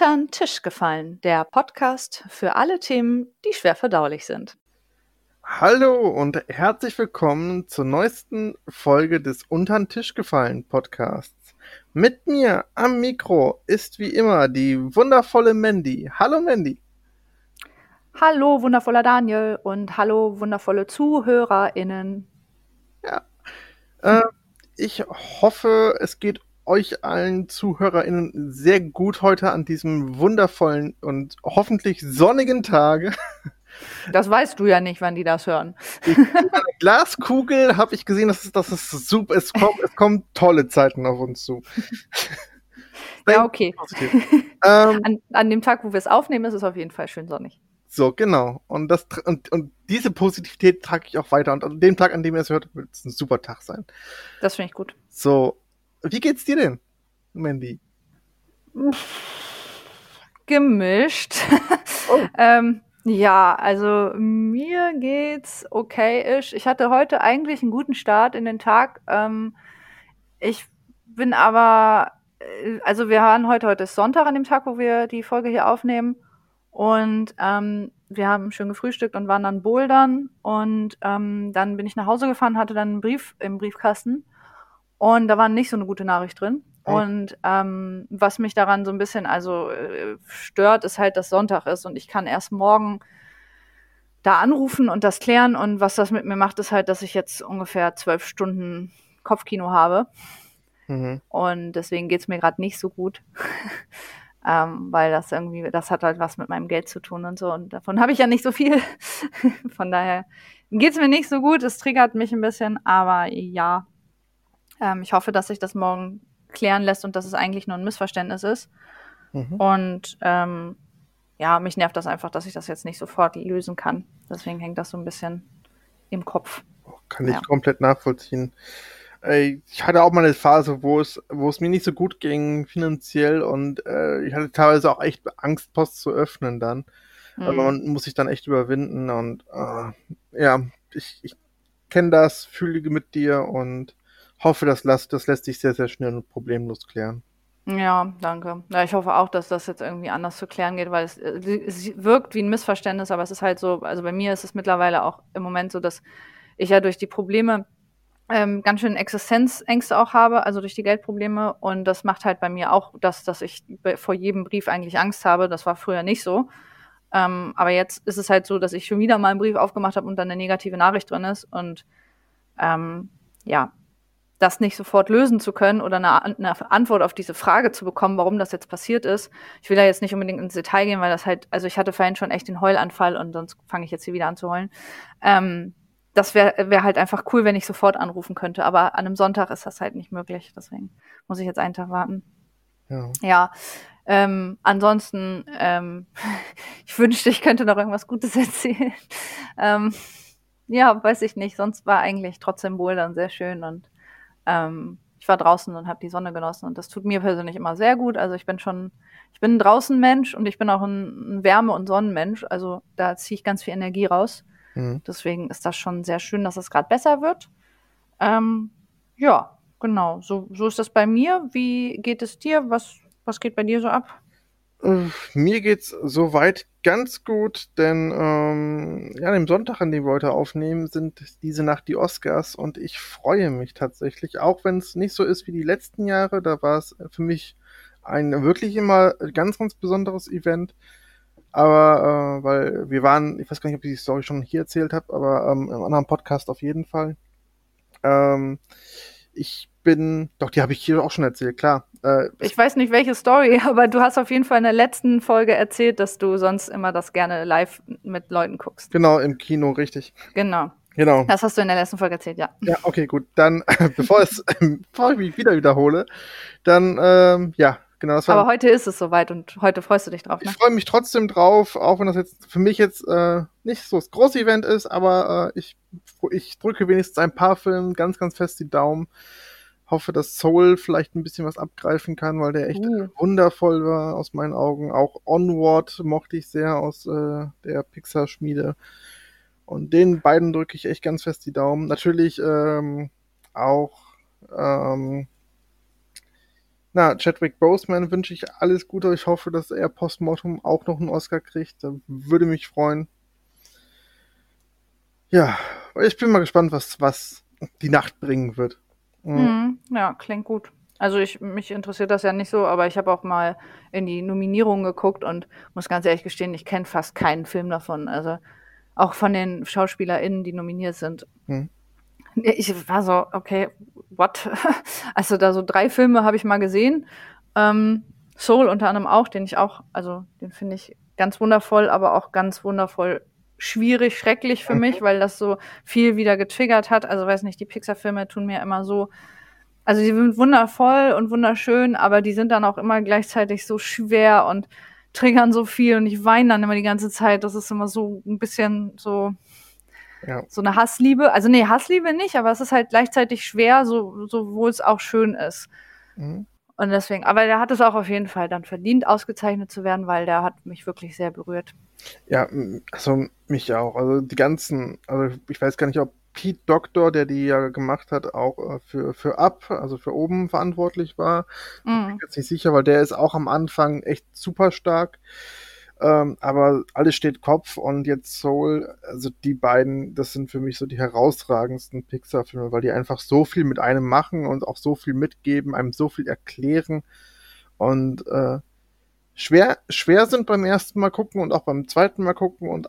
Untern Tisch gefallen, der Podcast für alle Themen, die schwer verdaulich sind. Hallo und herzlich willkommen zur neuesten Folge des Untern Tisch gefallen Podcasts. Mit mir am Mikro ist wie immer die wundervolle Mandy. Hallo Mandy. Hallo wundervoller Daniel und hallo wundervolle ZuhörerInnen. Ja. Äh, ich hoffe, es geht euch allen ZuhörerInnen sehr gut heute an diesem wundervollen und hoffentlich sonnigen Tage. Das weißt du ja nicht, wann die das hören. Ich, Glaskugel habe ich gesehen, dass es, dass es super es kommt, es kommen tolle Zeiten auf uns zu. ja, okay. Ähm, an, an, dem Tag, wo wir es aufnehmen, ist es auf jeden Fall schön sonnig. So, genau. Und, das, und, und diese Positivität trage ich auch weiter. Und an dem Tag, an dem ihr es hört, wird es ein super Tag sein. Das finde ich gut. So, wie geht's dir denn, Mandy? Gemischt. Oh. ähm, ja, also mir geht's okay-isch. Ich hatte heute eigentlich einen guten Start in den Tag. Ähm, ich bin aber, äh, also wir haben heute, heute ist Sonntag an dem Tag, wo wir die Folge hier aufnehmen. Und ähm, wir haben schön gefrühstückt und waren dann bouldern. Und ähm, dann bin ich nach Hause gefahren, hatte dann einen Brief im Briefkasten. Und da war nicht so eine gute Nachricht drin. Und ähm, was mich daran so ein bisschen also äh, stört, ist halt, dass Sonntag ist und ich kann erst morgen da anrufen und das klären. Und was das mit mir macht, ist halt, dass ich jetzt ungefähr zwölf Stunden Kopfkino habe. Mhm. Und deswegen geht's mir gerade nicht so gut. ähm, weil das irgendwie, das hat halt was mit meinem Geld zu tun und so. Und davon habe ich ja nicht so viel. Von daher geht's mir nicht so gut. Es triggert mich ein bisschen, aber ja, ähm, ich hoffe, dass sich das morgen klären lässt und dass es eigentlich nur ein Missverständnis ist. Mhm. Und ähm, ja, mich nervt das einfach, dass ich das jetzt nicht sofort lösen kann. Deswegen hängt das so ein bisschen im Kopf. Kann ich ja. komplett nachvollziehen. Ich hatte auch mal eine Phase, wo es, wo es mir nicht so gut ging finanziell und äh, ich hatte teilweise auch echt Angst, Post zu öffnen dann. Mhm. Aber man muss sich dann echt überwinden und äh, ja, ich, ich kenne das, fühle mit dir und hoffe, das lässt, das lässt sich sehr, sehr schnell und problemlos klären. Ja, danke. Ja, ich hoffe auch, dass das jetzt irgendwie anders zu klären geht, weil es, es, wirkt wie ein Missverständnis, aber es ist halt so, also bei mir ist es mittlerweile auch im Moment so, dass ich ja durch die Probleme ähm, ganz schön Existenzängste auch habe, also durch die Geldprobleme. Und das macht halt bei mir auch das, dass ich vor jedem Brief eigentlich Angst habe. Das war früher nicht so. Ähm, aber jetzt ist es halt so, dass ich schon wieder mal einen Brief aufgemacht habe und dann eine negative Nachricht drin ist. Und ähm, ja, das nicht sofort lösen zu können oder eine, eine, Antwort auf diese Frage zu bekommen, warum das jetzt passiert ist. Ich will da jetzt nicht unbedingt ins Detail gehen, weil das halt, also ich hatte vorhin schon echt den Heulanfall und sonst fange ich jetzt hier wieder an zu heulen. Ähm, das wäre wär halt einfach cool, wenn ich sofort anrufen könnte, aber an einem Sonntag ist das halt nicht möglich. Deswegen muss ich jetzt einen Tag warten. Ja. ja ähm, ansonsten, ähm, ich wünschte, ich könnte noch irgendwas Gutes erzählen. ähm, ja, weiß ich nicht. Sonst war eigentlich trotzdem wohl dann sehr schön und ähm, ich war draußen und habe die Sonne genossen und das tut mir persönlich immer sehr gut. Also ich bin schon, ich bin ein draußen Mensch und ich bin auch ein, Wärme- und Sonnenmensch. Also da ziehe ich ganz viel Energie raus. Mhm. Deswegen ist das schon sehr schön, dass es gerade besser wird. Ähm, ja, genau. So, so ist das bei mir. Wie geht es dir? Was, was geht bei dir so ab? Äh, mir geht's soweit ganz gut, denn ähm, ja, dem Sonntag, an dem wir heute aufnehmen, sind diese Nacht die Oscars und ich freue mich tatsächlich, auch wenn es nicht so ist wie die letzten Jahre. Da war es für mich ein wirklich immer ganz, ganz besonderes Event. Aber äh, weil wir waren, ich weiß gar nicht, ob ich die Story schon hier erzählt habe, aber ähm, im anderen Podcast auf jeden Fall. Ähm, ich bin, doch, die habe ich hier auch schon erzählt, klar. Äh, ich weiß nicht, welche Story, aber du hast auf jeden Fall in der letzten Folge erzählt, dass du sonst immer das gerne live mit Leuten guckst. Genau, im Kino, richtig. Genau. Genau. Das hast du in der letzten Folge erzählt, ja. Ja, okay, gut. Dann, bevor, es, bevor ich mich wieder wiederhole, dann, ähm, ja, genau. Das war, Aber heute ist es soweit und heute freust du dich drauf, ne? Ich freue mich trotzdem drauf, auch wenn das jetzt für mich jetzt äh, nicht so das große Event ist, aber äh, ich, ich drücke wenigstens ein paar Filmen ganz, ganz fest die Daumen hoffe, dass Soul vielleicht ein bisschen was abgreifen kann, weil der echt uh. wundervoll war aus meinen Augen. Auch Onward mochte ich sehr aus äh, der Pixar-Schmiede. Und den beiden drücke ich echt ganz fest die Daumen. Natürlich ähm, auch ähm, na, Chadwick Boseman wünsche ich alles Gute. Ich hoffe, dass er postmortem auch noch einen Oscar kriegt. Da würde mich freuen. Ja, ich bin mal gespannt, was, was die Nacht bringen wird. Mhm. Ja, klingt gut. Also ich, mich interessiert das ja nicht so, aber ich habe auch mal in die Nominierungen geguckt und muss ganz ehrlich gestehen, ich kenne fast keinen Film davon. Also auch von den SchauspielerInnen, die nominiert sind. Mhm. Ich war so, okay, what? Also da so drei Filme habe ich mal gesehen. Ähm, Soul unter anderem auch, den ich auch, also den finde ich ganz wundervoll, aber auch ganz wundervoll schwierig, schrecklich für mich, weil das so viel wieder getriggert hat. Also weiß nicht, die Pixar-Filme tun mir immer so, also die sind wundervoll und wunderschön, aber die sind dann auch immer gleichzeitig so schwer und triggern so viel und ich weine dann immer die ganze Zeit. Das ist immer so ein bisschen so, ja. so eine Hassliebe. Also nee, Hassliebe nicht, aber es ist halt gleichzeitig schwer, so, so wo es auch schön ist. Mhm. Und deswegen, aber der hat es auch auf jeden Fall dann verdient, ausgezeichnet zu werden, weil der hat mich wirklich sehr berührt. Ja, also mich auch. Also die ganzen, also ich weiß gar nicht, ob Pete Doctor, der die ja gemacht hat, auch äh, für, für Up, also für oben verantwortlich war. Mhm. Bin jetzt nicht sicher, weil der ist auch am Anfang echt super stark. Ähm, aber alles steht Kopf und jetzt Soul, also die beiden, das sind für mich so die herausragendsten Pixar-Filme, weil die einfach so viel mit einem machen und auch so viel mitgeben, einem so viel erklären und äh, schwer, schwer sind beim ersten Mal gucken und auch beim zweiten Mal gucken und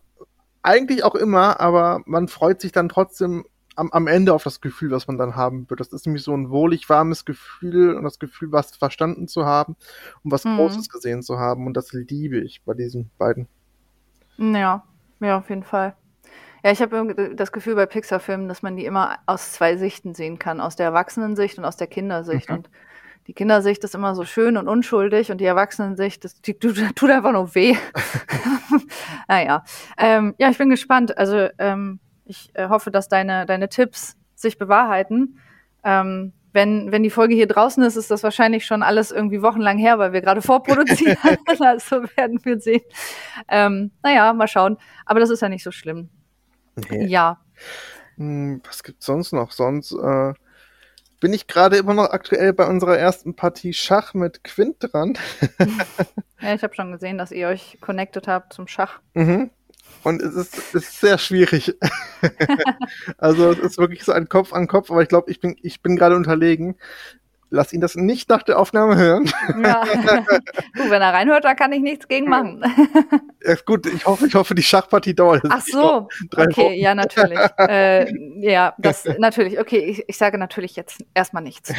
eigentlich auch immer, aber man freut sich dann trotzdem am, am Ende auf das Gefühl, was man dann haben wird. Das ist nämlich so ein wohlig warmes Gefühl und das Gefühl, was verstanden zu haben und was mhm. Großes gesehen zu haben. Und das liebe ich bei diesen beiden. Ja, ja, auf jeden Fall. Ja, ich habe das Gefühl bei Pixar-Filmen, dass man die immer aus zwei Sichten sehen kann, aus der Erwachsenensicht und aus der Kindersicht. Mhm. Und die Kindersicht ist immer so schön und unschuldig und die Erwachsenensicht, das die, tut, einfach nur weh. naja. Ähm, ja, ich bin gespannt. Also ähm, ich äh, hoffe, dass deine, deine Tipps sich bewahrheiten. Ähm, wenn, wenn die Folge hier draußen ist, ist das wahrscheinlich schon alles irgendwie wochenlang her, weil wir gerade vorproduzieren. also werden wir sehen. Ähm, naja, mal schauen. Aber das ist ja nicht so schlimm. Nee. Ja. Hm, was gibt's sonst noch? Sonst äh, bin ich gerade immer noch aktuell bei unserer ersten Partie Schach mit Quint dran. ja, ich habe schon gesehen, dass ihr euch connected habt zum Schach. Mhm. Und es ist, ist sehr schwierig. also es ist wirklich so ein Kopf an Kopf, aber ich glaube, ich bin, ich bin gerade unterlegen. Lass ihn das nicht nach der Aufnahme hören. Ja. du, wenn er reinhört, da kann ich nichts gegen machen. ja, gut, ich hoffe, ich hoffe, die Schachpartie dauert. Ach so, okay, Wochen. ja, natürlich. äh, ja, das natürlich. Okay, ich, ich sage natürlich jetzt erstmal nichts.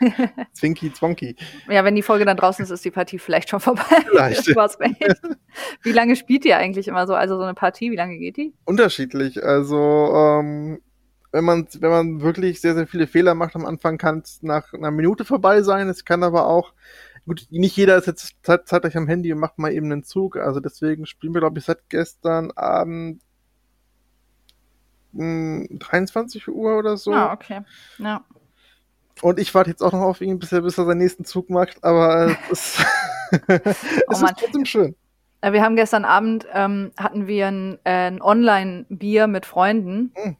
Zwinky, zwonky. Ja, wenn die Folge dann draußen ist, ist die Partie vielleicht schon vorbei. Vielleicht. wie lange spielt ihr eigentlich immer so? Also so eine Partie, wie lange geht die? Unterschiedlich. Also ähm, wenn man, wenn man wirklich sehr, sehr viele Fehler macht am Anfang, kann es nach einer Minute vorbei sein. Es kann aber auch, gut, nicht jeder ist jetzt zeitgleich am Handy und macht mal eben einen Zug. Also deswegen spielen wir, glaube ich, seit gestern Abend mh, hm, 23 Uhr oder so. Ah, okay. Ja. Und ich warte jetzt auch noch auf ihn, bis er, bis er seinen nächsten Zug macht, aber es, oh es ist trotzdem schön. Äh, wir haben gestern Abend ähm, hatten wir ein, äh, ein Online-Bier mit Freunden. Hm.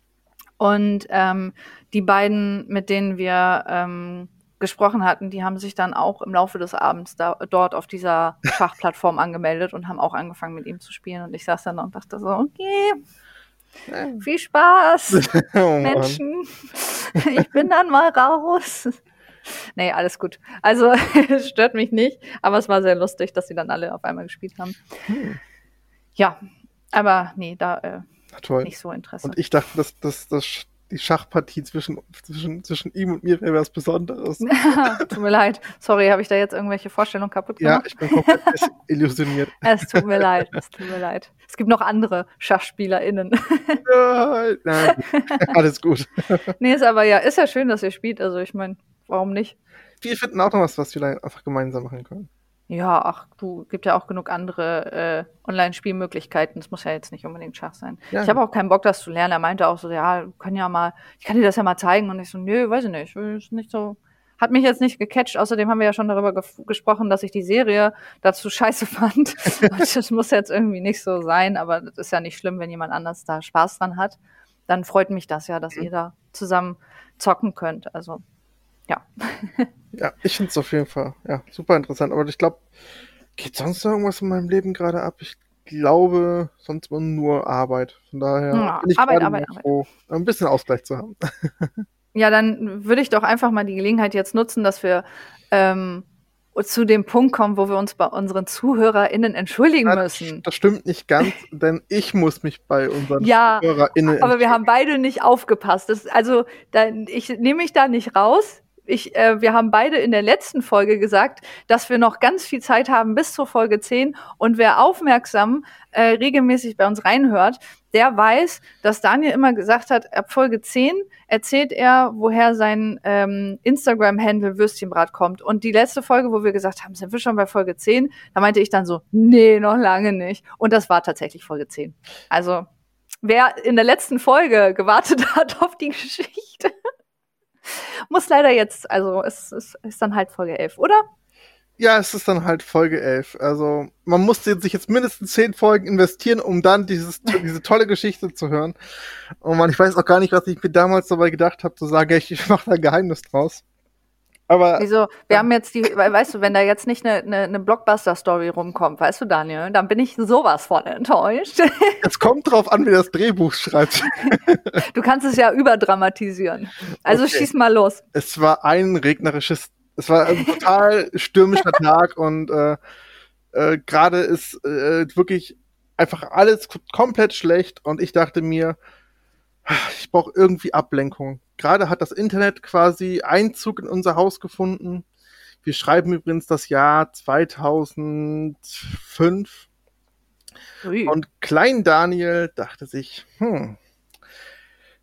Und ähm, die beiden, mit denen wir ähm, gesprochen hatten, die haben sich dann auch im Laufe des Abends da, dort auf dieser Schachplattform angemeldet und haben auch angefangen mit ihm zu spielen. Und ich saß dann und dachte so, okay, viel Spaß, oh, Menschen. Ich bin dann mal raus. Nee, alles gut. Also, es stört mich nicht, aber es war sehr lustig, dass sie dann alle auf einmal gespielt haben. Hm. Ja, aber nee, da äh, Toll. nicht so interessant. Und ich dachte, dass, dass, dass die Schachpartie zwischen, zwischen, zwischen ihm und mir wäre was Besonderes. tut mir leid. Sorry, habe ich da jetzt irgendwelche Vorstellungen kaputt gemacht? Ja, ich bin komplett illusioniert. Es tut mir leid, es tut mir leid. Es gibt noch andere SchachspielerInnen. nein, nein, alles gut. nee, ist aber ja, ist ja schön, dass ihr spielt. Also ich meine, warum nicht? Wir finden auch noch was, was wir einfach gemeinsam machen können. Ja, ach, du gibt ja auch genug andere äh, Online-Spielmöglichkeiten. Das muss ja jetzt nicht unbedingt Schach sein. Ja. Ich habe auch keinen Bock, das zu lernen. Er meinte auch so, ja, können ja mal, ich kann dir das ja mal zeigen. Und ich so, nö, weiß ich nicht, ist nicht so. Hat mich jetzt nicht gecatcht. Außerdem haben wir ja schon darüber ge gesprochen, dass ich die Serie dazu scheiße fand. Das muss jetzt irgendwie nicht so sein, aber das ist ja nicht schlimm, wenn jemand anders da Spaß dran hat. Dann freut mich das ja, dass mhm. ihr da zusammen zocken könnt. Also, ja. ja, ich finde es auf jeden Fall ja, super interessant. Aber ich glaube, geht sonst noch irgendwas in meinem Leben gerade ab? Ich glaube, sonst nur Arbeit. Von daher ja, bin ich Arbeit, Arbeit, froh, ein bisschen Ausgleich zu haben. ja, dann würde ich doch einfach mal die Gelegenheit jetzt nutzen, dass wir ähm, zu dem Punkt kommen, wo wir uns bei unseren ZuhörerInnen entschuldigen müssen. Das stimmt nicht ganz, denn ich muss mich bei unseren ja, ZuhörerInnen aber wir haben beide nicht aufgepasst. Das, also, da, ich nehme mich da nicht raus. Ich, äh, wir haben beide in der letzten Folge gesagt, dass wir noch ganz viel Zeit haben bis zur Folge 10 und wer aufmerksam äh, regelmäßig bei uns reinhört, der weiß, dass Daniel immer gesagt hat, ab Folge 10 erzählt er, woher sein ähm, Instagram-Handle Würstchenbrat kommt. Und die letzte Folge, wo wir gesagt haben, sind wir schon bei Folge 10, da meinte ich dann so, nee, noch lange nicht. Und das war tatsächlich Folge 10. Also, wer in der letzten Folge gewartet hat auf die Geschichte, muss leider jetzt, also es, es ist dann halt Folge 11, oder? Ja, es ist dann halt Folge 11. Also man musste sich jetzt mindestens 10 Folgen investieren, um dann dieses, diese tolle Geschichte zu hören. Und man, ich weiß auch gar nicht, was ich mir damals dabei gedacht habe, zu sagen, ich, ich mache da ein Geheimnis draus. Aber wieso? Wir haben jetzt die, weißt du, wenn da jetzt nicht eine, eine, eine Blockbuster-Story rumkommt, weißt du, Daniel, dann bin ich sowas von enttäuscht. Es kommt drauf an, wie das Drehbuch schreibt. Du kannst es ja überdramatisieren. Also okay. schieß mal los. Es war ein regnerisches, es war ein total stürmischer Tag und äh, äh, gerade ist äh, wirklich einfach alles komplett schlecht und ich dachte mir, ich brauche irgendwie Ablenkung. Gerade hat das Internet quasi Einzug in unser Haus gefunden. Wir schreiben übrigens das Jahr 2005. Ui. Und Klein Daniel dachte sich, hm,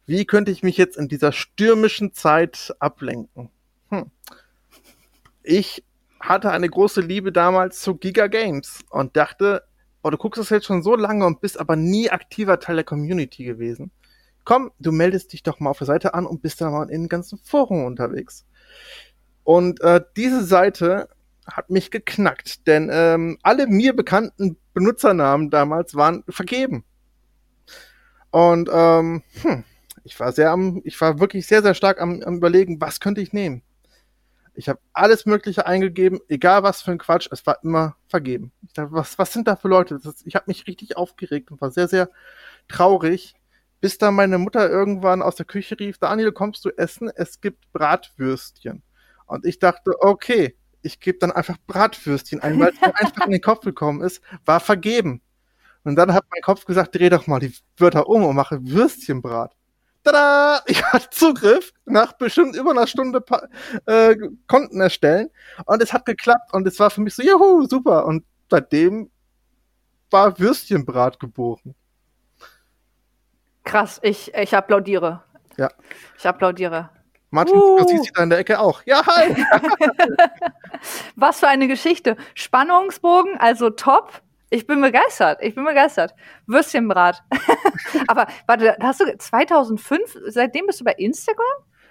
wie könnte ich mich jetzt in dieser stürmischen Zeit ablenken? Hm. Ich hatte eine große Liebe damals zu Giga Games und dachte, oh, du guckst das jetzt schon so lange und bist aber nie aktiver Teil der Community gewesen komm, du meldest dich doch mal auf der Seite an und bist dann mal in den ganzen Foren unterwegs. Und äh, diese Seite hat mich geknackt, denn ähm, alle mir bekannten Benutzernamen damals waren vergeben. Und ähm, hm, ich war sehr am, ich war wirklich sehr, sehr stark am, am überlegen, was könnte ich nehmen. Ich habe alles Mögliche eingegeben, egal was für ein Quatsch, es war immer vergeben. Ich dachte, was, was sind da für Leute? Das, ich habe mich richtig aufgeregt und war sehr, sehr traurig, bis dann meine Mutter irgendwann aus der Küche rief, Daniel, kommst du essen? Es gibt Bratwürstchen. Und ich dachte, okay, ich gebe dann einfach Bratwürstchen ein, weil es mir einfach in den Kopf gekommen ist, war vergeben. Und dann hat mein Kopf gesagt, dreh doch mal die Wörter um und mache Würstchenbrat. Tada! Ich hatte Zugriff nach bestimmt über einer Stunde äh, Konten erstellen und es hat geklappt und es war für mich so, juhu, super. Und seitdem war Würstchenbrat geboren. Krass, ich, ich applaudiere. Ja. Ich applaudiere. Martin uh. Scorsese da in der Ecke auch. Ja, hi! Was für eine Geschichte. Spannungsbogen, also top. Ich bin begeistert. Ich bin begeistert. Würstchenbrat. Aber warte, hast du 2005, seitdem bist du bei Instagram?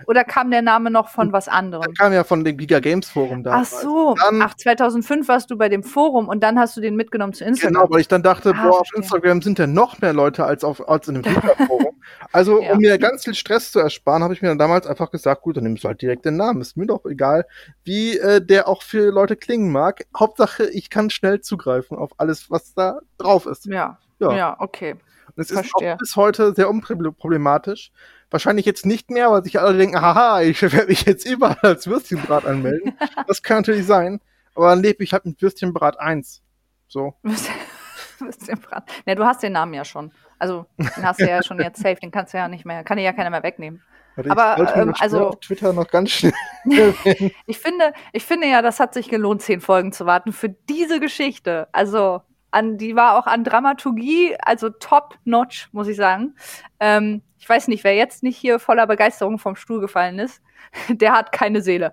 Oder kam der Name noch von was anderem? Der kam ja von dem Giga Games Forum da. Ach so. Dann, Ach, 2005 warst du bei dem Forum und dann hast du den mitgenommen zu Instagram. Genau, weil ich dann dachte, ah, boah, auf Instagram sind ja noch mehr Leute als, auf, als in dem Giga Forum. Also, ja. um mir ganz viel Stress zu ersparen, habe ich mir dann damals einfach gesagt, gut, dann nimmst du halt direkt den Namen. Ist mir doch egal, wie äh, der auch für Leute klingen mag. Hauptsache, ich kann schnell zugreifen auf alles, was da drauf ist. Ja. Ja, ja okay. Und es ist auch bis heute sehr unproblematisch. Wahrscheinlich jetzt nicht mehr, weil sich alle denken, haha, ich werde mich jetzt überall als Würstchenbrat anmelden. das kann natürlich sein. Aber dann lebe ich halt mit Würstchenbrat 1. So. Würstchenbrat. Ne, du hast den Namen ja schon. Also, den hast du ja schon jetzt safe, den kannst du ja nicht mehr, kann dir ja keiner mehr wegnehmen. Warte, aber ähm, also auf Twitter noch ganz schnell. ich finde, ich finde ja, das hat sich gelohnt, zehn Folgen zu warten für diese Geschichte. Also an, die war auch an Dramaturgie, also top notch, muss ich sagen. Ähm, ich weiß nicht, wer jetzt nicht hier voller Begeisterung vom Stuhl gefallen ist, der hat keine Seele.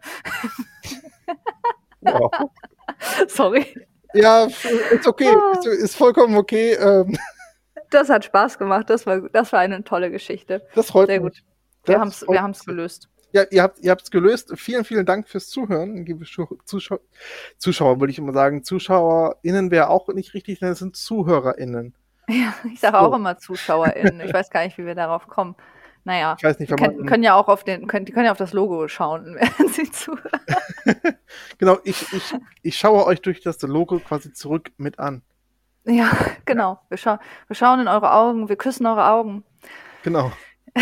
Wow. Sorry. Ja, ist okay, ah. ist, ist vollkommen okay. Ähm. Das hat Spaß gemacht, das war, das war eine tolle Geschichte. Das freut Sehr mich. gut. Wir haben es wir haben's gelöst. Ja, ihr habt ihr habt's gelöst. Vielen, vielen Dank fürs Zuhören, liebe Zuschauer, Zuschauer würde ich immer sagen. ZuschauerInnen wäre auch nicht richtig, denn es sind ZuhörerInnen. Ja, ich sage so. auch immer ZuschauerInnen. Ich weiß gar nicht, wie wir darauf kommen. Naja, Ich weiß nicht, die können, können ja auch auf den, können, die können ja auf das Logo schauen, während sie zuhören. Genau, ich, ich, ich schaue euch durch das Logo quasi zurück mit an. Ja, genau. Wir, scha wir schauen in eure Augen, wir küssen eure Augen. Genau.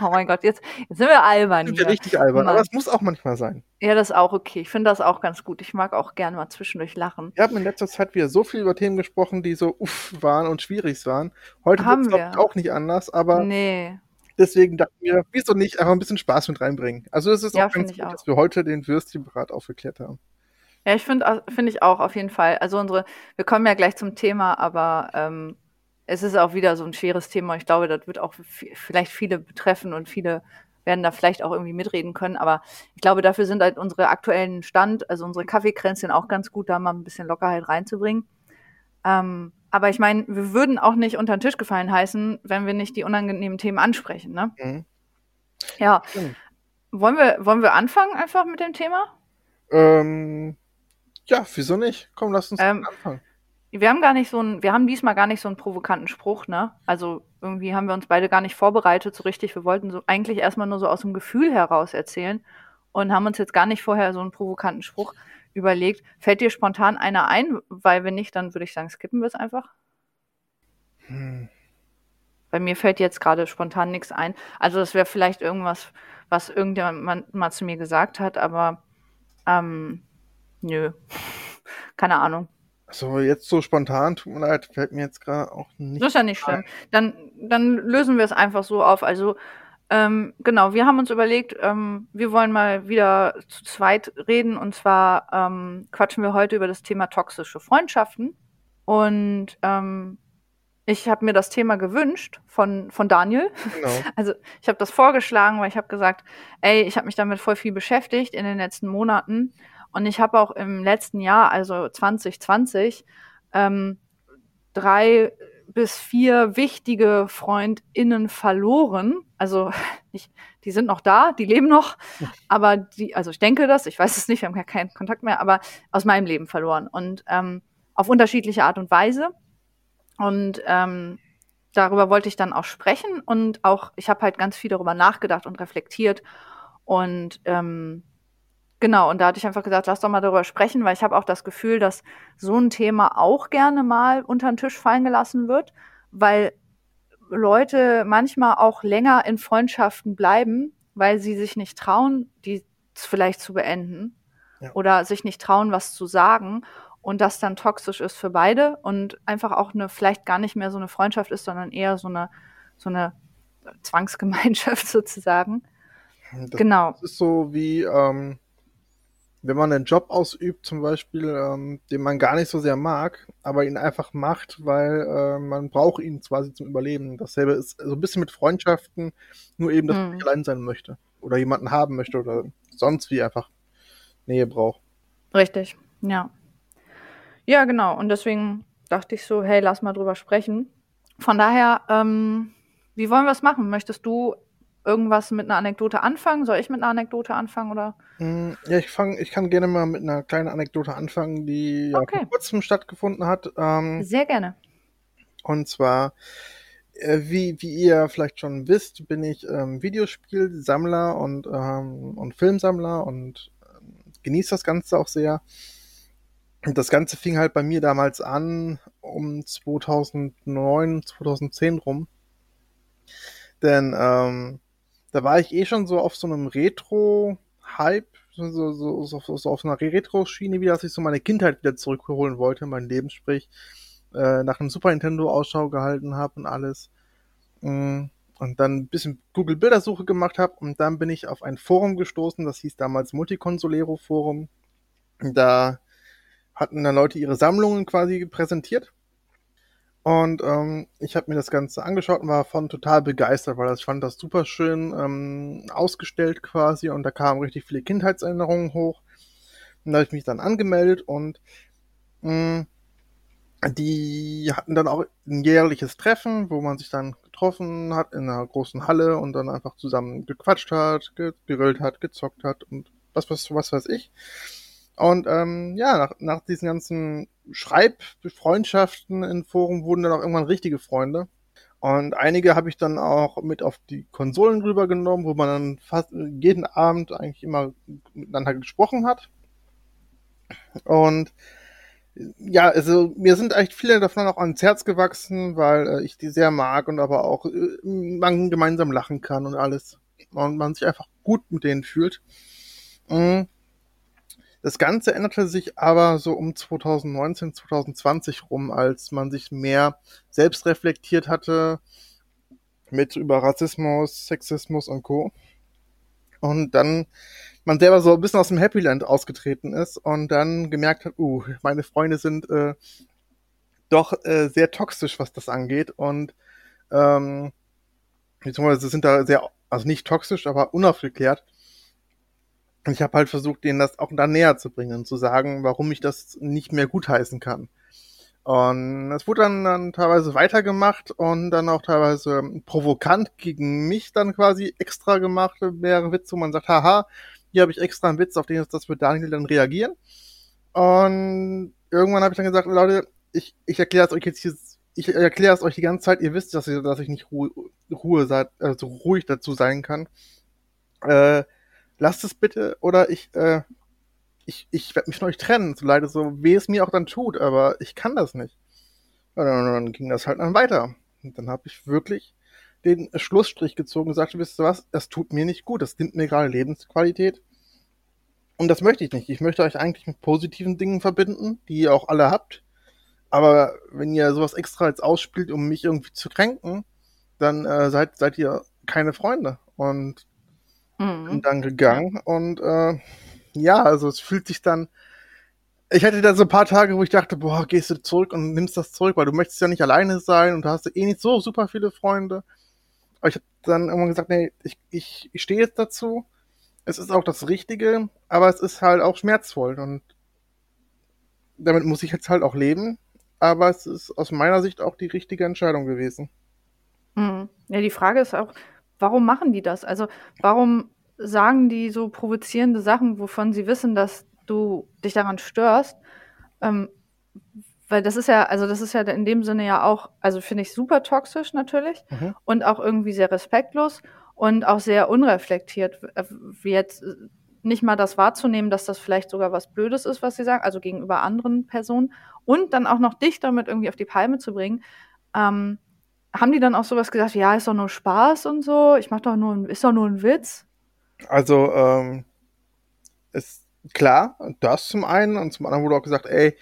Oh mein Gott, jetzt, jetzt sind wir albern Sind hier. ja richtig albern, Mann. aber es muss auch manchmal sein. Ja, das ist auch okay. Ich finde das auch ganz gut. Ich mag auch gerne mal zwischendurch lachen. Wir haben in letzter Zeit wieder so viel über Themen gesprochen, die so uff waren und schwierig waren. Heute Haben wird es wir. auch nicht anders, aber Nee. deswegen dachten wir, wieso nicht einfach ein bisschen Spaß mit reinbringen. Also es ist Ja, auch find ganz gut, auch. dass wir heute den Würstchenbrat aufgeklärt haben. Ja, ich finde finde ich auch auf jeden Fall. Also unsere, wir kommen ja gleich zum Thema, aber ähm, es ist auch wieder so ein schweres Thema. Ich glaube, das wird auch vielleicht viele betreffen und viele werden da vielleicht auch irgendwie mitreden können. Aber ich glaube, dafür sind halt unsere aktuellen Stand, also unsere Kaffeekränzchen auch ganz gut, da mal ein bisschen Lockerheit reinzubringen. Ähm, aber ich meine, wir würden auch nicht unter den Tisch gefallen heißen, wenn wir nicht die unangenehmen Themen ansprechen. Ne? Mhm. Ja, Stimmt. wollen wir, wollen wir anfangen einfach mit dem Thema? Ähm, ja, wieso nicht? Komm, lass uns Ähm, anfangen. Wir haben gar nicht so einen, wir haben diesmal gar nicht so einen provokanten Spruch, ne? Also irgendwie haben wir uns beide gar nicht vorbereitet, so richtig. Wir wollten so eigentlich erstmal nur so aus dem Gefühl heraus erzählen und haben uns jetzt gar nicht vorher so einen provokanten Spruch überlegt. Fällt dir spontan einer ein? Weil wenn nicht, dann würde ich sagen, skippen wir es einfach. Hm. Bei mir fällt jetzt gerade spontan nichts ein. Also das wäre vielleicht irgendwas, was irgendjemand mal zu mir gesagt hat, aber ähm, nö. Keine Ahnung. So, jetzt so spontan, tut mir leid, fällt mir jetzt gerade auch nicht. Das ist ja nicht schlimm. Dann, dann lösen wir es einfach so auf. Also, ähm, genau, wir haben uns überlegt, ähm, wir wollen mal wieder zu zweit reden. Und zwar ähm, quatschen wir heute über das Thema toxische Freundschaften. Und ähm, ich habe mir das Thema gewünscht von, von Daniel. Genau. Also ich habe das vorgeschlagen, weil ich habe gesagt, ey, ich habe mich damit voll viel beschäftigt in den letzten Monaten und ich habe auch im letzten Jahr, also 2020, ähm, drei bis vier wichtige FreundInnen verloren. Also nicht, die sind noch da, die leben noch, aber die, also ich denke das, ich weiß es nicht, wir haben ja keinen Kontakt mehr, aber aus meinem Leben verloren und ähm, auf unterschiedliche Art und Weise. Und ähm, darüber wollte ich dann auch sprechen und auch, ich habe halt ganz viel darüber nachgedacht und reflektiert. Und ähm, genau, und da hatte ich einfach gesagt, lass doch mal darüber sprechen, weil ich habe auch das Gefühl, dass so ein Thema auch gerne mal unter den Tisch fallen gelassen wird, weil Leute manchmal auch länger in Freundschaften bleiben, weil sie sich nicht trauen, die vielleicht zu beenden Ja. oder sich nicht trauen, was zu sagen und das dann toxisch ist für beide und einfach auch eine vielleicht gar nicht mehr so eine Freundschaft ist, sondern eher so eine so eine Zwangsgemeinschaft sozusagen. Das Genau. ist so wie, ähm, wenn man einen Job ausübt, zum Beispiel, ähm, den man gar nicht so sehr mag, aber ihn einfach macht, weil äh, man braucht ihn quasi zum Überleben. Dasselbe ist so ein bisschen mit Freundschaften, nur eben, dass man Mhm. nicht allein sein möchte oder jemanden haben möchte oder sonst wie einfach Nähe braucht. Richtig. Ja. Ja, genau. Und deswegen dachte ich so, hey, lass mal drüber sprechen. Von daher, ähm, wie wollen wir es machen? Möchtest du irgendwas mit einer Anekdote anfangen? Soll ich mit einer Anekdote anfangen oder? Mm, Ja, ich fange, ich kann gerne mal mit einer kleinen Anekdote anfangen, die ja Okay. vor kurzem stattgefunden hat. Ähm, Sehr gerne. Und zwar, äh, wie, wie ihr vielleicht schon wisst, bin ich ähm, Videospielsammler und, ähm, und Filmsammler und ähm, genieße das Ganze auch sehr. Und das Ganze fing halt bei mir damals an, um 2009, 2010 rum. Denn ähm, da war ich eh schon so auf so einem Retro-Hype, so, so, so, so, auf einer Retro-Schiene wieder, dass ich so meine Kindheit wieder zurückholen wollte, mein Leben, sprich äh, nach einem Super Nintendo Ausschau gehalten habe und alles. Mm, Und dann ein bisschen Google Bildersuche gemacht habe und dann bin ich auf ein Forum gestoßen, das hieß damals Multiconsolero Forum. Da hatten dann Leute ihre Sammlungen quasi präsentiert. Und ähm, ich habe mir das Ganze angeschaut und war von total begeistert, weil ich fand das super schön ähm, ausgestellt quasi und da kamen richtig viele Kindheitserinnerungen hoch. Und da habe ich mich dann angemeldet und mh, die hatten dann auch ein jährliches Treffen, wo man sich dann getroffen hat in einer großen Halle und dann einfach zusammen gequatscht hat, gegrillt hat, gezockt hat und was, was, was weiß ich. Und ähm, ja, nach, nach diesen ganzen Schreibbefreundschaften in Foren wurden dann auch irgendwann richtige Freunde. Und einige habe ich dann auch mit auf die Konsolen rübergenommen, wo man dann fast jeden Abend eigentlich immer miteinander gesprochen hat. Und ja, also mir sind echt viele davon auch ans Herz gewachsen, weil äh, ich die sehr mag und aber auch äh, man gemeinsam lachen kann und alles. Und man sich einfach gut mit denen fühlt. Mhm. Das Ganze änderte sich aber so um 2019, 2020 rum, als man sich mehr selbst reflektiert hatte mit über Rassismus, Sexismus und Co. Und dann man selber so ein bisschen aus dem Happy Land ausgetreten ist und dann gemerkt hat, uh, meine Freunde sind äh, doch äh, sehr toxisch, was das angeht und ähm, beziehungsweise sind da sehr, also nicht toxisch, aber unaufgeklärt. Ich habe halt versucht, denen das auch da näher zu bringen und zu sagen, warum ich das nicht mehr gutheißen kann. Und es wurde dann, dann teilweise weitergemacht und dann auch teilweise provokant gegen mich dann quasi extra gemacht, mehrere Witze, wo man sagt, haha, hier habe ich extra einen Witz, auf den das wird Daniel dann reagieren. Und irgendwann habe ich dann gesagt, Leute, ich, ich erkläre es euch jetzt hier, ich erkläre es euch die ganze Zeit, ihr wisst, dass, ich, dass ich nicht Ruhe, Ruhe also ruhig dazu sein kann. Äh, lasst es bitte oder ich, äh, ich, ich werde mich von euch trennen, so leid so weh es mir auch dann tut, aber ich kann das nicht. Und dann, ging das halt dann weiter. Und dann habe ich wirklich den Schlussstrich gezogen und sagte, wisst ihr was, das tut mir nicht gut, das nimmt mir gerade Lebensqualität. Und das möchte ich nicht. Ich möchte euch eigentlich mit positiven Dingen verbinden, die ihr auch alle habt. Aber wenn ihr sowas extra jetzt ausspielt, um mich irgendwie zu kränken, dann äh, seid, seid ihr keine Freunde. Und mhm. bin dann gegangen und äh, ja, also es fühlt sich dann, ich hatte da so ein paar Tage, wo ich dachte, boah, gehst du zurück und nimmst das zurück, weil du möchtest ja nicht alleine sein und da hast du eh nicht so super viele Freunde. Aber ich habe dann irgendwann gesagt, nee, ich, ich, ich stehe jetzt dazu. Es ist auch das Richtige, aber es ist halt auch schmerzvoll und damit muss ich jetzt halt auch leben. Aber es ist aus meiner Sicht auch die richtige Entscheidung gewesen. Mhm. Ja, die Frage ist auch, warum machen die das? Also warum sagen die so provozierende Sachen, wovon sie wissen, dass du dich daran störst? Ähm, weil das ist ja, also das ist ja in dem Sinne ja auch, also finde ich super toxisch natürlich mhm. und auch irgendwie sehr respektlos und auch sehr unreflektiert, äh, wie jetzt äh, nicht mal das wahrzunehmen, dass das vielleicht sogar was Blödes ist, was sie sagen, also gegenüber anderen Personen und dann auch noch dich damit irgendwie auf die Palme zu bringen. Ähm, haben die dann auch sowas gesagt, ja, ist doch nur Spaß und so, ich mach doch nur, ist doch nur ein Witz? Also, ähm, ist klar, das zum einen und zum anderen wurde auch gesagt, ey,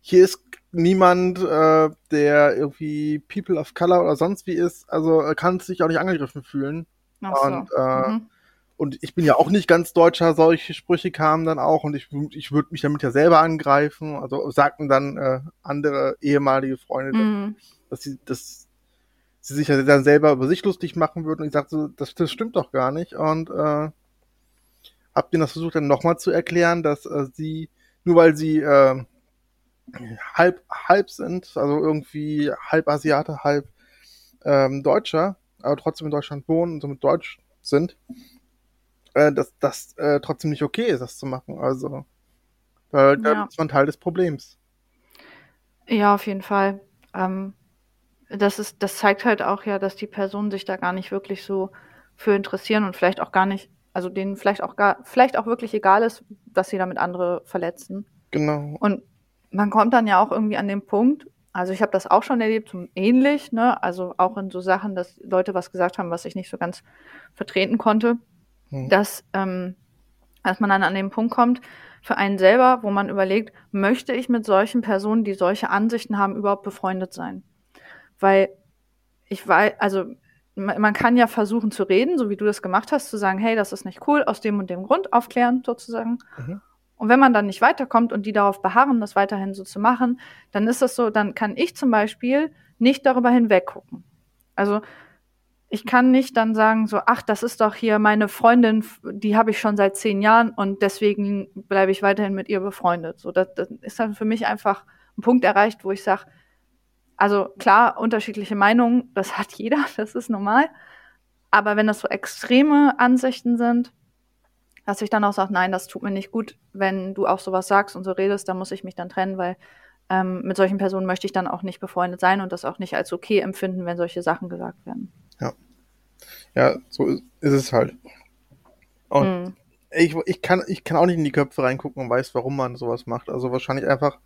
hier ist niemand, äh, der irgendwie People of Color oder sonst wie ist, also kann sich auch nicht angegriffen fühlen. Ach so. Und, äh, mhm. und ich bin ja auch nicht ganz Deutscher, solche Sprüche kamen dann auch und ich, ich würde mich damit ja selber angreifen. Also sagten dann äh, andere ehemalige Freunde, mhm. dass sie, dass sie sich ja dann selber über sich lustig machen würden. Und ich sagte so, das, das stimmt doch gar nicht. Und äh, hab denen das versucht dann nochmal zu erklären, dass äh, sie, nur weil sie äh, halb, halb sind, also irgendwie halb Asiate, halb ähm, Deutscher, aber trotzdem in Deutschland wohnen und somit Deutsch sind, äh, dass das äh, trotzdem nicht okay ist, das zu machen. Also, äh, da ist man Teil des Problems. Ja, auf jeden Fall. Ähm, das ist, das zeigt halt auch ja, dass die Personen sich da gar nicht wirklich so für interessieren und vielleicht auch gar nicht, also denen vielleicht auch gar, vielleicht auch wirklich egal ist, dass sie damit andere verletzen. Genau. Und man kommt dann ja auch irgendwie an den Punkt, also ich habe das auch schon erlebt, so ähnlich, ne? Also auch in so Sachen, dass Leute was gesagt haben, was ich nicht so ganz vertreten konnte, mhm. dass, ähm, dass man dann an den Punkt kommt, für einen selber, wo man überlegt, möchte ich mit solchen Personen, die solche Ansichten haben, überhaupt befreundet sein? Weil ich weiß, also man kann ja versuchen zu reden, so wie du das gemacht hast, zu sagen, hey, das ist nicht cool, aus dem und dem Grund aufklären sozusagen. Mhm. Und wenn man dann nicht weiterkommt und die darauf beharren, das weiterhin so zu machen, dann ist das so, dann kann ich zum Beispiel nicht darüber hinweggucken. Also ich kann nicht dann sagen, so, ach, das ist doch hier meine Freundin, die habe ich schon seit zehn Jahren und deswegen bleibe ich weiterhin mit ihr befreundet. So, das, das ist dann für mich einfach ein Punkt erreicht, wo ich sage, also klar, unterschiedliche Meinungen, das hat jeder, das ist normal. Aber wenn das so extreme Ansichten sind, dass ich dann auch sage, nein, das tut mir nicht gut, wenn du auch sowas sagst und so redest, dann muss ich mich dann trennen, weil ähm, mit solchen Personen möchte ich dann auch nicht befreundet sein und das auch nicht als okay empfinden, wenn solche Sachen gesagt werden. Ja. Ja, so ist, ist es halt. Und mm. ich, ich, kann, ich kann auch nicht in die Köpfe reingucken und weiß, warum man sowas macht. Also wahrscheinlich einfach,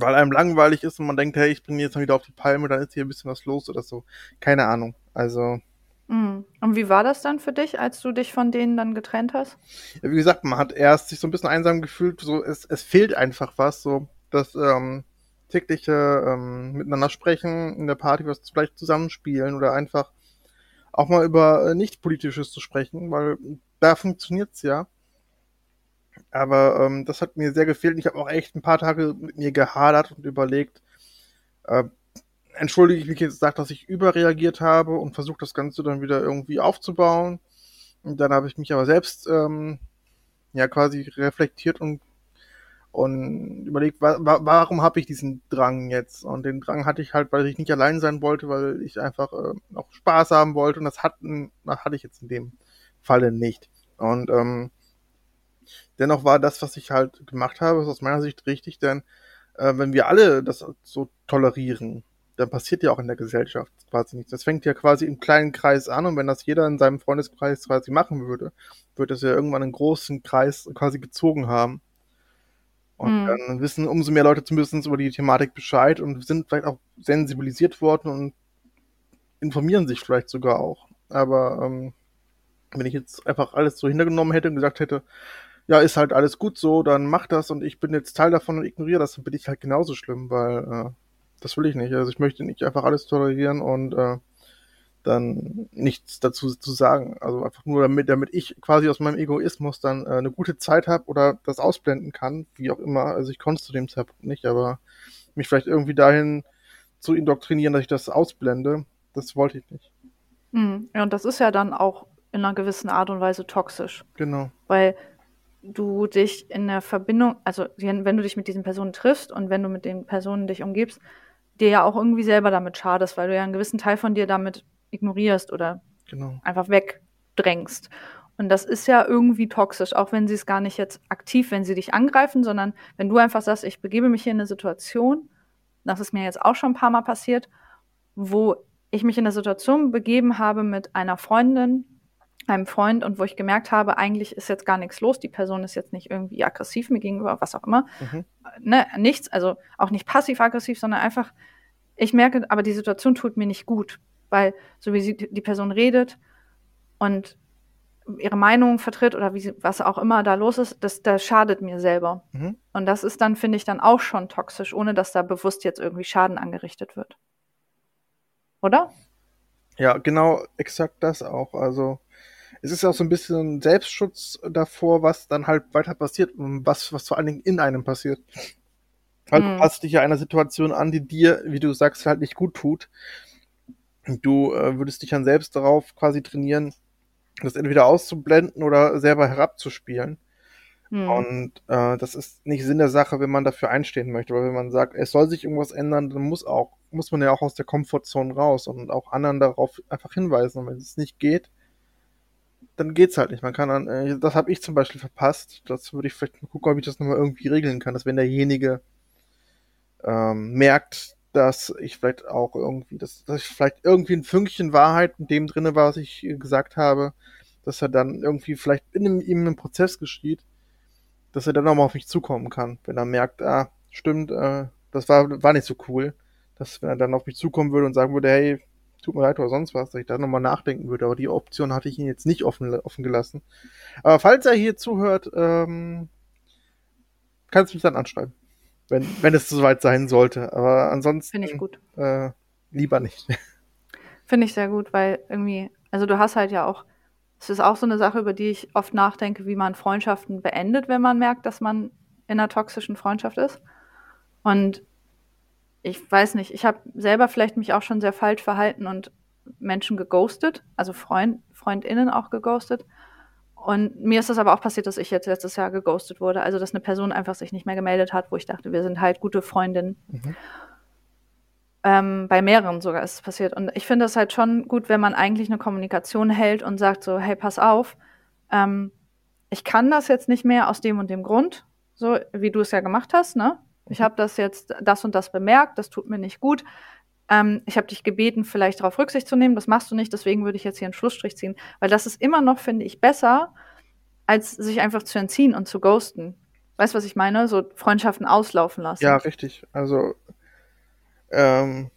weil einem langweilig ist und man denkt, hey, ich bringe jetzt mal wieder auf die Palme, dann ist hier ein bisschen was los oder so. Keine Ahnung. Also. Mm. Und wie war das dann für dich, als du dich von denen dann getrennt hast? Ja, wie gesagt, man hat erst sich so ein bisschen einsam gefühlt, so es, es fehlt einfach was, so das ähm, tägliche ähm, miteinander sprechen, in der Party was vielleicht zusammenspielen oder einfach auch mal über äh, nicht-politisches zu sprechen, weil da funktioniert's ja. Aber ähm, das hat mir sehr gefehlt. Ich habe auch echt ein paar Tage mit mir gehadert und überlegt, äh, entschuldige ich mich jetzt gesagt, dass ich überreagiert habe und versucht das Ganze dann wieder irgendwie aufzubauen. Und dann habe ich mich aber selbst ähm, ja quasi reflektiert und und überlegt, wa warum habe ich diesen Drang jetzt? Und den Drang hatte ich halt, weil ich nicht allein sein wollte, weil ich einfach äh, auch Spaß haben wollte und das hatten, das hatte ich jetzt in dem Falle nicht. Und ähm, dennoch war das, was ich halt gemacht habe, aus meiner Sicht richtig, denn äh, wenn wir alle das so tolerieren, dann passiert ja auch in der Gesellschaft quasi nichts. Das fängt ja quasi im kleinen Kreis an und wenn das jeder in seinem Freundeskreis quasi machen würde, würde es ja irgendwann einen großen Kreis quasi gezogen haben. Und mhm. dann wissen umso mehr Leute zumindest über die Thematik Bescheid und sind vielleicht auch sensibilisiert worden und informieren sich vielleicht sogar auch. Aber ähm, wenn ich jetzt einfach alles so hintergenommen hätte und gesagt hätte, ja, ist halt alles gut so, dann mach das und ich bin jetzt Teil davon und ignoriere das, dann bin ich halt genauso schlimm, weil äh, das will ich nicht. Also ich möchte nicht einfach alles tolerieren und äh, dann nichts dazu zu sagen. Also einfach nur damit, damit ich quasi aus meinem Egoismus dann äh, eine gute Zeit habe oder das ausblenden kann, wie auch immer. Also ich konnte es zu dem Zeitpunkt nicht, aber mich vielleicht irgendwie dahin zu indoktrinieren, dass ich das ausblende, das wollte ich nicht. Mhm. Ja, und das ist ja dann auch in einer gewissen Art und Weise toxisch. Genau. Weil du dich in der Verbindung, also wenn du dich mit diesen Personen triffst und wenn du mit den Personen dich umgibst, dir ja auch irgendwie selber damit schadest, weil du ja einen gewissen Teil von dir damit ignorierst oder genau. einfach wegdrängst. Und das ist ja irgendwie toxisch, auch wenn sie es gar nicht jetzt aktiv, wenn sie dich angreifen, sondern wenn du einfach sagst, ich begebe mich hier in eine Situation, das ist mir jetzt auch schon ein paar Mal passiert, wo ich mich in eine Situation begeben habe mit einer Freundin, einem Freund und wo ich gemerkt habe, eigentlich ist jetzt gar nichts los, die Person ist jetzt nicht irgendwie aggressiv mir gegenüber, was auch immer. Mhm. Ne, nichts, also auch nicht passiv-aggressiv, sondern einfach, ich merke, aber die Situation tut mir nicht gut weil so wie sie, die Person redet und ihre Meinung vertritt oder wie sie, was auch immer da los ist, das, das schadet mir selber. Mhm. Und das ist dann, finde ich, dann auch schon toxisch, ohne dass da bewusst jetzt irgendwie Schaden angerichtet wird. Oder? Ja, genau, exakt das auch. Also es ist auch so ein bisschen Selbstschutz davor, was dann halt weiter passiert und was, was vor allen Dingen in einem passiert. Weil hm. du passt dich ja einer Situation an, die dir, wie du sagst, halt nicht gut tut. Du äh, würdest dich dann selbst darauf quasi trainieren, das entweder auszublenden oder selber herabzuspielen. Hm. Und äh, das ist nicht Sinn der Sache, wenn man dafür einstehen möchte. Weil wenn man sagt, es soll sich irgendwas ändern, dann muss auch, muss man ja auch aus der Komfortzone raus und auch anderen darauf einfach hinweisen. Und wenn es nicht geht, dann geht's halt nicht. Man kann dann, äh, das habe ich zum Beispiel verpasst. Das würde ich vielleicht mal gucken, ob ich das nochmal irgendwie regeln kann, dass wenn derjenige ähm, merkt, dass ich vielleicht auch irgendwie, dass, dass ich vielleicht irgendwie ein Fünkchen Wahrheit in dem drinne war, was ich gesagt habe, dass er dann irgendwie vielleicht in ihm einen Prozess geschieht, dass er dann nochmal auf mich zukommen kann, wenn er merkt, ah, stimmt, äh, das war, war nicht so cool, dass wenn er dann auf mich zukommen würde und sagen würde, hey, tut mir leid oder sonst was, dass ich da nochmal nachdenken würde, aber die Option hatte ich ihn jetzt nicht offen, offen gelassen. Aber falls er hier zuhört, ähm, kannst du mich dann anschreiben wenn, wenn es soweit sein sollte. Aber ansonsten. Finde ich gut. Äh, lieber nicht. Finde ich sehr gut, weil irgendwie, also du hast halt ja auch, es ist auch so eine Sache, über die ich oft nachdenke, wie man Freundschaften beendet, wenn man merkt, dass man in einer toxischen Freundschaft ist. Und ich weiß nicht, ich habe selber vielleicht mich auch schon sehr falsch verhalten und Menschen geghostet, also Freund, FreundInnen auch geghostet. Und mir ist das aber auch passiert, dass ich jetzt letztes Jahr geghostet wurde. Also, dass eine Person einfach sich nicht mehr gemeldet hat, wo ich dachte, wir sind halt gute Freundinnen. Mhm. Ähm, bei mehreren sogar ist es passiert. Und ich finde es halt schon gut, wenn man eigentlich eine Kommunikation hält und sagt so, hey, pass auf, ähm, ich kann das jetzt nicht mehr aus dem und dem Grund, so wie du es ja gemacht hast, ne? Ich habe das jetzt, das und das bemerkt, das tut mir nicht gut. Ähm, ich habe dich gebeten, vielleicht darauf Rücksicht zu nehmen. Das machst du nicht, deswegen würde ich jetzt hier einen Schlussstrich ziehen. Weil das ist immer noch, finde ich, besser, als sich einfach zu entziehen und zu ghosten. Weißt du, was ich meine? So Freundschaften auslaufen lassen. Ja, richtig. Also, ähm,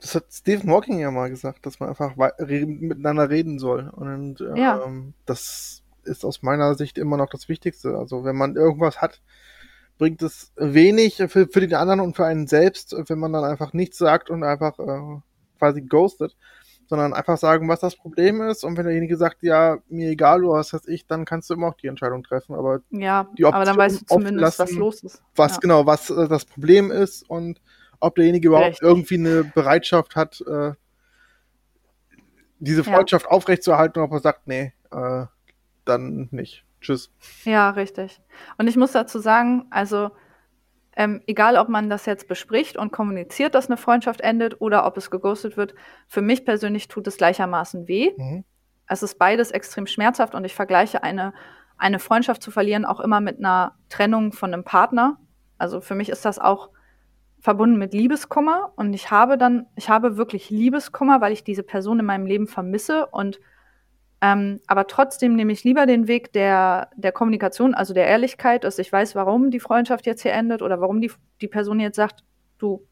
das hat Stephen Hawking ja mal gesagt, dass man einfach miteinander reden soll. Und ähm, ja. das ist aus meiner Sicht immer noch das Wichtigste. Also, wenn man irgendwas hat, bringt es wenig für, für den anderen und für einen selbst, wenn man dann einfach nichts sagt und einfach äh, quasi ghostet sondern einfach sagen, was das Problem ist. Und wenn derjenige sagt, ja, mir egal, du hast das ich, dann kannst du immer auch die Entscheidung treffen. Aber ja, die aber dann weißt du zumindest, was los ist. Was ja. genau, was äh, das Problem ist und ob derjenige überhaupt Richtig. irgendwie eine Bereitschaft hat, äh, diese Freundschaft ja. aufrechtzuerhalten, ob er sagt, nee, äh, dann nicht. Tschüss. Ja, richtig. Und ich muss dazu sagen, also ähm, egal, ob man das jetzt bespricht und kommuniziert, dass eine Freundschaft endet oder ob es geghostet wird, für mich persönlich tut es gleichermaßen weh. Mhm. Es ist beides extrem schmerzhaft und ich vergleiche eine, eine Freundschaft zu verlieren auch immer mit einer Trennung von einem Partner. Also für mich ist das auch verbunden mit Liebeskummer und ich habe dann, ich habe wirklich Liebeskummer, weil ich diese Person in meinem Leben vermisse und ähm, aber trotzdem nehme ich lieber den Weg der, der Kommunikation, also der Ehrlichkeit, dass ich weiß, warum die Freundschaft jetzt hier endet oder warum die, die Person jetzt sagt, du,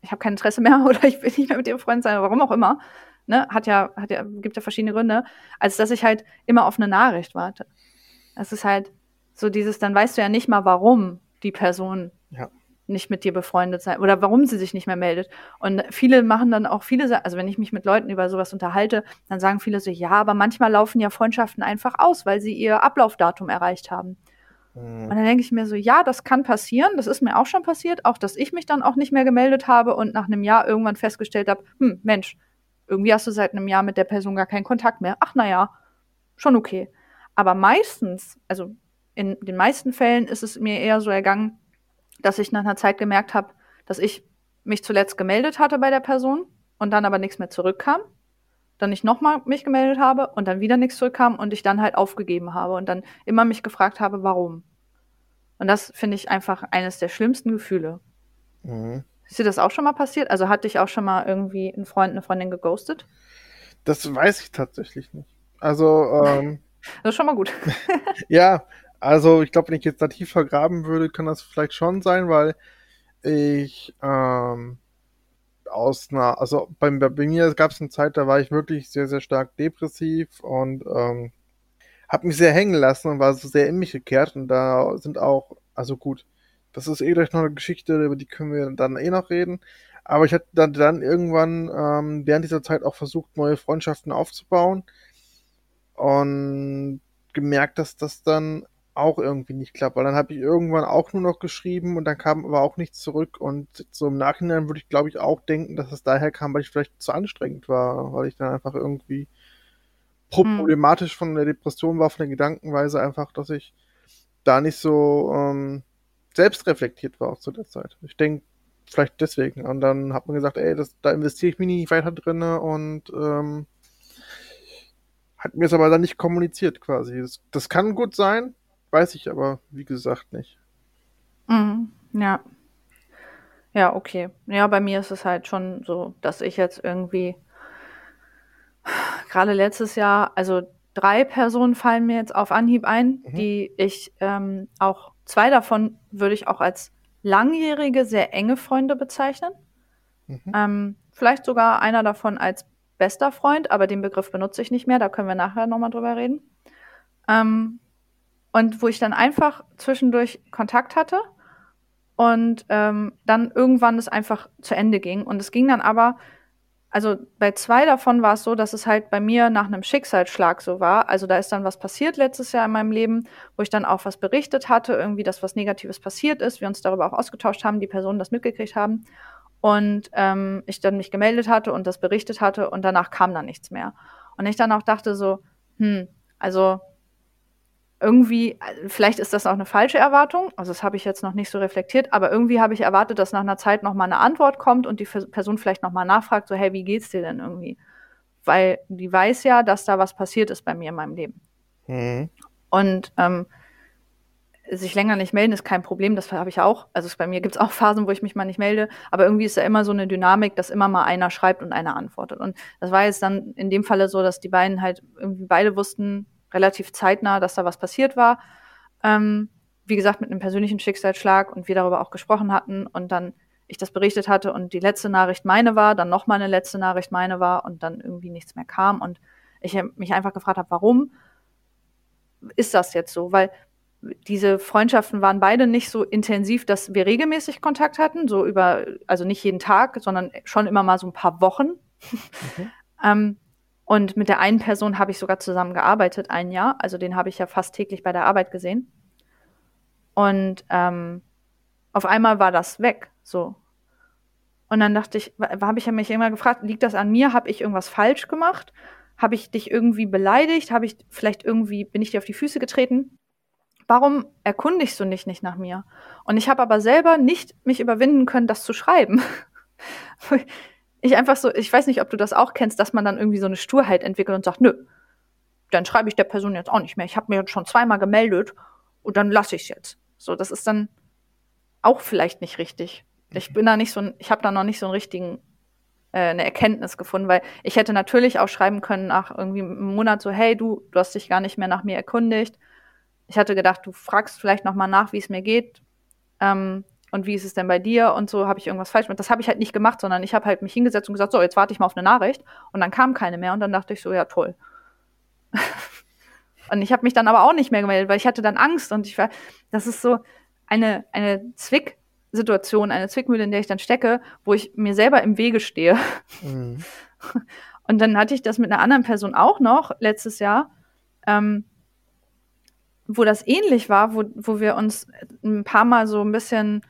ich habe kein Interesse mehr oder ich will nicht mehr mit dir befreundet sein, warum auch immer. Ne? Hat ja, hat ja, gibt ja verschiedene Gründe, als dass ich halt immer auf eine Nachricht warte. Es ist halt so dieses, dann weißt du ja nicht mal, warum die Person ja nicht mit dir befreundet sein oder warum sie sich nicht mehr meldet. Und viele machen dann auch viele, also wenn ich mich mit Leuten über sowas unterhalte, dann sagen viele so, ja, aber manchmal laufen ja Freundschaften einfach aus, weil sie ihr Ablaufdatum erreicht haben. Mhm. Und dann denke ich mir so, ja, das kann passieren, das ist mir auch schon passiert, auch dass ich mich dann auch nicht mehr gemeldet habe und nach einem Jahr irgendwann festgestellt habe, hm, Mensch, irgendwie hast du seit einem Jahr mit der Person gar keinen Kontakt mehr. Ach naja, schon okay. Aber meistens, also in den meisten Fällen ist es mir eher so ergangen, dass ich nach einer Zeit gemerkt habe, dass ich mich zuletzt gemeldet hatte bei der Person und dann aber nichts mehr zurückkam. Dann ich nochmal mich gemeldet habe und dann wieder nichts zurückkam und ich dann halt aufgegeben habe und dann immer mich gefragt habe, warum. Und das finde ich einfach eines der schlimmsten Gefühle. Mhm. Ist dir das auch schon mal passiert? Also hat dich auch schon mal irgendwie ein Freund, eine Freundin geghostet? Das weiß ich tatsächlich nicht. Also, ähm, das ist schon mal gut. ja, also, ich glaube, wenn ich jetzt da tiefer graben würde, kann das vielleicht schon sein, weil ich ähm, aus einer, also bei, bei mir gab es eine Zeit, da war ich wirklich sehr, sehr stark depressiv und ähm, habe mich sehr hängen lassen und war so sehr in mich gekehrt und da sind auch, also gut, das ist eh gleich noch eine Geschichte, über die können wir dann eh noch reden. Aber ich hatte dann, dann irgendwann ähm, während dieser Zeit auch versucht, neue Freundschaften aufzubauen und gemerkt, dass das dann auch irgendwie nicht klappt, weil dann habe ich irgendwann auch nur noch geschrieben und dann kam aber auch nichts zurück und so im Nachhinein würde ich glaube ich auch denken, dass es daher kam, weil ich vielleicht zu anstrengend war, weil ich dann einfach irgendwie hm. problematisch von der Depression war, von der Gedankenweise einfach, dass ich da nicht so ähm, selbst reflektiert war auch zu der Zeit. Ich denke vielleicht deswegen und dann hat man gesagt, ey, das, da investiere ich mich nicht weiter drin und ähm, hat mir es aber dann nicht kommuniziert quasi. Das, das kann gut sein, Weiß ich aber, wie gesagt, nicht. Mhm. Ja. Ja, okay. Ja, bei mir ist es halt schon so, dass ich jetzt irgendwie gerade letztes Jahr, also drei Personen fallen mir jetzt auf Anhieb ein, mhm. die ich ähm, auch, zwei davon würde ich auch als langjährige, sehr enge Freunde bezeichnen. Mhm. Ähm, vielleicht sogar einer davon als bester Freund, aber den Begriff benutze ich nicht mehr, da können wir nachher nochmal drüber reden. Ähm, und wo ich dann einfach zwischendurch Kontakt hatte und ähm, dann irgendwann es einfach zu Ende ging. Und es ging dann aber, also bei zwei davon war es so, dass es halt bei mir nach einem Schicksalsschlag so war. Also da ist dann was passiert letztes Jahr in meinem Leben, wo ich dann auch was berichtet hatte, irgendwie, dass was Negatives passiert ist, wir uns darüber auch ausgetauscht haben, die Personen das mitgekriegt haben. Und ähm, ich dann mich gemeldet hatte und das berichtet hatte und danach kam dann nichts mehr. Und ich dann auch dachte so, hm, also irgendwie, vielleicht ist das auch eine falsche Erwartung, also das habe ich jetzt noch nicht so reflektiert, aber irgendwie habe ich erwartet, dass nach einer Zeit nochmal eine Antwort kommt und die Person vielleicht nochmal nachfragt, so, hey, wie geht's dir denn irgendwie? Weil die weiß ja, dass da was passiert ist bei mir in meinem Leben. Mhm. Und ähm, sich länger nicht melden ist kein Problem, das habe ich auch. Also bei mir gibt es auch Phasen, wo ich mich mal nicht melde, aber irgendwie ist da immer so eine Dynamik, dass immer mal einer schreibt und einer antwortet. Und das war jetzt dann in dem Falle so, dass die beiden halt irgendwie beide wussten, relativ zeitnah, dass da was passiert war. Ähm, wie gesagt, mit einem persönlichen Schicksalsschlag und wir darüber auch gesprochen hatten und dann ich das berichtet hatte und die letzte Nachricht meine war, dann nochmal eine letzte Nachricht meine war und dann irgendwie nichts mehr kam und ich mich einfach gefragt habe, warum ist das jetzt so? Weil diese Freundschaften waren beide nicht so intensiv, dass wir regelmäßig Kontakt hatten, so über, also nicht jeden Tag, sondern schon immer mal so ein paar Wochen. Okay. ähm, und mit der einen Person habe ich sogar zusammen gearbeitet, ein Jahr. Also den habe ich ja fast täglich bei der Arbeit gesehen. Und ähm, auf einmal war das weg, so. Und dann dachte ich, habe ich ja mich immer gefragt, liegt das an mir? Habe ich irgendwas falsch gemacht? Habe ich dich irgendwie beleidigt? Habe ich vielleicht irgendwie, bin ich dir auf die Füße getreten? warum erkundigst du dich nicht nach mir? Und ich habe aber selber nicht mich überwinden können, das zu schreiben. Ich einfach so, ich weiß nicht, ob du das auch kennst, dass man dann irgendwie so eine Sturheit entwickelt und sagt, nö, dann schreibe ich der Person jetzt auch nicht mehr. Ich habe mir jetzt schon zweimal gemeldet und dann lasse ich es jetzt. So, das ist dann auch vielleicht nicht richtig. Ich bin da nicht so, ich habe da noch nicht so einen richtigen äh, eine Erkenntnis gefunden, weil ich hätte natürlich auch schreiben können nach irgendwie einem Monat so, hey, du, du hast dich gar nicht mehr nach mir erkundigt ich hatte gedacht, du fragst vielleicht noch mal nach, wie es mir geht ähm, und wie ist es denn bei dir und so habe ich irgendwas falsch gemacht. Das habe ich halt nicht gemacht, sondern ich habe halt mich hingesetzt und gesagt, so jetzt warte ich mal auf eine Nachricht und dann kam keine mehr und dann dachte ich so, ja toll. und ich habe mich dann aber auch nicht mehr gemeldet, weil ich hatte dann Angst und ich war, das ist so eine eine Zwicksituation, eine Zwickmühle, in der ich dann stecke, wo ich mir selber im Wege stehe. Mhm. Und dann hatte ich das mit einer anderen Person auch noch letztes Jahr. Ähm, wo das ähnlich war, wo, wo wir uns ein paar Mal so ein bisschen,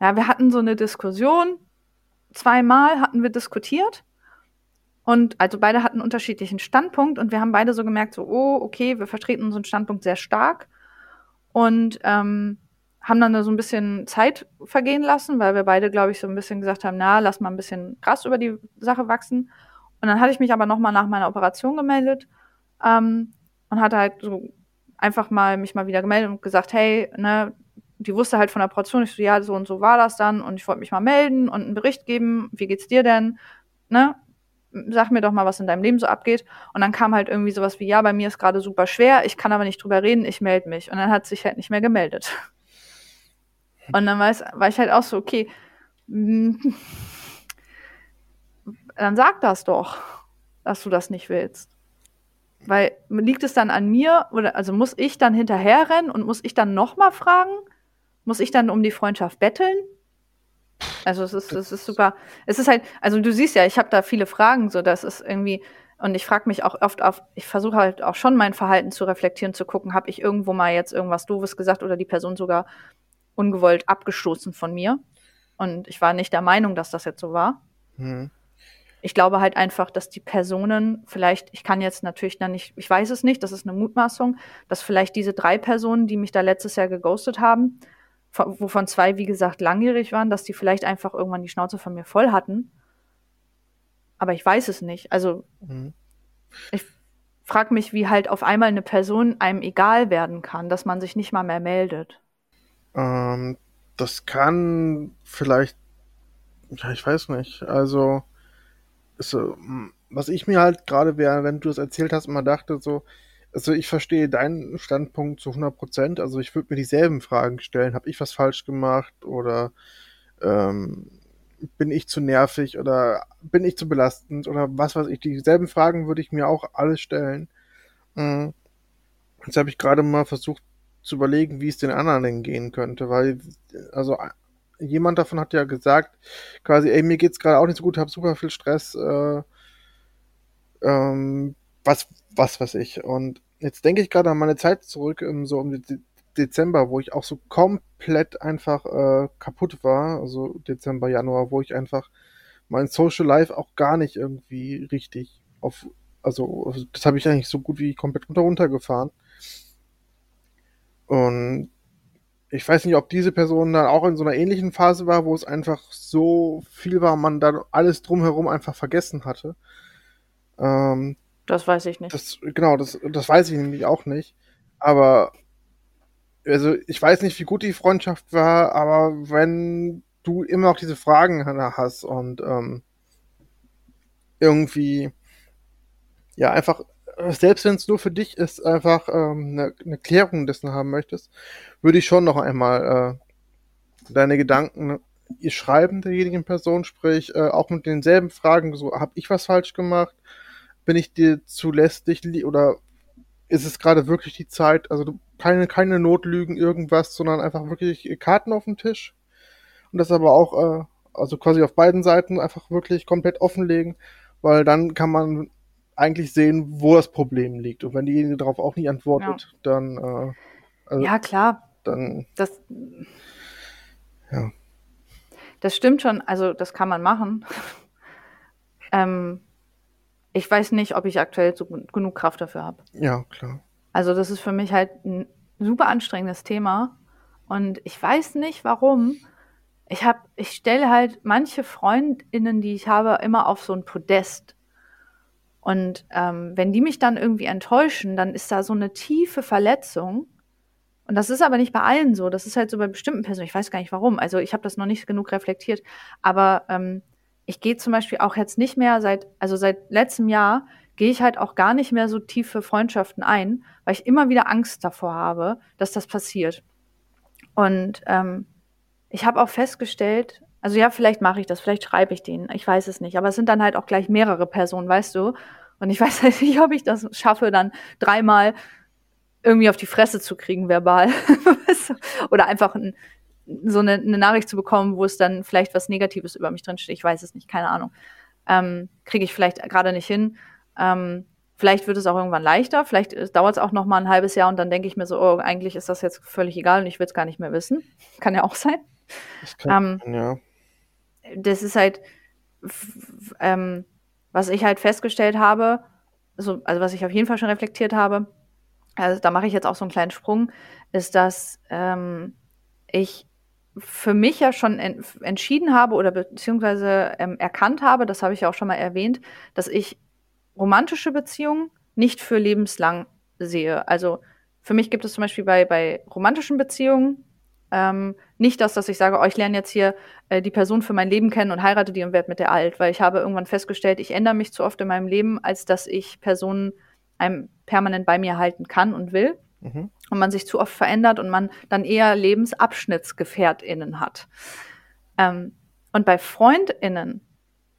ja, wir hatten so eine Diskussion, zweimal hatten wir diskutiert und also beide hatten unterschiedlichen Standpunkt und wir haben beide so gemerkt, so, oh, okay, wir vertreten unseren Standpunkt sehr stark und ähm, haben dann so ein bisschen Zeit vergehen lassen, weil wir beide, glaube ich, so ein bisschen gesagt haben, na, lass mal ein bisschen Gras über die Sache wachsen. Und dann hatte ich mich aber nochmal nach meiner Operation gemeldet ähm, und hatte halt so einfach mal mich mal wieder gemeldet und gesagt, hey, ne, die wusste halt von der Portion, ich so, ja, so und so war das dann und ich wollte mich mal melden und einen Bericht geben, wie geht's dir denn, ne, sag mir doch mal, was in deinem Leben so abgeht. Und dann kam halt irgendwie sowas wie, ja, bei mir ist gerade super schwer, ich kann aber nicht drüber reden, ich melde mich. Und dann hat sich halt nicht mehr gemeldet. Und dann war, es, war ich halt auch so, okay, dann sag das doch, dass du das nicht willst. Weil liegt es dann an mir oder also muss ich dann hinterherrennen und muss ich dann nochmal fragen? Muss ich dann um die Freundschaft betteln? Also es ist, es ist super. Es ist halt, also du siehst ja, ich habe da viele Fragen, so dass es irgendwie und ich frage mich auch oft auf, ich versuche halt auch schon mein Verhalten zu reflektieren, zu gucken, habe ich irgendwo mal jetzt irgendwas Doofes gesagt oder die Person sogar ungewollt abgestoßen von mir. Und ich war nicht der Meinung, dass das jetzt so war. Mhm ich glaube halt einfach, dass die Personen vielleicht, ich kann jetzt natürlich dann nicht, ich weiß es nicht, das ist eine Mutmaßung, dass vielleicht diese drei Personen, die mich da letztes Jahr geghostet haben, wovon zwei, wie gesagt, langjährig waren, dass die vielleicht einfach irgendwann die Schnauze von mir voll hatten. Aber ich weiß es nicht. Also mhm. ich frage mich, wie halt auf einmal eine Person einem egal werden kann, dass man sich nicht mal mehr meldet. Ähm, das kann vielleicht, ja, ich weiß nicht. Also so, was ich mir halt gerade, während du es erzählt hast, immer dachte, so, also ich verstehe deinen Standpunkt zu 100 Prozent. Also ich würde mir dieselben Fragen stellen. Habe ich was falsch gemacht oder ähm, bin ich zu nervig oder bin ich zu belastend oder was weiß ich. Dieselben Fragen würde ich mir auch alle stellen. Mhm. Jetzt habe ich gerade mal versucht zu überlegen, wie es den anderen denn gehen könnte, weil also jemand davon hat ja gesagt, quasi, ey, mir geht's gerade auch nicht so gut, habe super viel Stress, äh, ähm, was, was weiß ich. Und jetzt denke ich gerade an meine Zeit zurück, um, so um De Dezember, wo ich auch so komplett einfach äh, kaputt war, also Dezember, Januar, wo ich einfach mein Social Life auch gar nicht irgendwie richtig auf, also das habe ich eigentlich so gut wie komplett runtergefahren. Und ich weiß nicht, ob diese Person dann auch in so einer ähnlichen Phase war, wo es einfach so viel war, man dann alles drumherum einfach vergessen hatte. Ähm, das weiß ich nicht. Das, genau, das, das weiß ich nämlich auch nicht. Aber also ich weiß nicht, wie gut die Freundschaft war, aber wenn du immer noch diese Fragen hast und ähm, irgendwie ja einfach selbst wenn es nur für dich ist, einfach ähm, eine, eine Klärung dessen haben möchtest, würde ich schon noch einmal äh, deine Gedanken ihr schreiben derjenigen Person, sprich äh, auch mit denselben Fragen, so habe ich was falsch gemacht, bin ich dir zu lästig oder ist es gerade wirklich die Zeit, also keine, keine Notlügen, irgendwas, sondern einfach wirklich Karten auf dem Tisch und das aber auch, äh, also quasi auf beiden Seiten einfach wirklich komplett offenlegen, weil dann kann man eigentlich sehen, wo das Problem liegt. Und wenn diejenige darauf auch nicht antwortet, ja. dann. Äh, also, ja, klar. Dann. Das, ja. Das stimmt schon, also das kann man machen. ähm, ich weiß nicht, ob ich aktuell so genug Kraft dafür habe. Ja, klar. Also das ist für mich halt ein super anstrengendes Thema. Und ich weiß nicht, warum. Ich habe, ich stelle halt manche Freundinnen, die ich habe, immer auf so ein Podest. Und ähm, wenn die mich dann irgendwie enttäuschen, dann ist da so eine tiefe Verletzung. Und das ist aber nicht bei allen so. Das ist halt so bei bestimmten Personen. Ich weiß gar nicht warum. Also ich habe das noch nicht genug reflektiert. Aber ähm, ich gehe zum Beispiel auch jetzt nicht mehr seit, also seit letztem Jahr gehe ich halt auch gar nicht mehr so tief für Freundschaften ein, weil ich immer wieder Angst davor habe, dass das passiert. Und ähm, ich habe auch festgestellt, also ja, vielleicht mache ich das, vielleicht schreibe ich den, ich weiß es nicht. Aber es sind dann halt auch gleich mehrere Personen, weißt du? Und ich weiß halt nicht, ob ich das schaffe, dann dreimal irgendwie auf die Fresse zu kriegen, verbal. Oder einfach ein, so eine, eine, Nachricht zu bekommen, wo es dann vielleicht was Negatives über mich drinsteht. Ich weiß es nicht, keine Ahnung. Ähm, Kriege ich vielleicht gerade nicht hin. Ähm, vielleicht wird es auch irgendwann leichter. Vielleicht dauert es auch noch mal ein halbes Jahr und dann denke ich mir so, oh, eigentlich ist das jetzt völlig egal und ich will es gar nicht mehr wissen. Kann ja auch sein. Das kann, ähm, ja das ist halt, ähm, was ich halt festgestellt habe, so, also was ich auf jeden Fall schon reflektiert habe, also da mache ich jetzt auch so einen kleinen Sprung, ist, dass ähm, ich für mich ja schon en entschieden habe oder beziehungsweise ähm, erkannt habe, das habe ich ja auch schon mal erwähnt, dass ich romantische Beziehungen nicht für lebenslang sehe. Also für mich gibt es zum Beispiel bei, bei romantischen Beziehungen ähm, nicht das, dass ich sage, oh, ich lerne jetzt hier äh, die Person für mein Leben kennen und heirate die und werde mit der alt, weil ich habe irgendwann festgestellt, ich ändere mich zu oft in meinem Leben, als dass ich Personen einem permanent bei mir halten kann und will. Mhm. Und man sich zu oft verändert und man dann eher LebensabschnittsgefährtInnen hat. Ähm, und bei FreundInnen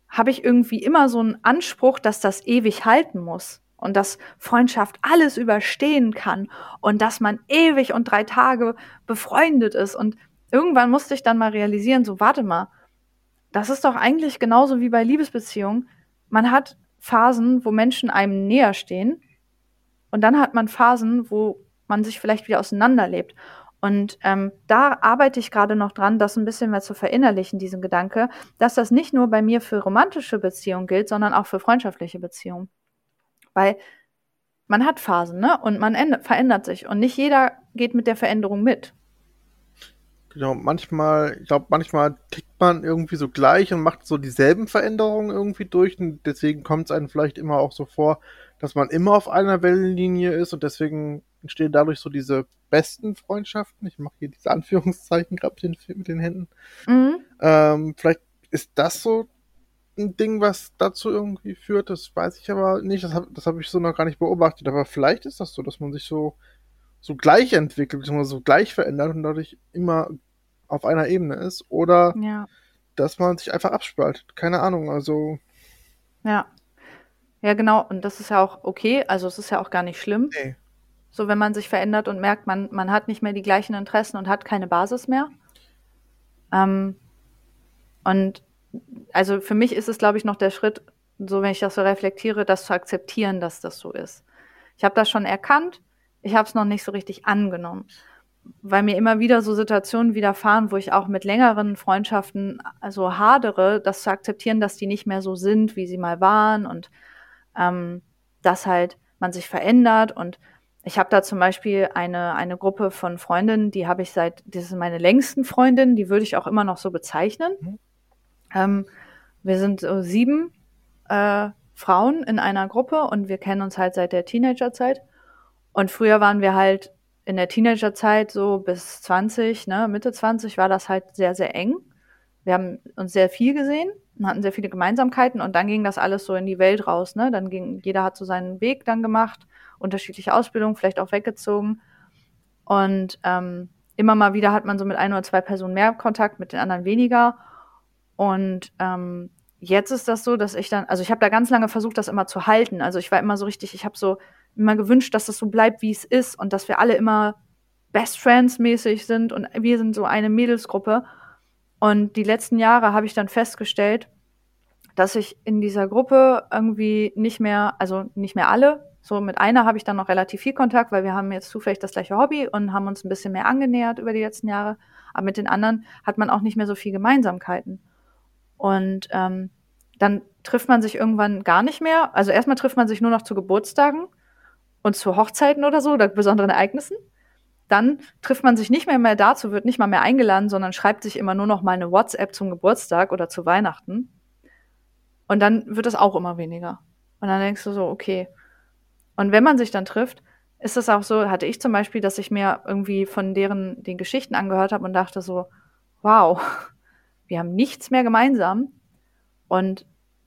habe ich irgendwie immer so einen Anspruch, dass das ewig halten muss und dass Freundschaft alles überstehen kann und dass man ewig und drei Tage befreundet ist. Und irgendwann musste ich dann mal realisieren, so warte mal, das ist doch eigentlich genauso wie bei Liebesbeziehungen. Man hat Phasen, wo Menschen einem näher stehen und dann hat man Phasen, wo man sich vielleicht wieder auseinanderlebt. Und ähm, da arbeite ich gerade noch dran, das ein bisschen mehr zu verinnerlichen, diesen Gedanke, dass das nicht nur bei mir für romantische Beziehungen gilt, sondern auch für freundschaftliche Beziehungen. Weil man hat Phasen, ne? Und man verändert sich. Und nicht jeder geht mit der Veränderung mit. Genau, manchmal, ich glaube, manchmal tickt man irgendwie so gleich und macht so dieselben Veränderungen irgendwie durch. Und deswegen kommt es einem vielleicht immer auch so vor, dass man immer auf einer Wellenlinie ist und deswegen entstehen dadurch so diese besten Freundschaften. Ich mache hier diese Anführungszeichen gerade mit, mit, den Händen. Mhm. Ähm, vielleicht ist das so ein Ding, was dazu irgendwie führt, das weiß ich aber nicht. Das habe hab ich so noch gar nicht beobachtet. Aber vielleicht ist das so, dass man sich so, so gleich entwickelt, beziehungsweise so gleich verändert und dadurch immer auf einer Ebene ist. Oder ja. dass man sich einfach abspaltet. Keine Ahnung, also. Ja. Ja, genau. Und das ist ja auch okay. Also es ist ja auch gar nicht schlimm. Nee. So, wenn man sich verändert und merkt, man, man hat nicht mehr die gleichen Interessen und hat keine Basis mehr. Ähm, und also für mich ist es, glaube ich, noch der Schritt, so wenn ich das so reflektiere, das zu akzeptieren, dass das so ist. Ich habe das schon erkannt, ich habe es noch nicht so richtig angenommen, weil mir immer wieder so Situationen widerfahren, wo ich auch mit längeren Freundschaften also hadere, das zu akzeptieren, dass die nicht mehr so sind, wie sie mal waren und ähm, dass halt man sich verändert und ich habe da zum Beispiel eine, eine Gruppe von Freundinnen, die habe ich seit, das sind meine längsten Freundinnen, die würde ich auch immer noch so bezeichnen. Mhm. Ähm, wir sind so sieben äh, Frauen in einer Gruppe und wir kennen uns halt seit der Teenagerzeit. Und früher waren wir halt in der Teenagerzeit so bis 20, ne, Mitte 20 war das halt sehr, sehr eng. Wir haben uns sehr viel gesehen und hatten sehr viele Gemeinsamkeiten und dann ging das alles so in die Welt raus, ne? Dann ging, jeder hat so seinen Weg dann gemacht, unterschiedliche Ausbildungen, vielleicht auch weggezogen. Und ähm, immer mal wieder hat man so mit ein oder zwei Personen mehr Kontakt, mit den anderen weniger. Und ähm, jetzt ist das so, dass ich dann, also ich habe da ganz lange versucht, das immer zu halten. Also ich war immer so richtig, ich habe so immer gewünscht, dass das so bleibt, wie es ist und dass wir alle immer Best Friends mäßig sind und wir sind so eine Mädelsgruppe. Und die letzten Jahre habe ich dann festgestellt, dass ich in dieser Gruppe irgendwie nicht mehr, also nicht mehr alle, so mit einer habe ich dann noch relativ viel Kontakt, weil wir haben jetzt zufällig das gleiche Hobby und haben uns ein bisschen mehr angenähert über die letzten Jahre. Aber mit den anderen hat man auch nicht mehr so viel Gemeinsamkeiten. Und ähm, dann trifft man sich irgendwann gar nicht mehr. Also erstmal trifft man sich nur noch zu Geburtstagen und zu Hochzeiten oder so oder besonderen Ereignissen. Dann trifft man sich nicht mehr mehr dazu, wird nicht mal mehr eingeladen, sondern schreibt sich immer nur noch mal eine WhatsApp zum Geburtstag oder zu Weihnachten. Und dann wird es auch immer weniger. Und dann denkst du so, okay. Und wenn man sich dann trifft, ist es auch so, hatte ich zum Beispiel, dass ich mir irgendwie von deren den Geschichten angehört habe und dachte so, wow, wir haben nichts mehr gemeinsam und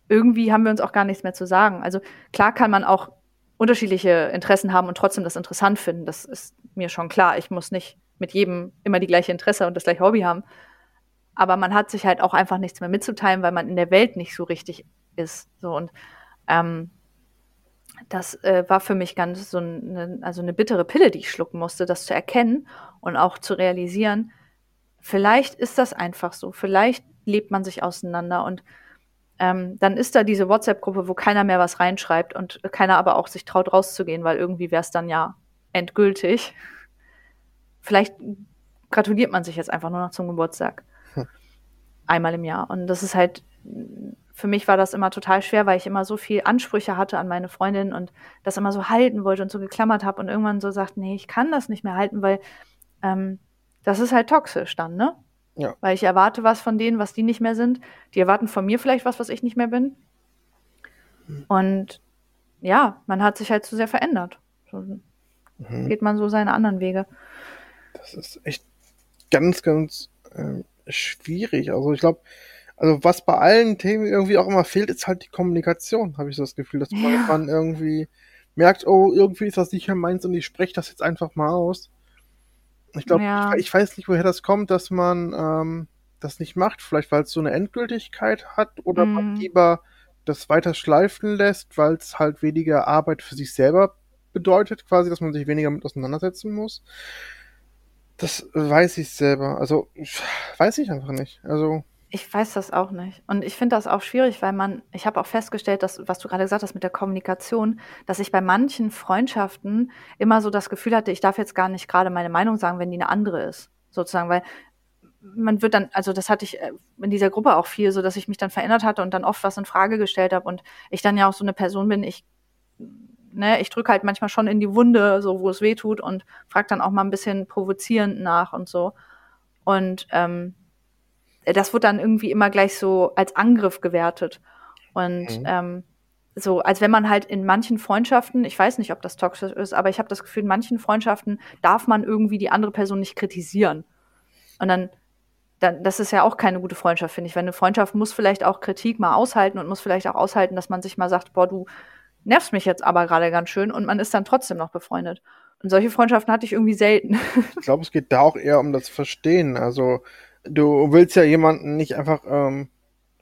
irgendwie haben wir uns auch gar nichts mehr zu sagen. Also klar kann man auch unterschiedliche Interessen haben und trotzdem das interessant finden. Das ist mir schon klar. Ich muss nicht mit jedem immer die gleiche Interesse und das gleiche Hobby haben. Aber man hat sich halt auch einfach nichts mehr mitzuteilen, weil man in der Welt nicht so richtig ist. So und ähm, das äh, war für mich ganz so eine, also eine bittere Pille, die ich schlucken musste, das zu erkennen und auch zu realisieren, vielleicht ist das einfach so, vielleicht lebt man sich auseinander und ähm, dann ist da diese WhatsApp-Gruppe, wo keiner mehr was reinschreibt und keiner aber auch sich traut rauszugehen, weil irgendwie wäre es dann ja endgültig. Vielleicht gratuliert man sich jetzt einfach nur noch zum Geburtstag. Hm. Einmal im Jahr. Und das ist halt, für mich war das immer total schwer, weil ich immer so viel Ansprüche hatte an meine Freundin und das immer so halten wollte und so geklammert habe und irgendwann so sagt, nee, ich kann das nicht mehr halten, weil ähm, das ist halt toxisch dann, ne? Ja. Weil ich erwarte was von denen, was die nicht mehr sind. Die erwarten von mir vielleicht was, was ich nicht mehr bin. Mhm. Und ja, man hat sich halt zu sehr verändert. So mhm. geht man so seine anderen Wege. Das ist echt ganz, ganz äh, schwierig. Also ich glaube, also was bei allen Themen irgendwie auch immer fehlt, ist halt die Kommunikation, habe ich so das Gefühl, dass ja. man irgendwie merkt, oh, irgendwie ist das nicht mehr meins und ich spreche das jetzt einfach mal aus. Ich glaube, ja. ich, ich, weiß nicht, woher das kommt, dass man ähm, das nicht macht. Vielleicht, weil es so eine Endgültigkeit hat oder mm. man mhm. lieber das weiter schleifen lässt, weil es halt weniger Arbeit für sich selber bedeutet, quasi, dass man sich weniger mit auseinandersetzen muss. Das weiß ich selber. Also, weiß ich einfach nicht. Also. Ich weiß das auch nicht. Und ich finde das auch schwierig, weil man, ich habe auch festgestellt, dass, was du gerade gesagt hast mit der Kommunikation, dass ich bei manchen Freundschaften immer so das Gefühl hatte, ich darf jetzt gar nicht gerade meine Meinung sagen, wenn die eine andere ist. Sozusagen, weil man wird dann, also das hatte ich äh, in dieser Gruppe auch viel, so dass ich mich dann verändert hatte und dann oft was in Frage gestellt habe und ich dann ja auch so eine Person bin, ich, ne, ich drücke halt manchmal schon in die Wunde, so wo es weh tut und frage dann auch mal ein bisschen provozierend nach und so. Und ähm, das wird dann irgendwie immer gleich so als Angriff gewertet. Und mhm. ähm, so, als wenn man halt in manchen Freundschaften, ich weiß nicht, ob das toxisch ist, aber ich habe das Gefühl, in manchen Freundschaften darf man irgendwie die andere Person nicht kritisieren. Und dann, dann das ist ja auch keine gute Freundschaft, finde ich. Weil eine Freundschaft muss vielleicht auch Kritik mal aushalten und muss vielleicht auch aushalten, dass man sich mal sagt, boah, du nervst mich jetzt aber gerade ganz schön und man ist dann trotzdem noch befreundet. Und solche Freundschaften hatte ich irgendwie selten. ich glaube, es geht da auch eher um das Verstehen. Also du willst ja jemanden nicht einfach ähm,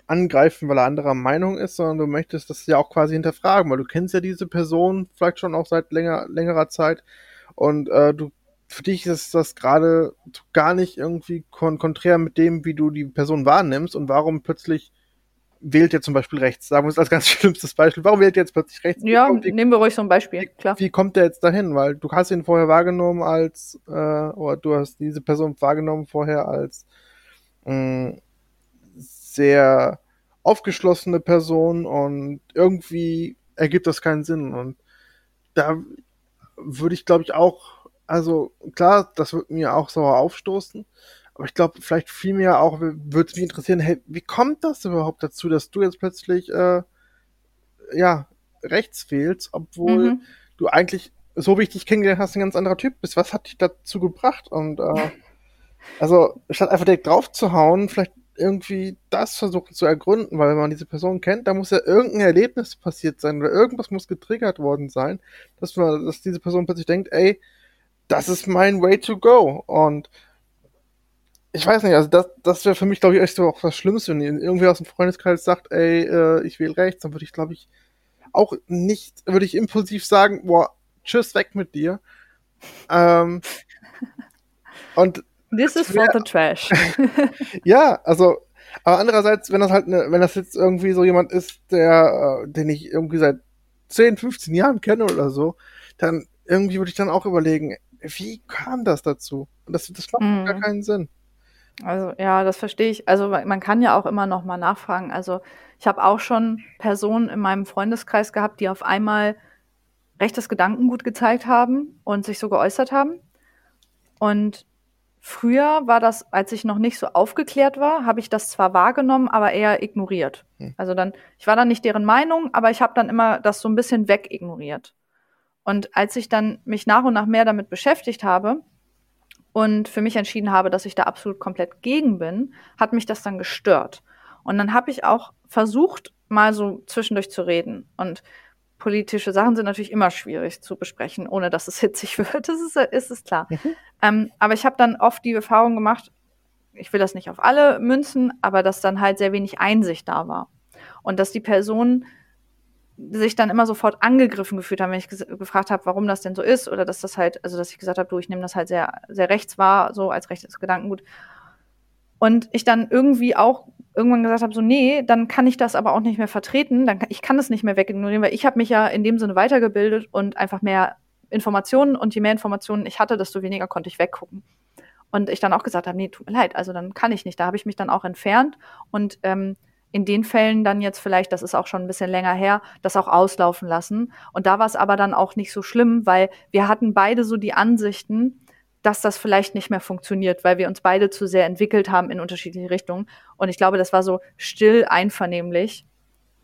angreifen, weil er anderer Meinung ist, sondern du möchtest das ja auch quasi hinterfragen, weil du kennst ja diese Person vielleicht schon auch seit länger, längerer Zeit und äh, du für dich ist das gerade gar nicht irgendwie kon konträr mit dem, wie du die Person wahrnimmst und warum plötzlich wählt ihr zum Beispiel rechts? Sagen wir es als ganz schlimmstes Beispiel. Warum wählt ihr jetzt plötzlich rechts? Ja, die, nehmen wir ruhig so ein Beispiel, klar. Wie kommt der jetzt dahin? Weil du hast ihn vorher wahrgenommen als, äh, oder du hast diese Person wahrgenommen vorher als mh, sehr aufgeschlossene Person und irgendwie ergibt das keinen Sinn. Und da würde ich, glaube ich, auch, also klar, das wird mir auch sauer aufstoßen, aber ich glaube, vielleicht viel mehr auch würde es mich interessieren, hey, wie kommt das überhaupt dazu, dass du jetzt plötzlich äh, ja rechts wählst, obwohl mhm. du eigentlich so wie ich dich kennengelernt hast, ein ganz anderer Typ bist. Was hat dich dazu gebracht? Und äh, also statt einfach direkt drauf zu hauen, vielleicht irgendwie das versuchen zu ergründen, weil wenn man diese Person kennt, da muss ja irgendein Erlebnis passiert sein oder irgendwas muss getriggert worden sein, dass man, dass diese Person plötzlich denkt, ey, das ist mein way to go. Und ich weiß nicht, also das, das wäre für mich, glaube ich, echt so auch das Schlimmste, wenn irgendwer aus dem Freundeskreis sagt, ey, äh, ich wähle rechts, dann würde ich, glaube ich, auch nicht, würde ich impulsiv sagen, boah, tschüss, weg mit dir. Ähm, und This is for the trash. ja, also, aber andererseits, wenn das halt, ne, wenn das jetzt irgendwie so jemand ist, der, äh, den ich irgendwie seit 10, 15 Jahren kenne oder so, dann irgendwie würde ich dann auch überlegen, wie kam das dazu? Und das, das macht mm. gar keinen Sinn. Also ja, das verstehe ich. Also man kann ja auch immer noch mal nachfragen. Also ich habe auch schon Personen in meinem Freundeskreis gehabt, die auf einmal rechtes Gedankengut gezeigt haben und sich so geäußert haben. Und früher war das, als ich noch nicht so aufgeklärt war, habe ich das zwar wahrgenommen, aber eher ignoriert. Hm. Also dann, ich war dann nicht deren Meinung, aber ich habe dann immer das so ein bisschen wegignoriert. Und als ich dann mich nach und nach mehr damit beschäftigt habe, und für mich entschieden habe, dass ich da absolut komplett gegen bin, hat mich das dann gestört. Und dann habe ich auch versucht, mal so zwischendurch zu reden. Und politische Sachen sind natürlich immer schwierig zu besprechen, ohne dass es hitzig wird. Das ist, ist es klar. Mhm. Ähm, aber ich habe dann oft die Erfahrung gemacht, ich will das nicht auf alle münzen, aber dass dann halt sehr wenig Einsicht da war. Und dass die Person sich dann immer sofort angegriffen gefühlt haben, wenn ich gefragt habe, warum das denn so ist oder dass das halt, also dass ich gesagt habe, du, ich nehme das halt sehr, sehr rechts wahr, so als rechtes Gedankengut. Und ich dann irgendwie auch irgendwann gesagt habe, so nee, dann kann ich das aber auch nicht mehr vertreten, dann kann, ich kann das nicht mehr wegignorieren, weil ich habe mich ja in dem Sinne weitergebildet und einfach mehr Informationen und je mehr Informationen ich hatte, desto weniger konnte ich weggucken. Und ich dann auch gesagt habe, nee, tut mir leid, also dann kann ich nicht. Da habe ich mich dann auch entfernt und ähm, in den Fällen dann jetzt vielleicht, das ist auch schon ein bisschen länger her, das auch auslaufen lassen. Und da war es aber dann auch nicht so schlimm, weil wir hatten beide so die Ansichten, dass das vielleicht nicht mehr funktioniert, weil wir uns beide zu sehr entwickelt haben in unterschiedliche Richtungen. Und ich glaube, das war so still einvernehmlich.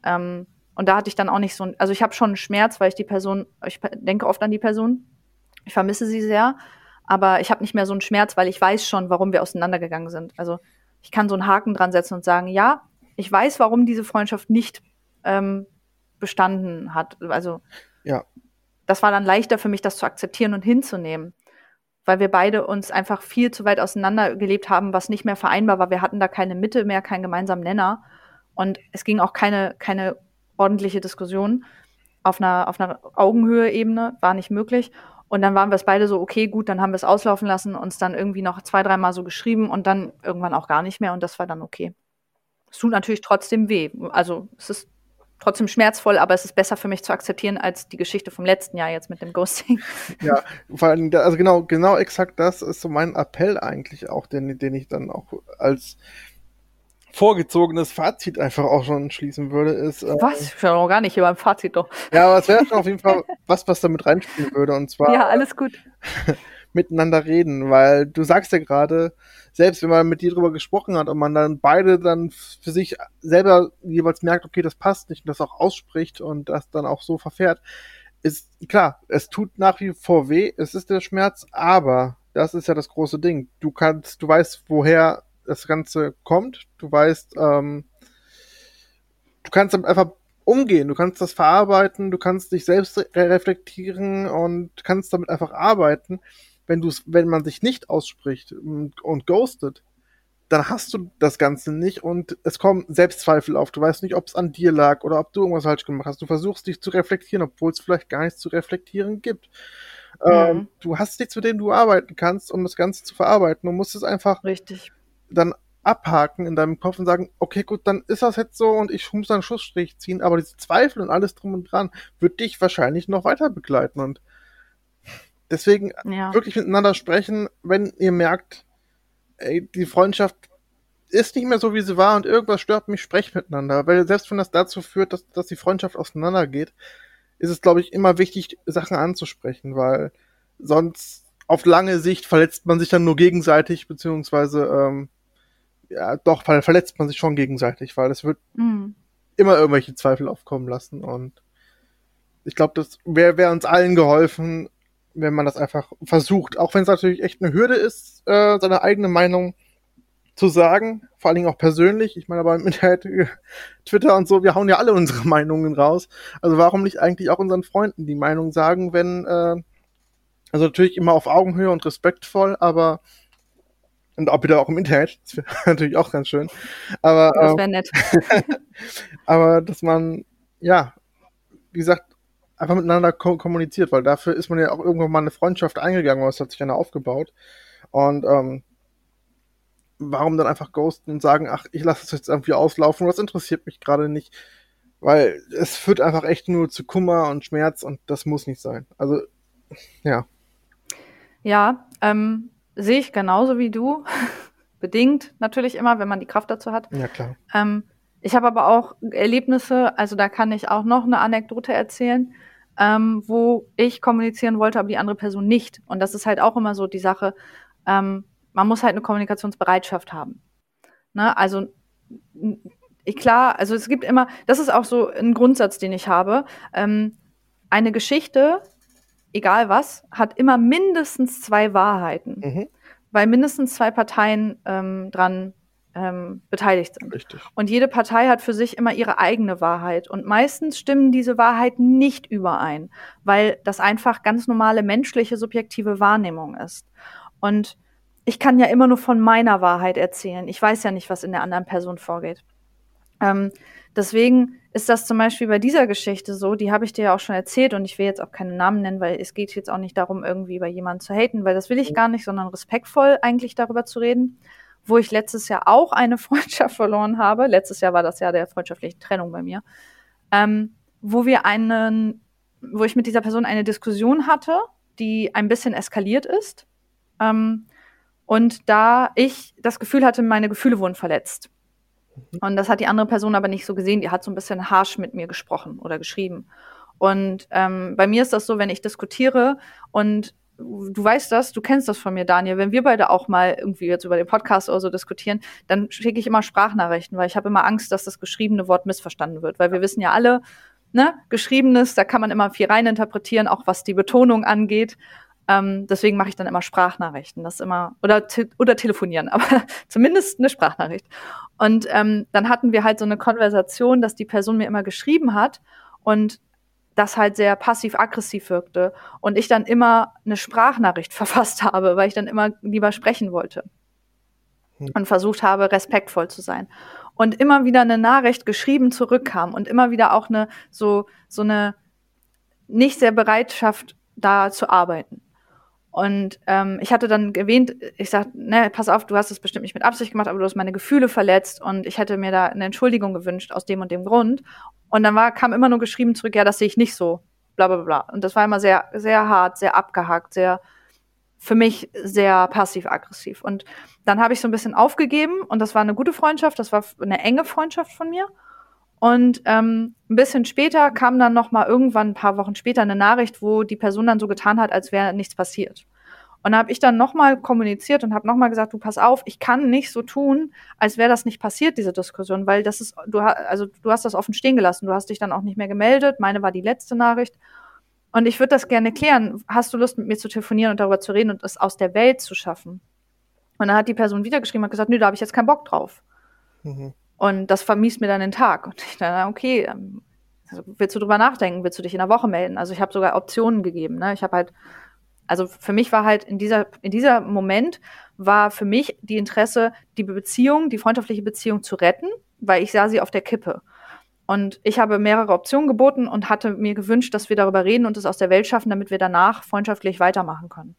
Ähm, und da hatte ich dann auch nicht so, also ich habe schon einen Schmerz, weil ich die Person, ich denke oft an die Person, ich vermisse sie sehr, aber ich habe nicht mehr so einen Schmerz, weil ich weiß schon, warum wir auseinandergegangen sind. Also ich kann so einen Haken dran setzen und sagen, ja, ich weiß, warum diese Freundschaft nicht ähm, bestanden hat. Also ja. das war dann leichter für mich, das zu akzeptieren und hinzunehmen. Weil wir beide uns einfach viel zu weit auseinander gelebt haben, was nicht mehr vereinbar war. Wir hatten da keine Mitte mehr, keinen gemeinsamen Nenner. Und es ging auch keine, keine ordentliche Diskussion auf einer, auf einer Augenhöhe-Ebene, war nicht möglich. Und dann waren wir es beide so, okay, gut, dann haben wir es auslaufen lassen, uns dann irgendwie noch zwei, dreimal so geschrieben und dann irgendwann auch gar nicht mehr und das war dann okay. Es tut natürlich trotzdem weh. Also es ist trotzdem schmerzvoll, aber es ist besser für mich zu akzeptieren als die Geschichte vom letzten Jahr jetzt mit dem Ghosting. Ja, vor allem, also genau, genau exakt das ist so mein Appell eigentlich auch, den, den ich dann auch als vorgezogenes Fazit einfach auch schon schließen würde, ist. Äh, was? Ich bin noch gar nicht hier beim Fazit doch. Ja, aber es wäre schon auf jeden Fall was, was damit reinspielen würde. Und zwar. Ja, alles gut. miteinander reden, weil du sagst ja gerade, selbst wenn man mit dir drüber gesprochen hat und man dann beide dann für sich selber jeweils merkt, okay, das passt nicht und das auch ausspricht und das dann auch so verfährt, ist klar, es tut nach wie vor weh, es ist der Schmerz, aber das ist ja das große Ding. Du kannst, du weißt, woher das Ganze kommt, du weißt, ähm, du kannst einfach umgehen, du kannst das verarbeiten, du kannst dich selbst reflektieren und kannst damit einfach arbeiten wenn du wenn man sich nicht ausspricht und, und ghostet, dann hast du das Ganze nicht und es kommen Selbstzweifel auf. Du weißt nicht, ob es an dir lag oder ob du irgendwas falsch gemacht hast. Du versuchst dich zu reflektieren, obwohl es vielleicht gar nichts zu reflektieren gibt. Mhm. Ähm, du hast nichts, mit dem du arbeiten kannst, um das Ganze zu verarbeiten. Du musst es einfach Richtig. dann abhaken in deinem Kopf und sagen, okay, gut, dann ist das jetzt so und ich muss einen Schussstrich ziehen, aber diese Zweifel und alles drum und dran wird dich wahrscheinlich noch weiter begleiten und Deswegen ja. wirklich miteinander sprechen, wenn ihr merkt, ey, die Freundschaft ist nicht mehr so, wie sie war und irgendwas stört mich, sprecht miteinander. Weil selbst wenn das dazu führt, dass, dass die Freundschaft auseinandergeht, ist es, glaube ich, immer wichtig, Sachen anzusprechen, weil sonst auf lange Sicht verletzt man sich dann nur gegenseitig, beziehungsweise ähm, ja, doch, verletzt man sich schon gegenseitig, weil es wird mhm. immer irgendwelche Zweifel aufkommen lassen und ich glaube, das wäre wär uns allen geholfen, wenn man das einfach versucht. Auch wenn es natürlich echt eine Hürde ist, äh, seine eigene Meinung zu sagen, vor allen Dingen auch persönlich. Ich meine, aber im Internet, Twitter und so, wir hauen ja alle unsere Meinungen raus. Also warum nicht eigentlich auch unseren Freunden die Meinung sagen, wenn, äh, also natürlich immer auf Augenhöhe und respektvoll, aber und auch wieder auch im Internet, das wäre natürlich auch ganz schön. Aber, das wäre nett. aber dass man, ja, wie gesagt, einfach miteinander ko kommuniziert, weil dafür ist man ja auch irgendwann mal eine Freundschaft eingegangen, weil es hat sich eine aufgebaut. Und ähm, warum dann einfach ghosten und sagen, ach, ich lasse es jetzt irgendwie auslaufen, das interessiert mich gerade nicht. Weil es führt einfach echt nur zu Kummer und Schmerz und das muss nicht sein. Also, ja. Ja, ähm, sehe ich genauso wie du. Bedingt natürlich immer, wenn man die Kraft dazu hat. Ja, klar. Ähm, ich habe aber auch Erlebnisse, also da kann ich auch noch eine Anekdote erzählen, ähm, wo ich kommunizieren wollte, aber die andere Person nicht. Und das ist halt auch immer so die Sache. Ähm, man muss halt eine Kommunikationsbereitschaft haben. Ne? Also ich, klar, also es gibt immer, das ist auch so ein Grundsatz, den ich habe. Ähm, eine Geschichte, egal was, hat immer mindestens zwei Wahrheiten, mhm. weil mindestens zwei Parteien ähm, dran ähm, beteiligt sind. Richtig. Und jede Partei hat für sich immer ihre eigene Wahrheit. Und meistens stimmen diese Wahrheiten nicht überein, weil das einfach ganz normale menschliche subjektive Wahrnehmung ist. Und ich kann ja immer nur von meiner Wahrheit erzählen. Ich weiß ja nicht, was in der anderen Person vorgeht. Ähm, deswegen ist das zum Beispiel bei dieser Geschichte so, die habe ich dir ja auch schon erzählt und ich will jetzt auch keinen Namen nennen, weil es geht jetzt auch nicht darum, irgendwie bei jemandem zu haten, weil das will ich gar nicht, sondern respektvoll eigentlich darüber zu reden, wo ich letztes Jahr auch eine Freundschaft verloren habe. Letztes Jahr war das Jahr der freundschaftlichen Trennung bei mir, ähm, wo wir einen, wo ich mit dieser Person eine Diskussion hatte, die ein bisschen eskaliert ist. Ähm, und da ich das Gefühl hatte, meine Gefühle wurden verletzt. Mhm. Und das hat die andere Person aber nicht so gesehen. Die hat so ein bisschen harsh mit mir gesprochen oder geschrieben. Und ähm, bei mir ist das so, wenn ich diskutiere und du weißt das, du kennst das von mir, Daniel, wenn wir beide auch mal irgendwie jetzt über den Podcast oder so diskutieren, dann schicke ich immer Sprachnachrichten, weil ich habe immer Angst, dass das geschriebene Wort missverstanden wird. Weil wir wissen ja alle, ne, geschriebenes, da kann man immer viel reininterpretieren, auch was die Betonung angeht. Ähm, deswegen mache ich dann immer Sprachnachrichten. Das immer, oder, te oder telefonieren, aber zumindest eine Sprachnachricht. Und ähm, dann hatten wir halt so eine Konversation, dass die Person mir immer geschrieben hat und das halt sehr passiv-aggressiv wirkte. Und ich dann immer eine Sprachnachricht verfasst habe, weil ich dann immer lieber sprechen wollte. Hm. Und versucht habe, respektvoll zu sein. Und immer wieder eine Nachricht geschrieben zurückkam und immer wieder auch eine, so, so eine nicht sehr Bereitschaft, da zu arbeiten. Und ähm, ich hatte dann erwähnt, ich sag, ne, pass auf, du hast es bestimmt nicht mit Absicht gemacht, aber du hast meine Gefühle verletzt und ich hätte mir da eine Entschuldigung gewünscht aus dem und dem Grund. Und dann war, kam immer nur geschrieben zurück, ja, das sehe ich nicht so, bla bla bla. Und das war immer sehr, sehr hart, sehr abgehackt, sehr, für mich sehr passiv-aggressiv. Und dann habe ich so ein bisschen aufgegeben und das war eine gute Freundschaft, das war eine enge Freundschaft von mir. Und ähm, ein bisschen später kam dann noch mal irgendwann ein paar Wochen später eine Nachricht, wo die Person dann so getan hat, als wäre nichts passiert. Und da habe ich dann noch mal kommuniziert und habe noch mal gesagt, du pass auf, ich kann nicht so tun, als wäre das nicht passiert, diese Diskussion, weil das ist, du also du hast das offen stehen gelassen, du hast dich dann auch nicht mehr gemeldet. Meine war die letzte Nachricht. Und ich würde das gerne klären. Hast du Lust, mit mir zu telefonieren und darüber zu reden und es aus der Welt zu schaffen? Und dann hat die Person wieder geschrieben und gesagt, nö, da habe ich jetzt keinen Bock drauf. Mhm. Und das vermisst mir dann den Tag. Und ich dachte, okay, ähm, also willst du drüber nachdenken? Willst du dich in der Woche melden? Also ich habe sogar Optionen gegeben. Ne? Ich habe halt, also für mich war halt in dieser, in dieser Moment war für mich die Interesse, die Beziehung, die freundschaftliche Beziehung zu retten, weil ich sah sie auf der Kippe. Und ich habe mehrere Optionen geboten und hatte mir gewünscht, dass wir darüber reden und es aus der Welt schaffen, damit wir danach freundschaftlich weitermachen können.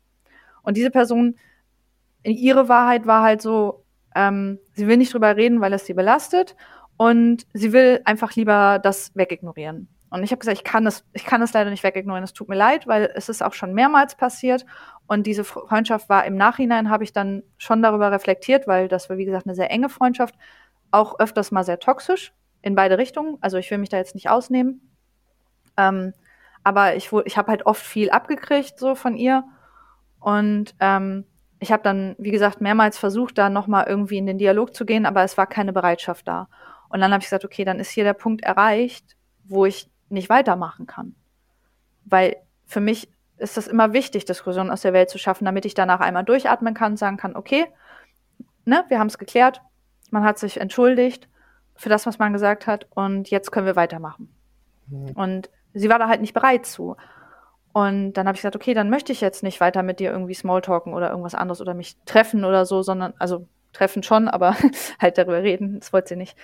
Und diese Person, ihre Wahrheit war halt so, ähm, sie will nicht drüber reden, weil es sie belastet und sie will einfach lieber das wegignorieren. Und ich habe gesagt, ich kann es, ich kann es leider nicht wegignorieren. Es tut mir leid, weil es ist auch schon mehrmals passiert. Und diese Freundschaft war im Nachhinein, habe ich dann schon darüber reflektiert, weil das war, wie gesagt, eine sehr enge Freundschaft, auch öfters mal sehr toxisch in beide Richtungen. Also ich will mich da jetzt nicht ausnehmen. Ähm, aber ich, ich habe halt oft viel abgekriegt so von ihr. Und ähm, ich habe dann, wie gesagt, mehrmals versucht, da nochmal irgendwie in den Dialog zu gehen, aber es war keine Bereitschaft da. Und dann habe ich gesagt, okay, dann ist hier der Punkt erreicht, wo ich nicht weitermachen kann. Weil für mich ist es immer wichtig, Diskussionen aus der Welt zu schaffen, damit ich danach einmal durchatmen kann, sagen kann, okay, ne, wir haben es geklärt, man hat sich entschuldigt für das, was man gesagt hat und jetzt können wir weitermachen. Mhm. Und sie war da halt nicht bereit zu. Und dann habe ich gesagt, okay, dann möchte ich jetzt nicht weiter mit dir irgendwie Smalltalken oder irgendwas anderes oder mich treffen oder so, sondern, also treffen schon, aber halt darüber reden, das wollte sie nicht.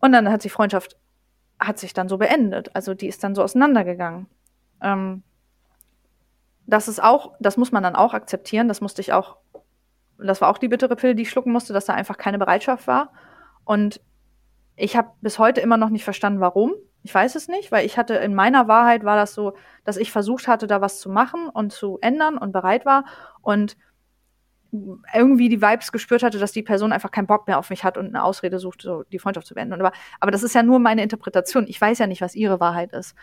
Und dann hat die Freundschaft, hat sich dann so beendet. Also die ist dann so auseinandergegangen. Ähm, das ist auch, das muss man dann auch akzeptieren, das musste ich auch, das war auch die bittere Pille, die ich schlucken musste, dass da einfach keine Bereitschaft war. Und ich habe bis heute immer noch nicht verstanden, warum. Ich weiß es nicht, weil ich hatte in meiner Wahrheit war das so, dass ich versucht hatte, da was zu machen und zu ändern und bereit war und irgendwie die Vibes gespürt hatte, dass die Person einfach keinen Bock mehr auf mich hat und eine Ausrede sucht, so die Freundschaft zu beenden. Aber, aber das ist ja nur meine Interpretation. Ich weiß ja nicht, was ihre Wahrheit ist.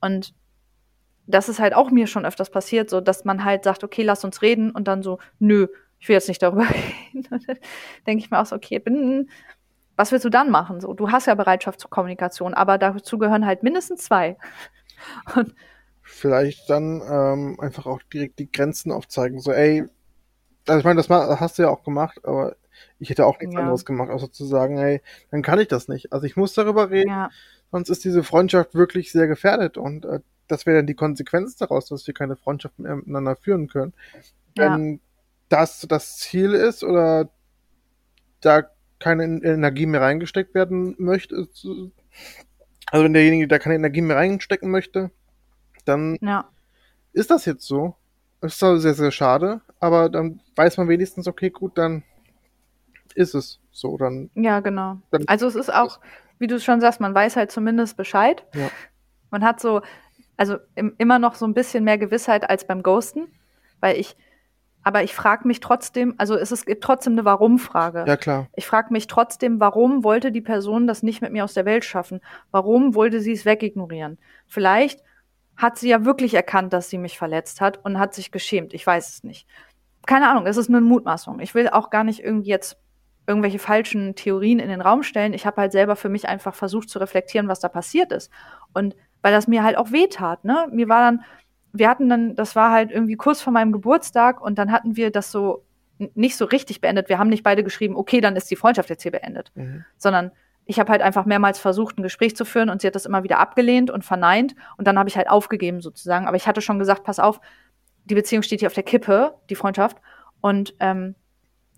Und das ist halt auch mir schon öfters passiert, so dass man halt sagt, okay, lass uns reden und dann so, nö, ich will jetzt nicht darüber reden. denke ich mir auch so, okay, bin was willst du dann machen? So, du hast ja Bereitschaft zur Kommunikation, aber dazu gehören halt mindestens zwei. Und Vielleicht dann ähm, einfach auch direkt die Grenzen aufzeigen. So, ey, also ich meine, das hast du ja auch gemacht, aber ich hätte auch nichts ja. anderes gemacht, außer zu sagen, ey, dann kann ich das nicht. Also ich muss darüber reden, ja. sonst ist diese Freundschaft wirklich sehr gefährdet und äh, das wäre dann die Konsequenz daraus, dass wir keine Freundschaft mehr miteinander führen können. Ja. Wenn das das Ziel ist oder da keine Energie mehr reingesteckt werden möchte, also wenn derjenige da keine Energie mehr reinstecken möchte, dann ja. ist das jetzt so. Das ist zwar sehr, sehr schade, aber dann weiß man wenigstens, okay, gut, dann ist es so. Dann, ja, genau. Dann also es ist auch, wie du schon sagst, man weiß halt zumindest Bescheid. Ja. Man hat so, also im, immer noch so ein bisschen mehr Gewissheit als beim Ghosten, weil ich, aber ich frage mich trotzdem, also es, ist, gibt trotzdem eine Warum-Frage. Ja, klar. Ich frage mich trotzdem, warum wollte die Person das nicht mit mir aus der Welt schaffen? Warum wollte sie es wegignorieren? Vielleicht hat sie ja wirklich erkannt, dass sie mich verletzt hat und hat sich geschämt. Ich weiß es nicht. Keine Ahnung, es ist eine Mutmaßung. Ich will auch gar nicht irgendwie jetzt irgendwelche falschen Theorien in den Raum stellen. Ich habe halt selber für mich einfach versucht zu reflektieren, was da passiert ist. Und weil das mir halt auch wehtat, ne? Mir war dann, wir hatten dann, das war halt irgendwie kurz vor meinem Geburtstag und dann hatten wir das so nicht so richtig beendet. Wir haben nicht beide geschrieben, okay, dann ist die Freundschaft jetzt hier beendet, mhm. sondern ich habe halt einfach mehrmals versucht, ein Gespräch zu führen und sie hat das immer wieder abgelehnt und verneint und dann habe ich halt aufgegeben sozusagen. Aber ich hatte schon gesagt, pass auf, die Beziehung steht hier auf der Kippe, die Freundschaft und ähm,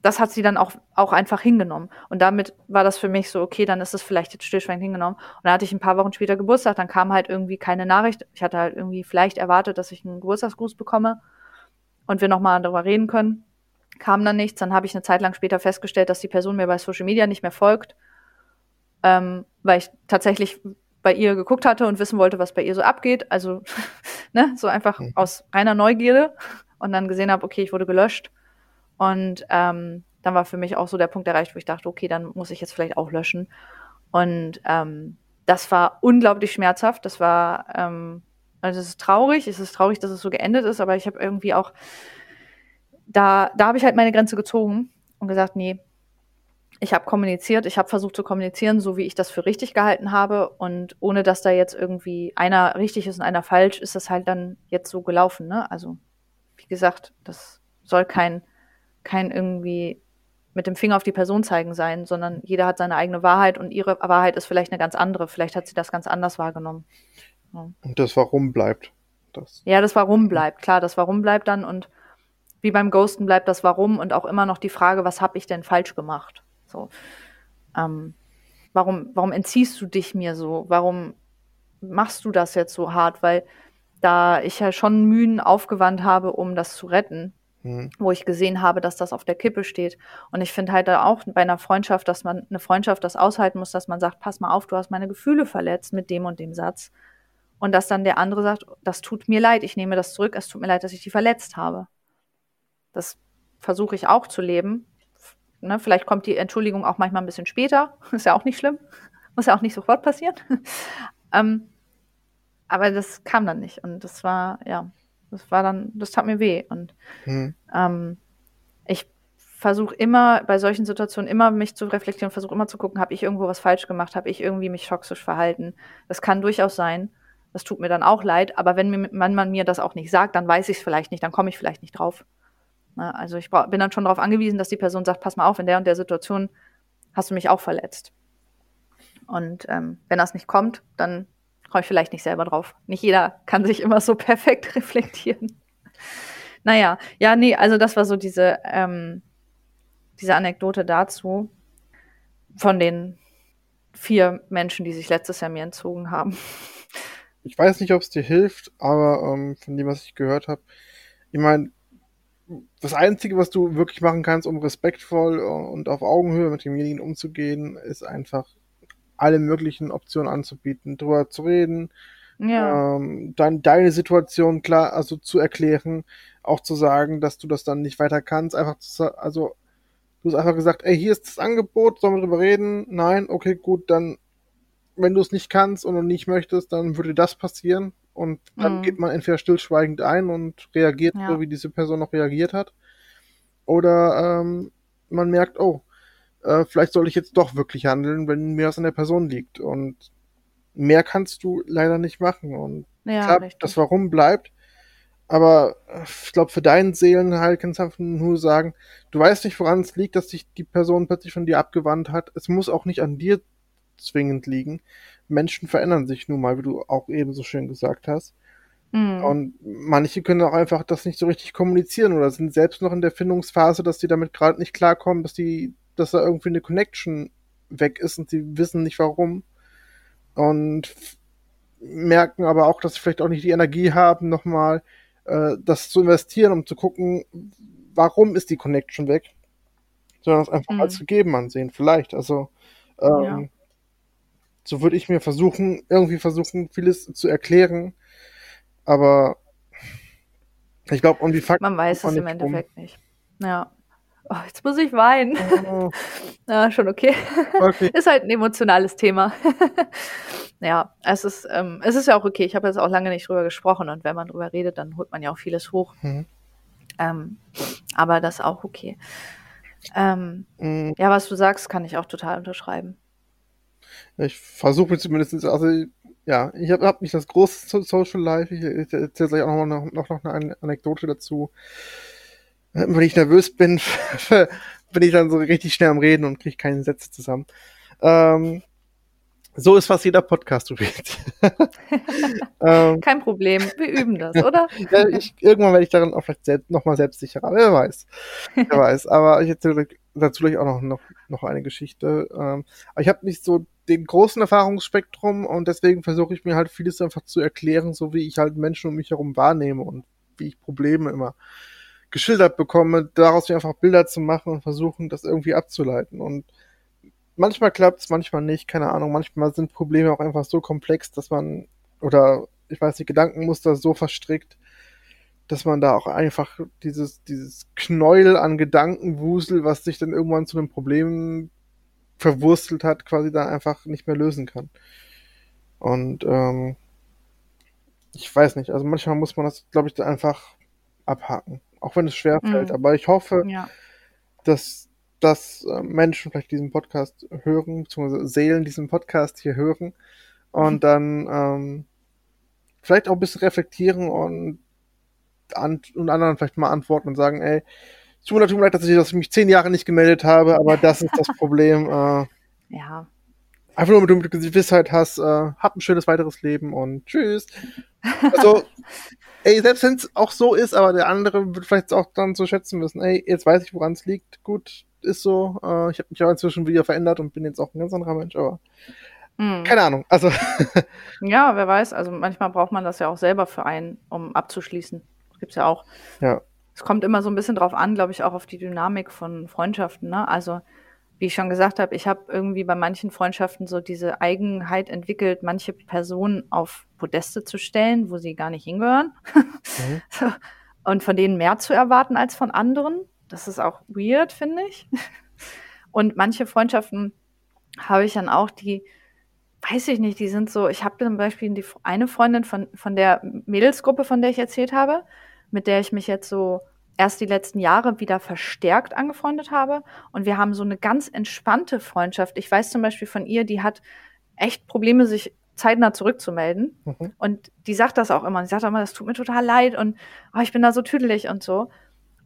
das hat sie dann auch, auch einfach hingenommen. Und damit war das für mich so, okay, dann ist es vielleicht jetzt stillschweigend hingenommen. Und dann hatte ich ein paar Wochen später Geburtstag, dann kam halt irgendwie keine Nachricht. Ich hatte halt irgendwie vielleicht erwartet, dass ich einen Geburtstagsgruß bekomme und wir nochmal darüber reden können. Kam dann nichts. Dann habe ich eine Zeit lang später festgestellt, dass die Person mir bei Social Media nicht mehr folgt, ähm, weil ich tatsächlich bei ihr geguckt hatte und wissen wollte, was bei ihr so abgeht. Also, ne, so einfach mhm. aus reiner Neugierde und dann gesehen habe, okay, ich wurde gelöscht und ähm, dann war für mich auch so der Punkt erreicht, wo ich dachte, okay, dann muss ich jetzt vielleicht auch löschen. Und ähm, das war unglaublich schmerzhaft. Das war, ähm, also es ist traurig, es ist traurig, dass es so geendet ist, aber ich habe irgendwie auch, da, da habe ich halt meine Grenze gezogen und gesagt, nee, ich habe kommuniziert, ich habe versucht zu kommunizieren, so wie ich das für richtig gehalten habe. Und ohne dass da jetzt irgendwie einer richtig ist und einer falsch, ist das halt dann jetzt so gelaufen. Ne? Also, wie gesagt, das soll kein kein irgendwie mit dem Finger auf die Person zeigen sein, sondern jeder hat seine eigene Wahrheit und ihre Wahrheit ist vielleicht eine ganz andere. Vielleicht hat sie das ganz anders wahrgenommen. Ja. Und das Warum bleibt. Das. Ja, das Warum bleibt. Klar, das Warum bleibt dann und wie beim Ghosten bleibt das Warum und auch immer noch die Frage, was habe ich denn falsch gemacht? So, ähm, warum, warum entziehst du dich mir so? Warum machst du das jetzt so hart? Weil da ich ja schon Mühen aufgewandt habe, um das zu retten, mhm. wo ich gesehen habe, dass das auf der Kippe steht. Und ich finde halt auch bei einer Freundschaft, dass man eine Freundschaft das aushalten muss, dass man sagt, pass mal auf, du hast meine Gefühle verletzt mit dem und dem Satz. Und dass dann der andere sagt, das tut mir leid, ich nehme das zurück, es tut mir leid, dass ich die verletzt habe. Das versuche ich auch zu leben. Ne, vielleicht kommt die Entschuldigung auch manchmal ein bisschen später. Ist ja auch nicht schlimm. Muss ja auch nicht sofort passieren. ähm, aber das kam dann nicht. Und das war, ja, das war dann, das tat mir weh. Und mhm. ähm, ich versuche immer bei solchen Situationen immer mich zu reflektieren, versuche immer zu gucken, habe ich irgendwo was falsch gemacht, habe ich irgendwie mich toxisch verhalten. Das kann durchaus sein. Das tut mir dann auch leid, aber wenn, mir, wenn man mir das auch nicht sagt, dann weiß ich es vielleicht nicht, dann komme ich vielleicht nicht drauf. Na, also ich bin dann schon darauf angewiesen, dass die Person sagt, pass mal auf, in der und der Situation hast du mich auch verletzt. Und ähm, wenn das nicht kommt, dann komme ich vielleicht nicht selber drauf. Nicht jeder kann sich immer so perfekt reflektieren. Naja, ja, nee, also das war so diese, ähm, diese Anekdote dazu von den vier Menschen, die sich letztes Jahr mir entzogen haben. Ich weiß nicht, ob es dir hilft, aber ähm, von dem, was ich gehört habe, ich meine, das Einzige, was du wirklich machen kannst, um respektvoll und auf Augenhöhe mit demjenigen umzugehen, ist einfach alle möglichen Optionen anzubieten, drüber zu reden, ja. ähm, dann deine Situation klar, also zu erklären, auch zu sagen, dass du das dann nicht weiter kannst, einfach zu, also du hast einfach gesagt, ey, hier ist das Angebot, sollen wir drüber reden? Nein, okay, gut, dann wenn du es nicht kannst und nicht möchtest, dann würde das passieren. Und dann mhm. geht man entweder stillschweigend ein und reagiert ja. so, wie diese Person noch reagiert hat. Oder ähm, man merkt, oh, äh, vielleicht soll ich jetzt doch wirklich handeln, wenn mir was an der Person liegt. Und mehr kannst du leider nicht machen. Und ja, klar, das Warum bleibt. Aber äh, ich glaube, für deinen Seelenheil kannst du einfach nur sagen, du weißt nicht, woran es liegt, dass sich die Person plötzlich von dir abgewandt hat. Es muss auch nicht an dir zwingend liegen. Menschen verändern sich nun mal, wie du auch eben so schön gesagt hast. Mhm. Und manche können auch einfach das nicht so richtig kommunizieren oder sind selbst noch in der Findungsphase, dass sie damit gerade nicht klarkommen, dass die, dass da irgendwie eine Connection weg ist und sie wissen nicht warum. Und merken aber auch, dass sie vielleicht auch nicht die Energie haben, nochmal äh, das zu investieren, um zu gucken, warum ist die Connection weg, sondern es einfach mhm. als gegeben ansehen, vielleicht. Also ähm, ja so würde ich mir versuchen, irgendwie versuchen, vieles zu erklären. Aber ich glaube, um die Fakten. Man weiß es im Endeffekt um. nicht. Ja. Oh, jetzt muss ich weinen. Oh. ja, schon okay. okay. ist halt ein emotionales Thema. ja, es ist, ähm, es ist ja auch okay. Ich habe jetzt auch lange nicht drüber gesprochen und wenn man drüber redet, dann holt man ja auch vieles hoch. Mhm. Ähm, aber das ist auch okay. Ähm, mhm. Ja, was du sagst, kann ich auch total unterschreiben. Ich versuche zumindest, also ja, ich habe hab nicht das große Social Life. Ich, ich erzähle gleich auch noch, noch, noch eine Anekdote dazu. Wenn ich nervös bin, bin ich dann so richtig schnell am Reden und kriege keine Sätze zusammen. Ähm, so ist fast jeder Podcast übrigens. ähm, Kein Problem, wir üben das, oder? ja, ich, irgendwann werde ich darin auch vielleicht selbst, nochmal selbstsicherer, wer weiß. Wer weiß. Aber ich erzähle dazu gleich auch noch, noch, noch eine Geschichte. Ähm, aber ich habe nicht so den großen Erfahrungsspektrum und deswegen versuche ich mir halt vieles einfach zu erklären, so wie ich halt Menschen um mich herum wahrnehme und wie ich Probleme immer geschildert bekomme, daraus mir einfach Bilder zu machen und versuchen, das irgendwie abzuleiten. Und manchmal klappt es, manchmal nicht, keine Ahnung. Manchmal sind Probleme auch einfach so komplex, dass man, oder ich weiß nicht, Gedankenmuster so verstrickt, dass man da auch einfach dieses, dieses Knäuel an Gedankenwusel, was sich dann irgendwann zu einem Problem verwurstelt hat, quasi da einfach nicht mehr lösen kann. Und ähm, ich weiß nicht, also manchmal muss man das, glaube ich, einfach abhaken. Auch wenn es schwer fällt. Mhm. Aber ich hoffe, ja. dass, dass äh, Menschen vielleicht diesen Podcast hören, beziehungsweise Seelen diesen Podcast hier hören und mhm. dann ähm, vielleicht auch ein bisschen reflektieren und, an, und anderen vielleicht mal antworten und sagen, ey, es tut mir leid, dass ich, dass ich mich zehn Jahre nicht gemeldet habe, aber das ist das Problem. Äh, ja. Einfach nur, damit du Gewissheit hast, äh, hab ein schönes weiteres Leben und tschüss. Also, ey, selbst wenn es auch so ist, aber der andere wird vielleicht auch dann so schätzen müssen, ey, jetzt weiß ich, woran es liegt. Gut, ist so. Äh, ich habe mich auch inzwischen wieder verändert und bin jetzt auch ein ganz anderer Mensch, aber hm. keine Ahnung. Also. ja, wer weiß. Also manchmal braucht man das ja auch selber für einen, um abzuschließen. Gibt's ja auch. Ja es kommt immer so ein bisschen drauf an, glaube ich, auch auf die Dynamik von Freundschaften. Ne? Also, wie ich schon gesagt habe, ich habe irgendwie bei manchen Freundschaften so diese Eigenheit entwickelt, manche Personen auf Podeste zu stellen, wo sie gar nicht hingehören. Mhm. Und von denen mehr zu erwarten als von anderen. Das ist auch weird, finde ich. Und manche Freundschaften habe ich dann auch, die, weiß ich nicht, die sind so, ich habe zum Beispiel die, eine Freundin von, von der Mädelsgruppe, von der ich erzählt habe, mit der ich mich jetzt so erst die letzten Jahre wieder verstärkt angefreundet habe. Und wir haben so eine ganz entspannte Freundschaft. Ich weiß zum Beispiel von ihr, die hat echt Probleme, sich zeitnah zurückzumelden. Mhm. Und die sagt das auch immer. Und sie sagt immer, das tut mir total leid und oh, ich bin da so tüdelig und so.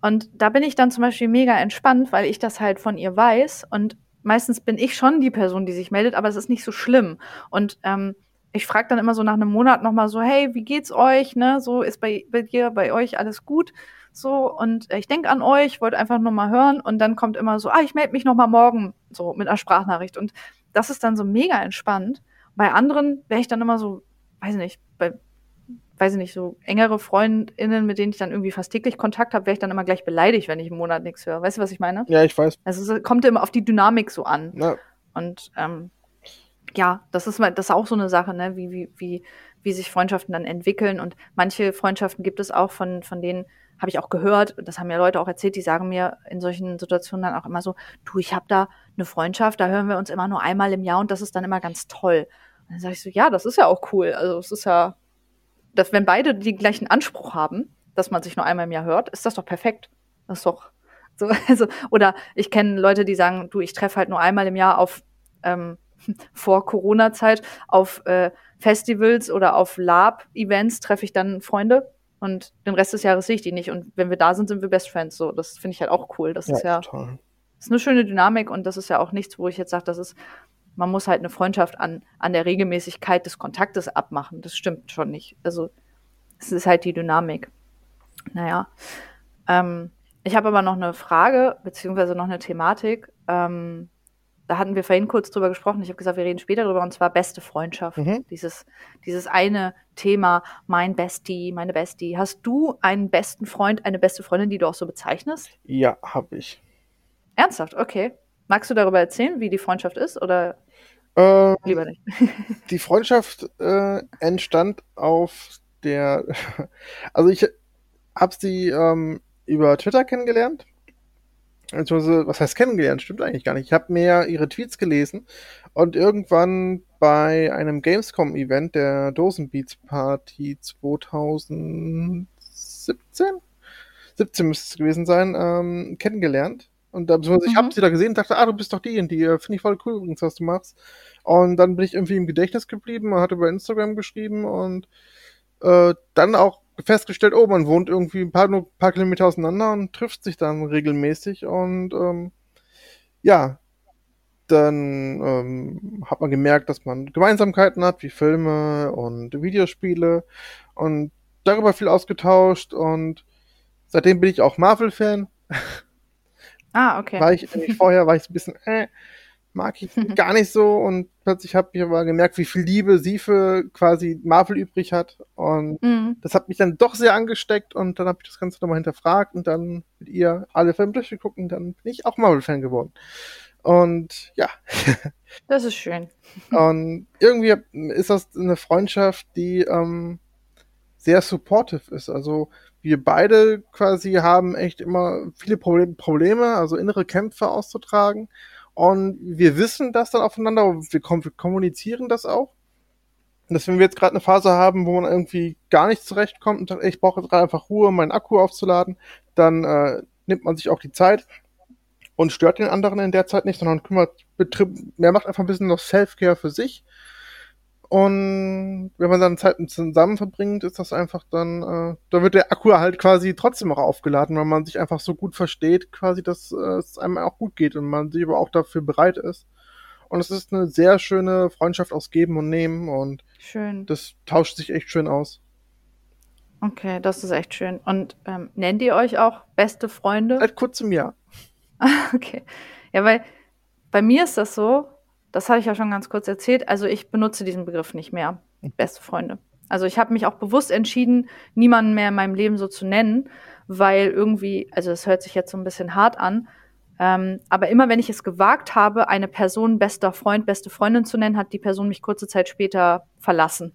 Und da bin ich dann zum Beispiel mega entspannt, weil ich das halt von ihr weiß. Und meistens bin ich schon die Person, die sich meldet, aber es ist nicht so schlimm. Und ähm, ich frage dann immer so nach einem Monat nochmal so, hey, wie geht's euch? Ne? So, ist bei, bei dir, bei euch alles gut? So, und ich denke an euch, wollte einfach nur mal hören. Und dann kommt immer so, ah, ich melde mich nochmal morgen, so mit einer Sprachnachricht. Und das ist dann so mega entspannt. Bei anderen wäre ich dann immer so, weiß ich nicht, bei, weiß ich nicht, so engere FreundInnen, mit denen ich dann irgendwie fast täglich Kontakt habe, wäre ich dann immer gleich beleidigt, wenn ich einen Monat nichts höre. Weißt du, was ich meine? Ja, ich weiß. Also es kommt immer auf die Dynamik so an. Ja. Und ähm, ja, das ist mal, das ist auch so eine Sache, ne, wie, wie, wie, wie sich Freundschaften dann entwickeln. Und manche Freundschaften gibt es auch, von, von denen habe ich auch gehört, das haben ja Leute auch erzählt, die sagen mir in solchen Situationen dann auch immer so, du, ich habe da eine Freundschaft, da hören wir uns immer nur einmal im Jahr und das ist dann immer ganz toll. Und dann sage ich so, ja, das ist ja auch cool. Also es ist ja, dass wenn beide den gleichen Anspruch haben, dass man sich nur einmal im Jahr hört, ist das doch perfekt. Das ist doch so, also, oder ich kenne Leute, die sagen, du, ich treffe halt nur einmal im Jahr auf ähm, vor Corona-Zeit auf äh, Festivals oder auf Lab-Events treffe ich dann Freunde und den Rest des Jahres sehe ich die nicht. Und wenn wir da sind, sind wir Best Friends. So, das finde ich halt auch cool. Das Ja, ist ja total. ist eine schöne Dynamik und das ist ja auch nichts, wo ich jetzt sage, das ist, man muss halt eine Freundschaft an, an der Regelmäßigkeit des Kontaktes abmachen. Das stimmt schon nicht. Also es ist halt die Dynamik. Naja. Ähm, ich habe aber noch eine Frage, beziehungsweise noch eine Thematik. Ähm, da hatten wir vorhin kurz drüber gesprochen. Ich habe gesagt, wir reden später drüber, und zwar beste Freundschaft. Mhm. Dieses, dieses eine Thema, mein Bestie, meine Bestie. Hast du einen besten Freund, eine beste Freundin, die du auch so bezeichnest? Ja, habe ich. Ernsthaft, okay. Magst du darüber erzählen, wie die Freundschaft ist oder Ähm, lieber nicht? die Freundschaft äh, entstand auf der, also ich habe sie ähm, über Twitter kennengelernt. Beziehungsweise, was heißt kennengelernt? Stimmt eigentlich gar nicht. Ich habe mehr ihre Tweets gelesen und irgendwann bei einem Gamescom-Event der Dosenbeats Party 2017, 17 müsste es gewesen sein, ähm, kennengelernt. Und da, beziehungsweise ich Mhm. habe sie da gesehen und dachte, ah, du bist doch die und die, äh, finde ich voll cool übrigens, was du machst. Und dann bin ich irgendwie im Gedächtnis geblieben, man hat über Instagram geschrieben und äh, dann auch festgestellt, oh, man wohnt irgendwie ein paar, nur ein paar Kilometer auseinander und trifft sich dann regelmäßig und ähm, ja, dann ähm, hat man gemerkt, dass man Gemeinsamkeiten hat, wie Filme und Videospiele und darüber viel ausgetauscht und seitdem bin ich auch Marvel-Fan. Ah, okay. War ich vorher, war ich ein bisschen, äh, mag ich gar nicht so und plötzlich habe ich aber gemerkt, wie viel Liebe sie für quasi Marvel übrig hat und Mhm. das hat mich dann doch sehr angesteckt und dann habe ich das Ganze nochmal hinterfragt und dann mit ihr alle Filme durchgeguckt und dann bin ich auch Marvel-Fan geworden. Und ja, Das ist schön. und irgendwie ist das eine Freundschaft, die ähm, sehr supportive ist. Also wir beide quasi haben echt immer viele Proble Probleme, also innere Kämpfe auszutragen. Und wir wissen das dann aufeinander, wir, kom wir kommunizieren das auch. Und dass wenn wir jetzt gerade eine Phase haben, wo man irgendwie gar nicht zurechtkommt und sagt, ich brauche jetzt gerade einfach Ruhe, meinen Akku aufzuladen, dann äh, nimmt man sich auch die Zeit und stört den anderen in der Zeit nicht, sondern kümmert, mehr macht einfach ein bisschen noch Self-Care für sich. Und wenn man dann Zeit zusammen verbringt, ist das einfach dann, äh, da wird der Akku halt quasi trotzdem auch aufgeladen, weil man sich einfach so gut versteht, quasi, dass äh, es einem auch gut geht und man sich aber auch dafür bereit ist. Und es ist eine sehr schöne Freundschaft aus Geben und Nehmen und Schön. das tauscht sich echt schön aus. Okay, das ist echt schön. Und ähm, nennt ihr euch auch beste Freunde? Seit kurzem Jahr. Okay. Ja, weil bei mir ist das so, das hatte ich ja schon ganz kurz erzählt, also ich benutze diesen Begriff nicht mehr, beste Freunde. Also ich habe mich auch bewusst entschieden, niemanden mehr in meinem Leben so zu nennen, weil irgendwie, also das hört sich jetzt so ein bisschen hart an, ähm, aber immer wenn ich es gewagt habe, eine Person bester Freund, beste Freundin zu nennen, hat die Person mich kurze Zeit später verlassen.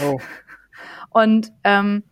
Oh. Und ähm,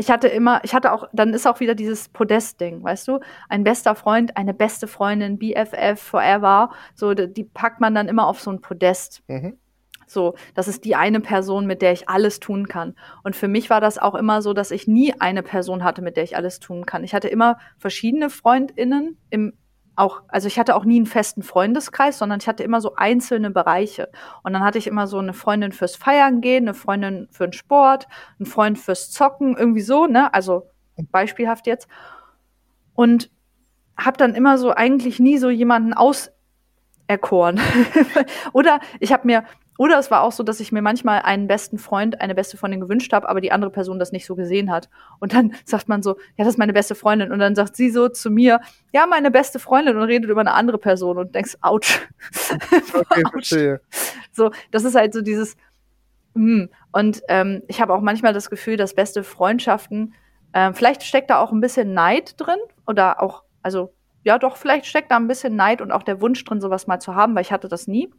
ich hatte immer, ich hatte auch, dann ist auch wieder dieses Podest-Ding, weißt du? Ein bester Freund, eine beste Freundin, BFF, forever. So, die, packt man dann immer auf so ein Podest. Mhm. So, das ist die eine Person, mit der ich alles tun kann. Und für mich war das auch immer so, dass ich nie eine Person hatte, mit der ich alles tun kann. Ich hatte immer verschiedene FreundInnen im auch, also ich hatte auch nie einen festen Freundeskreis, sondern ich hatte immer so einzelne Bereiche. Und dann hatte ich immer so eine Freundin fürs Feiern gehen, eine Freundin für den Sport, einen Freund fürs Zocken, irgendwie so, ne? Also beispielhaft jetzt. Und habe dann immer so eigentlich nie so jemanden auserkoren. Oder ich habe mir oder es war auch so, dass ich mir manchmal einen besten Freund, eine beste Freundin gewünscht habe, aber die andere Person das nicht so gesehen hat. Und dann sagt man so, ja, das ist meine beste Freundin. Und dann sagt sie so zu mir, ja, meine beste Freundin und redet über eine andere Person und denkst, ouch. Okay, verstehe. So, das ist halt so dieses, hm. Und ähm, ich habe auch manchmal das Gefühl, dass beste Freundschaften, äh, vielleicht steckt da auch ein bisschen Neid drin oder auch, also ja, doch, vielleicht steckt da ein bisschen Neid und auch der Wunsch drin, sowas mal zu haben, weil ich hatte das nie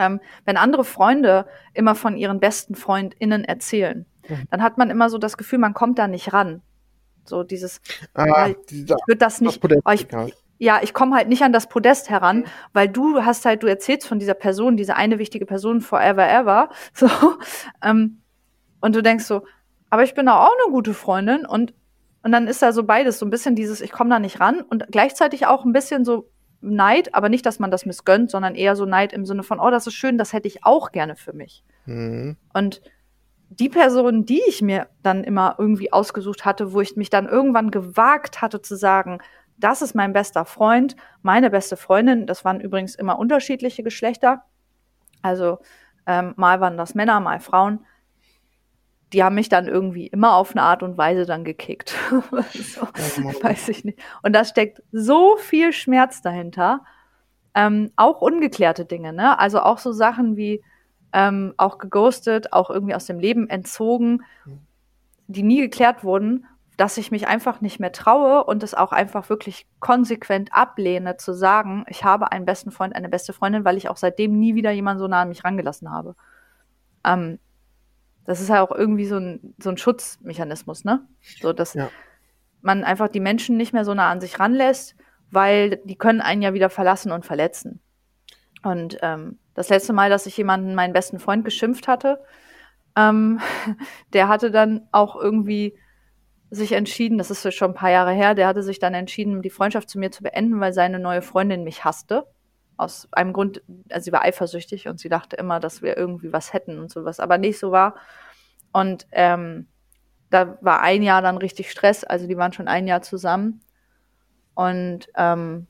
ähm, wenn andere Freunde immer von ihren besten FreundInnen erzählen, mhm. dann hat man immer so das Gefühl, man kommt da nicht ran. So dieses, ah, ich würde das nicht, das ich, ja, ich komme halt nicht an das Podest heran, weil du hast halt, du erzählst von dieser Person, diese eine wichtige Person forever ever, so, ähm, und du denkst so, aber ich bin da auch eine gute Freundin und und dann ist da so beides, so ein bisschen dieses, ich komme da nicht ran und gleichzeitig auch ein bisschen so, Neid, aber nicht, dass man das missgönnt, sondern eher so Neid im Sinne von, oh, das ist schön, das hätte ich auch gerne für mich. Mhm. Und die Person, die ich mir dann immer irgendwie ausgesucht hatte, wo ich mich dann irgendwann gewagt hatte zu sagen, das ist mein bester Freund, meine beste Freundin, das waren übrigens immer unterschiedliche Geschlechter. Also ähm, mal waren das Männer, mal Frauen die haben mich dann irgendwie immer auf eine Art und Weise dann gekickt. so, weiß ich nicht. Und da steckt so viel Schmerz dahinter. Ähm, auch ungeklärte Dinge, ne? Also auch so Sachen wie ähm, auch geghostet, auch irgendwie aus dem Leben entzogen, die nie geklärt wurden, dass ich mich einfach nicht mehr traue und es auch einfach wirklich konsequent ablehne, zu sagen, ich habe einen besten Freund, eine beste Freundin, weil ich auch seitdem nie wieder jemanden so nah an mich rangelassen habe. Ähm, das ist ja auch irgendwie so ein, so ein Schutzmechanismus, ne? So, dass ja. man einfach die Menschen nicht mehr so nah an sich ranlässt, weil die können einen ja wieder verlassen und verletzen. Und ähm, das letzte Mal, dass ich jemanden, meinen besten Freund, geschimpft hatte, ähm, der hatte dann auch irgendwie sich entschieden, das ist schon ein paar Jahre her, der hatte sich dann entschieden, die Freundschaft zu mir zu beenden, weil seine neue Freundin mich hasste aus einem Grund, also sie war eifersüchtig und sie dachte immer, dass wir irgendwie was hätten und sowas, aber nicht so war. Und ähm, da war ein Jahr dann richtig Stress, also die waren schon ein Jahr zusammen. Und ähm,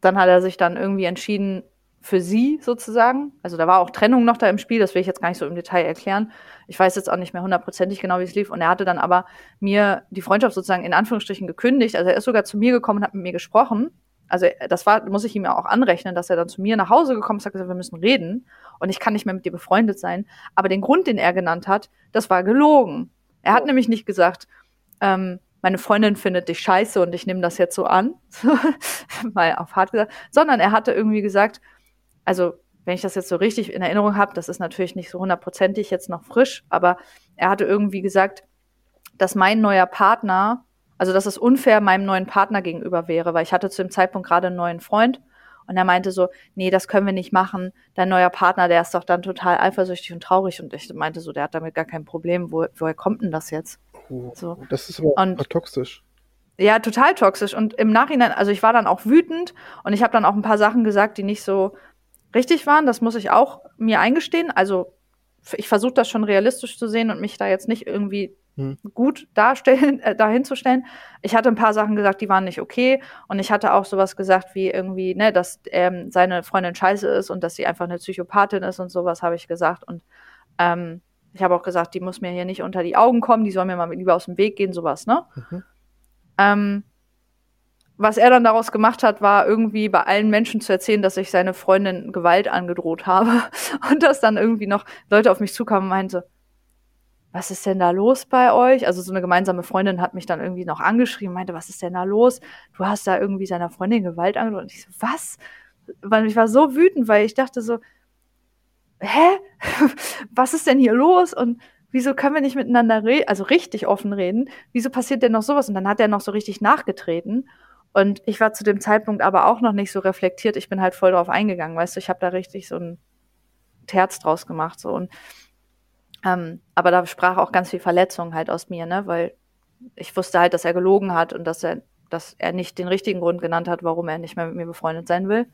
dann hat er sich dann irgendwie entschieden für sie sozusagen. Also da war auch Trennung noch da im Spiel, das will ich jetzt gar nicht so im Detail erklären. Ich weiß jetzt auch nicht mehr hundertprozentig genau, wie es lief. Und er hatte dann aber mir die Freundschaft sozusagen in Anführungsstrichen gekündigt. Also er ist sogar zu mir gekommen und hat mit mir gesprochen also das war, muss ich ihm ja auch anrechnen, dass er dann zu mir nach Hause gekommen ist und gesagt, wir müssen reden und ich kann nicht mehr mit dir befreundet sein. Aber den Grund, den er genannt hat, das war gelogen. Er hat oh. nämlich nicht gesagt, ähm, meine Freundin findet dich scheiße und ich nehme das jetzt so an, mal auf hart gesagt, sondern er hatte irgendwie gesagt, also wenn ich das jetzt so richtig in Erinnerung habe, das ist natürlich nicht so hundertprozentig jetzt noch frisch, aber er hatte irgendwie gesagt, dass mein neuer Partner also, dass es unfair meinem neuen Partner gegenüber wäre, weil ich hatte zu dem Zeitpunkt gerade einen neuen Freund und er meinte so, nee, das können wir nicht machen. Dein neuer Partner, der ist doch dann total eifersüchtig und traurig. Und ich meinte so, der hat damit gar kein Problem. Wo, woher kommt denn das jetzt? Oh, so. Das ist aber und, toxisch. Ja, total toxisch. Und im Nachhinein, also ich war dann auch wütend und ich habe dann auch ein paar Sachen gesagt, die nicht so richtig waren. Das muss ich auch mir eingestehen. Also ich versuche das schon realistisch zu sehen und mich da jetzt nicht irgendwie hm. gut darstellen, äh, dahinzustellen. Ich hatte ein paar Sachen gesagt, die waren nicht okay. Und ich hatte auch sowas gesagt wie irgendwie, ne, dass ähm, seine Freundin scheiße ist und dass sie einfach eine Psychopathin ist und sowas habe ich gesagt. Und ähm, ich habe auch gesagt, die muss mir hier nicht unter die Augen kommen, die soll mir mal lieber aus dem Weg gehen, sowas, ne? Mhm. Ähm, was er dann daraus gemacht hat, war irgendwie bei allen Menschen zu erzählen, dass ich seine Freundin Gewalt angedroht habe. Und dass dann irgendwie noch Leute auf mich zukamen und meinten, was ist denn da los bei euch? Also so eine gemeinsame Freundin hat mich dann irgendwie noch angeschrieben, meinte, was ist denn da los? Du hast da irgendwie seiner Freundin Gewalt angedroht. Und ich so, was? Weil ich war so wütend, weil ich dachte so, hä? was ist denn hier los? Und wieso können wir nicht miteinander reden, also richtig offen reden? Wieso passiert denn noch sowas? Und dann hat er noch so richtig nachgetreten. Und ich war zu dem Zeitpunkt aber auch noch nicht so reflektiert. Ich bin halt voll drauf eingegangen, weißt du, ich habe da richtig so ein Terz draus gemacht. So. Und ähm, aber da sprach auch ganz viel Verletzung halt aus mir, ne? Weil ich wusste halt, dass er gelogen hat und dass er dass er nicht den richtigen Grund genannt hat, warum er nicht mehr mit mir befreundet sein will.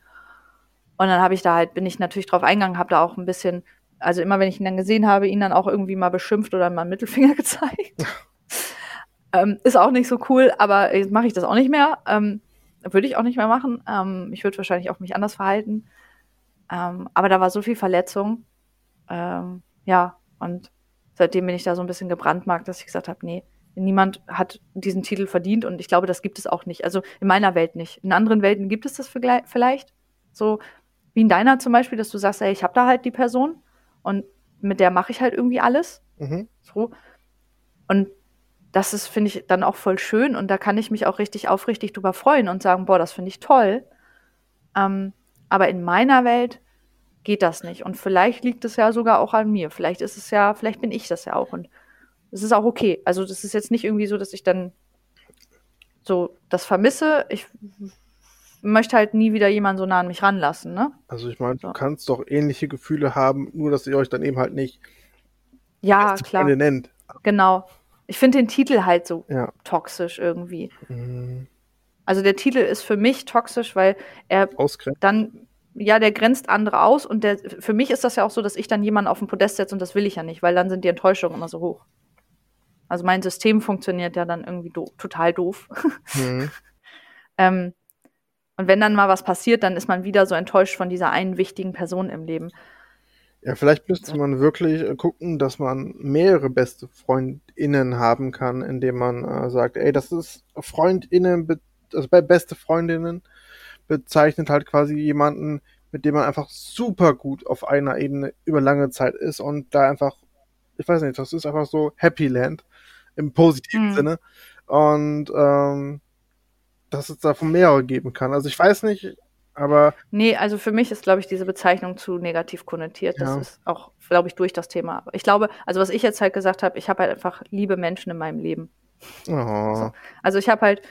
Und dann habe ich da halt, bin ich natürlich drauf eingegangen, habe da auch ein bisschen, also immer wenn ich ihn dann gesehen habe, ihn dann auch irgendwie mal beschimpft oder mal einen Mittelfinger gezeigt. ähm, ist auch nicht so cool, aber jetzt mache ich das auch nicht mehr. Ähm, würde ich auch nicht mehr machen. Ähm, ich würde wahrscheinlich auch mich anders verhalten. Ähm, aber da war so viel Verletzung. Ähm, ja, und seitdem bin ich da so ein bisschen gebrandmarkt, dass ich gesagt habe, nee, niemand hat diesen Titel verdient und ich glaube, das gibt es auch nicht. Also in meiner Welt nicht. In anderen Welten gibt es das vielleicht. So wie in deiner zum Beispiel, dass du sagst, ey, ich habe da halt die Person und mit der mache ich halt irgendwie alles. Mhm. So. Und das ist, finde ich, dann auch voll schön und da kann ich mich auch richtig aufrichtig drüber freuen und sagen, boah, das finde ich toll. Ähm, aber in meiner Welt geht das nicht. Und vielleicht liegt es ja sogar auch an mir. Vielleicht ist es ja, vielleicht bin ich das ja auch. Und es ist auch okay. Also das ist jetzt nicht irgendwie so, dass ich dann so das vermisse. Ich möchte halt nie wieder jemanden so nah an mich ranlassen, ne? Also ich meine, so. du kannst doch ähnliche Gefühle haben, nur dass ihr euch dann eben halt nicht ja, klar. nennt. Genau. Ich finde den Titel halt so ja. toxisch irgendwie. Mhm. Also der Titel ist für mich toxisch, weil er Ausgrenzt. dann, ja, der grenzt andere aus und der, für mich ist das ja auch so, dass ich dann jemanden auf den Podest setze und das will ich ja nicht, weil dann sind die Enttäuschungen immer so hoch. Also mein System funktioniert ja dann irgendwie do total doof. Mhm. ähm, und wenn dann mal was passiert, dann ist man wieder so enttäuscht von dieser einen wichtigen Person im Leben. Ja, vielleicht müsste man wirklich äh, gucken, dass man mehrere beste FreundInnen haben kann, indem man äh, sagt, ey, das ist FreundInnen, also bei beste Freundinnen bezeichnet halt quasi jemanden, mit dem man einfach super gut auf einer Ebene über lange Zeit ist und da einfach, ich weiß nicht, das ist einfach so Happy Land im positiven mhm. Sinne. Und ähm, dass es davon mehrere geben kann. Also ich weiß nicht, aber. Nee, also für mich ist, glaube ich, diese Bezeichnung zu negativ konnotiert. Das ja. ist auch, glaube ich, durch das Thema. Ich glaube, also was ich jetzt halt gesagt habe, ich habe halt einfach liebe Menschen in meinem Leben. Oh. So. Also ich habe halt,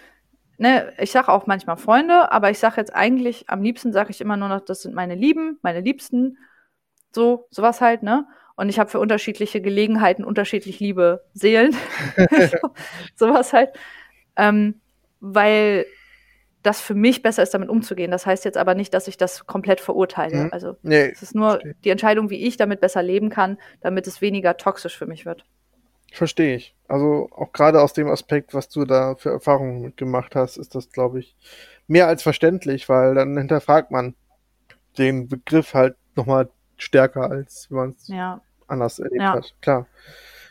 ne, ich sage auch manchmal Freunde, aber ich sage jetzt eigentlich, am liebsten sage ich immer nur noch, das sind meine Lieben, meine Liebsten. So, sowas halt, ne? Und ich habe für unterschiedliche Gelegenheiten unterschiedlich liebe Seelen. so, sowas halt. Ähm, weil das für mich besser ist, damit umzugehen. Das heißt jetzt aber nicht, dass ich das komplett verurteile. Mhm. Also nee, es ist nur verstehe. die Entscheidung, wie ich damit besser leben kann, damit es weniger toxisch für mich wird. Verstehe ich. Also auch gerade aus dem Aspekt, was du da für Erfahrungen mitgemacht hast, ist das, glaube ich, mehr als verständlich, weil dann hinterfragt man den Begriff halt nochmal stärker, als wenn man es ja. anders erlebt ja. hat. Klar.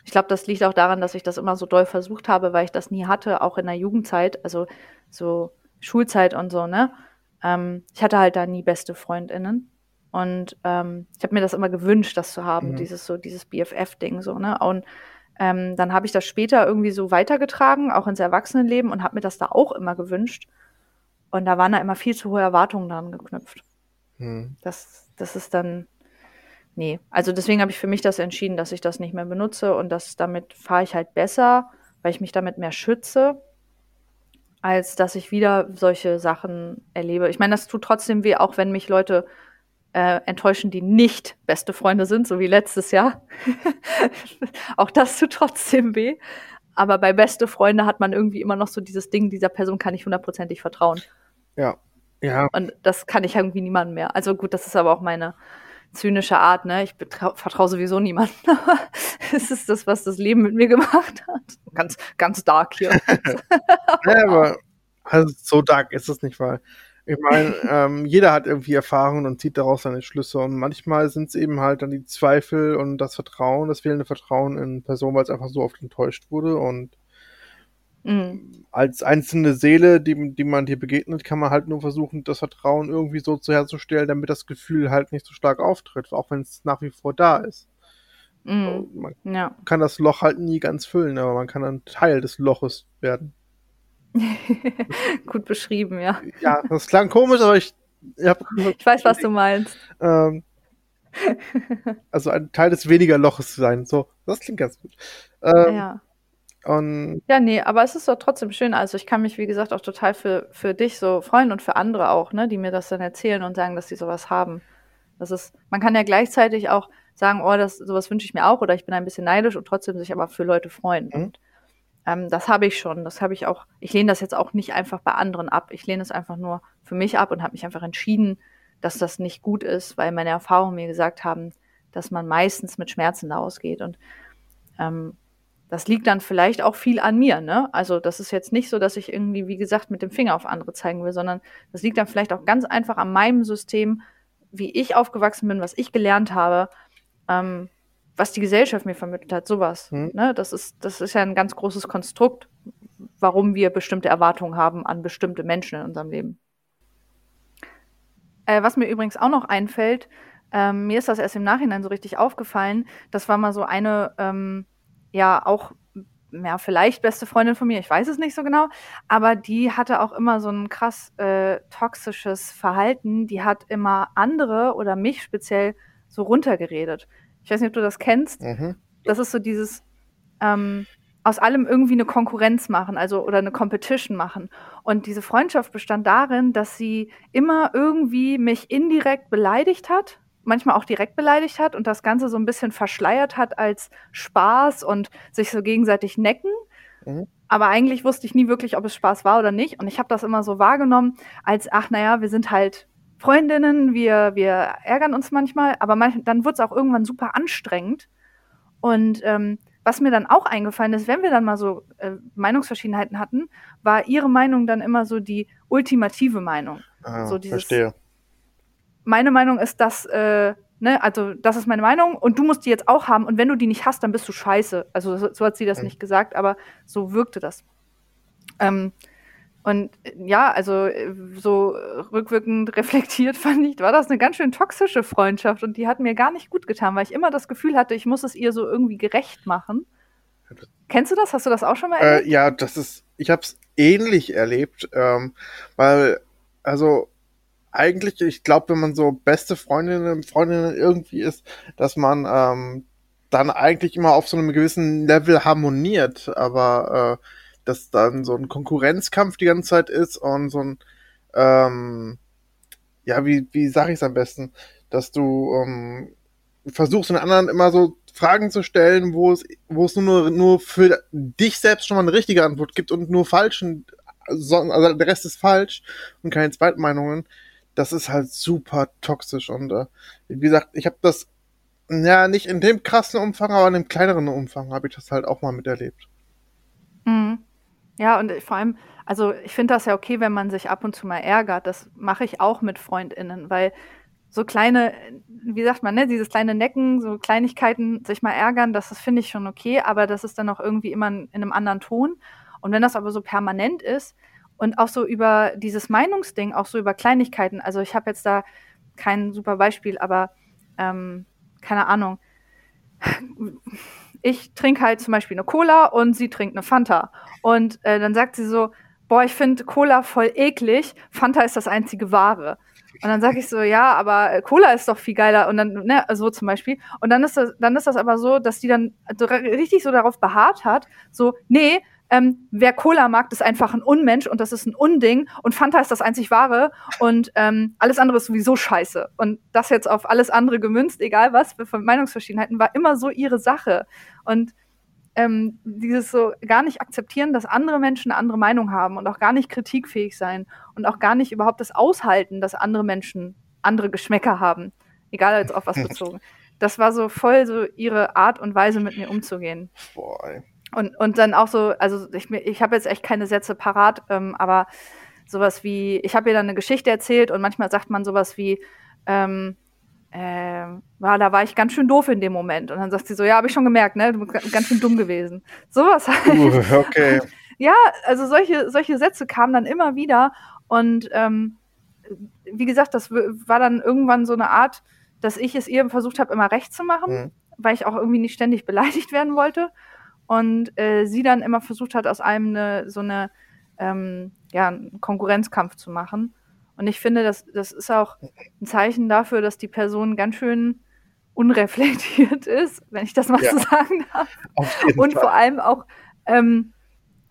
Ich glaube, das liegt auch daran, dass ich das immer so doll versucht habe, weil ich das nie hatte, auch in der Jugendzeit. Also so Schulzeit und so, ne? Ähm, ich hatte halt da nie beste FreundInnen. Und ähm, ich habe mir das immer gewünscht, das zu haben, mhm. dieses so, dieses BFF-Ding, so, ne? Und ähm, dann habe ich das später irgendwie so weitergetragen, auch ins Erwachsenenleben und habe mir das da auch immer gewünscht. Und da waren da immer viel zu hohe Erwartungen dran geknüpft. Mhm. Das, das ist dann, nee. Also deswegen habe ich für mich das entschieden, dass ich das nicht mehr benutze und dass damit fahre ich halt besser, weil ich mich damit mehr schütze als dass ich wieder solche Sachen erlebe. Ich meine, das tut trotzdem weh, auch wenn mich Leute äh, enttäuschen, die nicht beste Freunde sind, so wie letztes Jahr. auch das tut trotzdem weh. Aber bei beste Freunde hat man irgendwie immer noch so dieses Ding, dieser Person kann ich hundertprozentig vertrauen. Ja. Ja. Und das kann ich irgendwie niemandem mehr. Also gut, das ist aber auch meine zynische Art, ne? Ich vertraue sowieso niemandem. es ist das, was das Leben mit mir gemacht hat. Ganz, ganz dark hier. ja, aber also so dark ist es nicht, weil ich meine, ähm, jeder hat irgendwie Erfahrungen und zieht daraus seine Schlüsse. Und manchmal sind es eben halt dann die Zweifel und das Vertrauen, das fehlende Vertrauen in Personen, weil es einfach so oft enttäuscht wurde. Und Mhm. Als einzelne Seele, die, die man dir begegnet, kann man halt nur versuchen, das Vertrauen irgendwie so zu herzustellen, damit das Gefühl halt nicht so stark auftritt, auch wenn es nach wie vor da ist. Mhm. Man ja. kann das Loch halt nie ganz füllen, aber man kann ein Teil des Loches werden. Gut beschrieben, ja. Ja, das klang komisch, aber ich. Ich, hab, ich weiß, was du meinst. Ähm, also ein Teil des weniger Loches sein. So, das klingt ganz gut. Ähm, ja. Und ja, nee, aber es ist doch trotzdem schön. Also ich kann mich, wie gesagt, auch total für, für dich so freuen und für andere auch, ne, die mir das dann erzählen und sagen, dass sie sowas haben. Das ist, man kann ja gleichzeitig auch sagen, oh, das, sowas wünsche ich mir auch oder ich bin ein bisschen neidisch und trotzdem sich aber für Leute freuen. Mhm. Und Ähm, das habe ich schon. Das habe ich auch. Ich lehne das jetzt auch nicht einfach bei anderen ab. Ich lehne es einfach nur für mich ab und habe mich einfach entschieden, dass das nicht gut ist, weil meine Erfahrungen mir gesagt haben, dass man meistens mit Schmerzen da ausgeht. Und ähm, das liegt dann vielleicht auch viel an mir, ne? Also das ist jetzt nicht so, dass ich irgendwie, wie gesagt, mit dem Finger auf andere zeigen will, sondern das liegt dann vielleicht auch ganz einfach an meinem System, wie ich aufgewachsen bin, was ich gelernt habe, ähm, was die Gesellschaft mir vermittelt hat, sowas. Mhm. Ne? Das, ist, das ist ja ein ganz großes Konstrukt, warum wir bestimmte Erwartungen haben an bestimmte Menschen in unserem Leben. Äh, was mir übrigens auch noch einfällt, ähm, mir ist das erst im Nachhinein so richtig aufgefallen, das war mal so eine, ähm, ja, auch ja, vielleicht beste Freundin von mir, ich weiß es nicht so genau, aber die hatte auch immer so ein krass äh, toxisches Verhalten. Die hat immer andere oder mich speziell so runtergeredet. Ich weiß nicht, ob du das kennst. Mhm. Das ist so dieses ähm, aus allem irgendwie eine Konkurrenz machen, also oder eine Competition machen. Und diese Freundschaft bestand darin, dass sie immer irgendwie mich indirekt beleidigt hat, manchmal auch direkt beleidigt hat und das Ganze so ein bisschen verschleiert hat als Spaß und sich so gegenseitig necken. Mhm. Aber eigentlich wusste ich nie wirklich, ob es Spaß war oder nicht. Und ich habe das immer so wahrgenommen, als, ach naja, wir sind halt Freundinnen, wir, wir ärgern uns manchmal, aber manch, dann wird es auch irgendwann super anstrengend. Und ähm, was mir dann auch eingefallen ist, wenn wir dann mal so äh, Meinungsverschiedenheiten hatten, war ihre Meinung dann immer so die ultimative Meinung. Ah, so dieses, verstehe. Meine Meinung ist, dass, äh, ne, also das ist meine Meinung und du musst die jetzt auch haben und wenn du die nicht hast, dann bist du scheiße. Also so, so hat sie das mhm. nicht gesagt, aber so wirkte das. Ähm, und ja, also so rückwirkend reflektiert fand ich, war das eine ganz schön toxische Freundschaft und die hat mir gar nicht gut getan, weil ich immer das Gefühl hatte, ich muss es ihr so irgendwie gerecht machen. Kennst du das? Hast du das auch schon mal erlebt? Äh, ja, das ist, ich habe es ähnlich erlebt, ähm, weil, also eigentlich, ich glaube, wenn man so beste Freundinnen, Freundinnen irgendwie ist, dass man ähm, dann eigentlich immer auf so einem gewissen Level harmoniert, aber äh, dass dann so ein Konkurrenzkampf die ganze Zeit ist und so ein, ähm, ja, wie, wie sag ich es am besten, dass du ähm, versuchst den anderen immer so Fragen zu stellen, wo es, wo es nur, nur für dich selbst schon mal eine richtige Antwort gibt und nur falschen, also der Rest ist falsch und keine Zweitmeinungen. Das ist halt super toxisch und äh, wie gesagt, ich habe das ja nicht in dem krassen Umfang, aber in dem kleineren Umfang habe ich das halt auch mal miterlebt. Mhm. Ja, und vor allem, also ich finde das ja okay, wenn man sich ab und zu mal ärgert. Das mache ich auch mit FreundInnen, weil so kleine, wie sagt man, ne, dieses kleine Necken, so Kleinigkeiten, sich mal ärgern, das, das finde ich schon okay, aber das ist dann auch irgendwie immer in einem anderen Ton. Und wenn das aber so permanent ist und auch so über dieses Meinungsding, auch so über Kleinigkeiten, also ich habe jetzt da kein super Beispiel, aber ähm, keine Ahnung ich trinke halt zum Beispiel eine Cola und sie trinkt eine Fanta. Und äh, dann sagt sie so, boah, ich finde Cola voll eklig, Fanta ist das einzige Wahre. Und dann sage ich so, ja, aber äh, Cola ist doch viel geiler. Und dann, ne, so zum Beispiel. Und dann ist das, dann ist das aber so, dass die dann so richtig so darauf beharrt hat, so, nee, ähm, wer Cola mag, ist einfach ein Unmensch und das ist ein Unding und Fanta ist das einzig wahre und ähm, alles andere ist sowieso scheiße. Und das jetzt auf alles andere gemünzt, egal was für Meinungsverschiedenheiten, war immer so ihre Sache. Und ähm, dieses so gar nicht akzeptieren, dass andere Menschen eine andere Meinung haben und auch gar nicht kritikfähig sein und auch gar nicht überhaupt das aushalten, dass andere Menschen andere Geschmäcker haben, egal jetzt auf was bezogen. Das war so voll so ihre Art und Weise, mit mir umzugehen. Boah, und, und dann auch so, also ich, ich habe jetzt echt keine Sätze parat, ähm, aber sowas wie, ich habe ihr dann eine Geschichte erzählt und manchmal sagt man sowas wie, ähm, äh, ja, da war ich ganz schön doof in dem Moment. Und dann sagt sie so, ja, habe ich schon gemerkt, ne? Du bist ganz schön dumm gewesen. Sowas halt. Uh, okay. Ja, also solche, solche Sätze kamen dann immer wieder. Und ähm, wie gesagt, das war dann irgendwann so eine Art, dass ich es ihr versucht habe, immer recht zu machen, mhm. weil ich auch irgendwie nicht ständig beleidigt werden wollte und äh, sie dann immer versucht hat, aus einem eine, so eine ähm, ja, einen Konkurrenzkampf zu machen. Und ich finde, das, das ist auch ein Zeichen dafür, dass die Person ganz schön unreflektiert ist, wenn ich das mal ja, so sagen darf. Und Fall. vor allem auch ähm,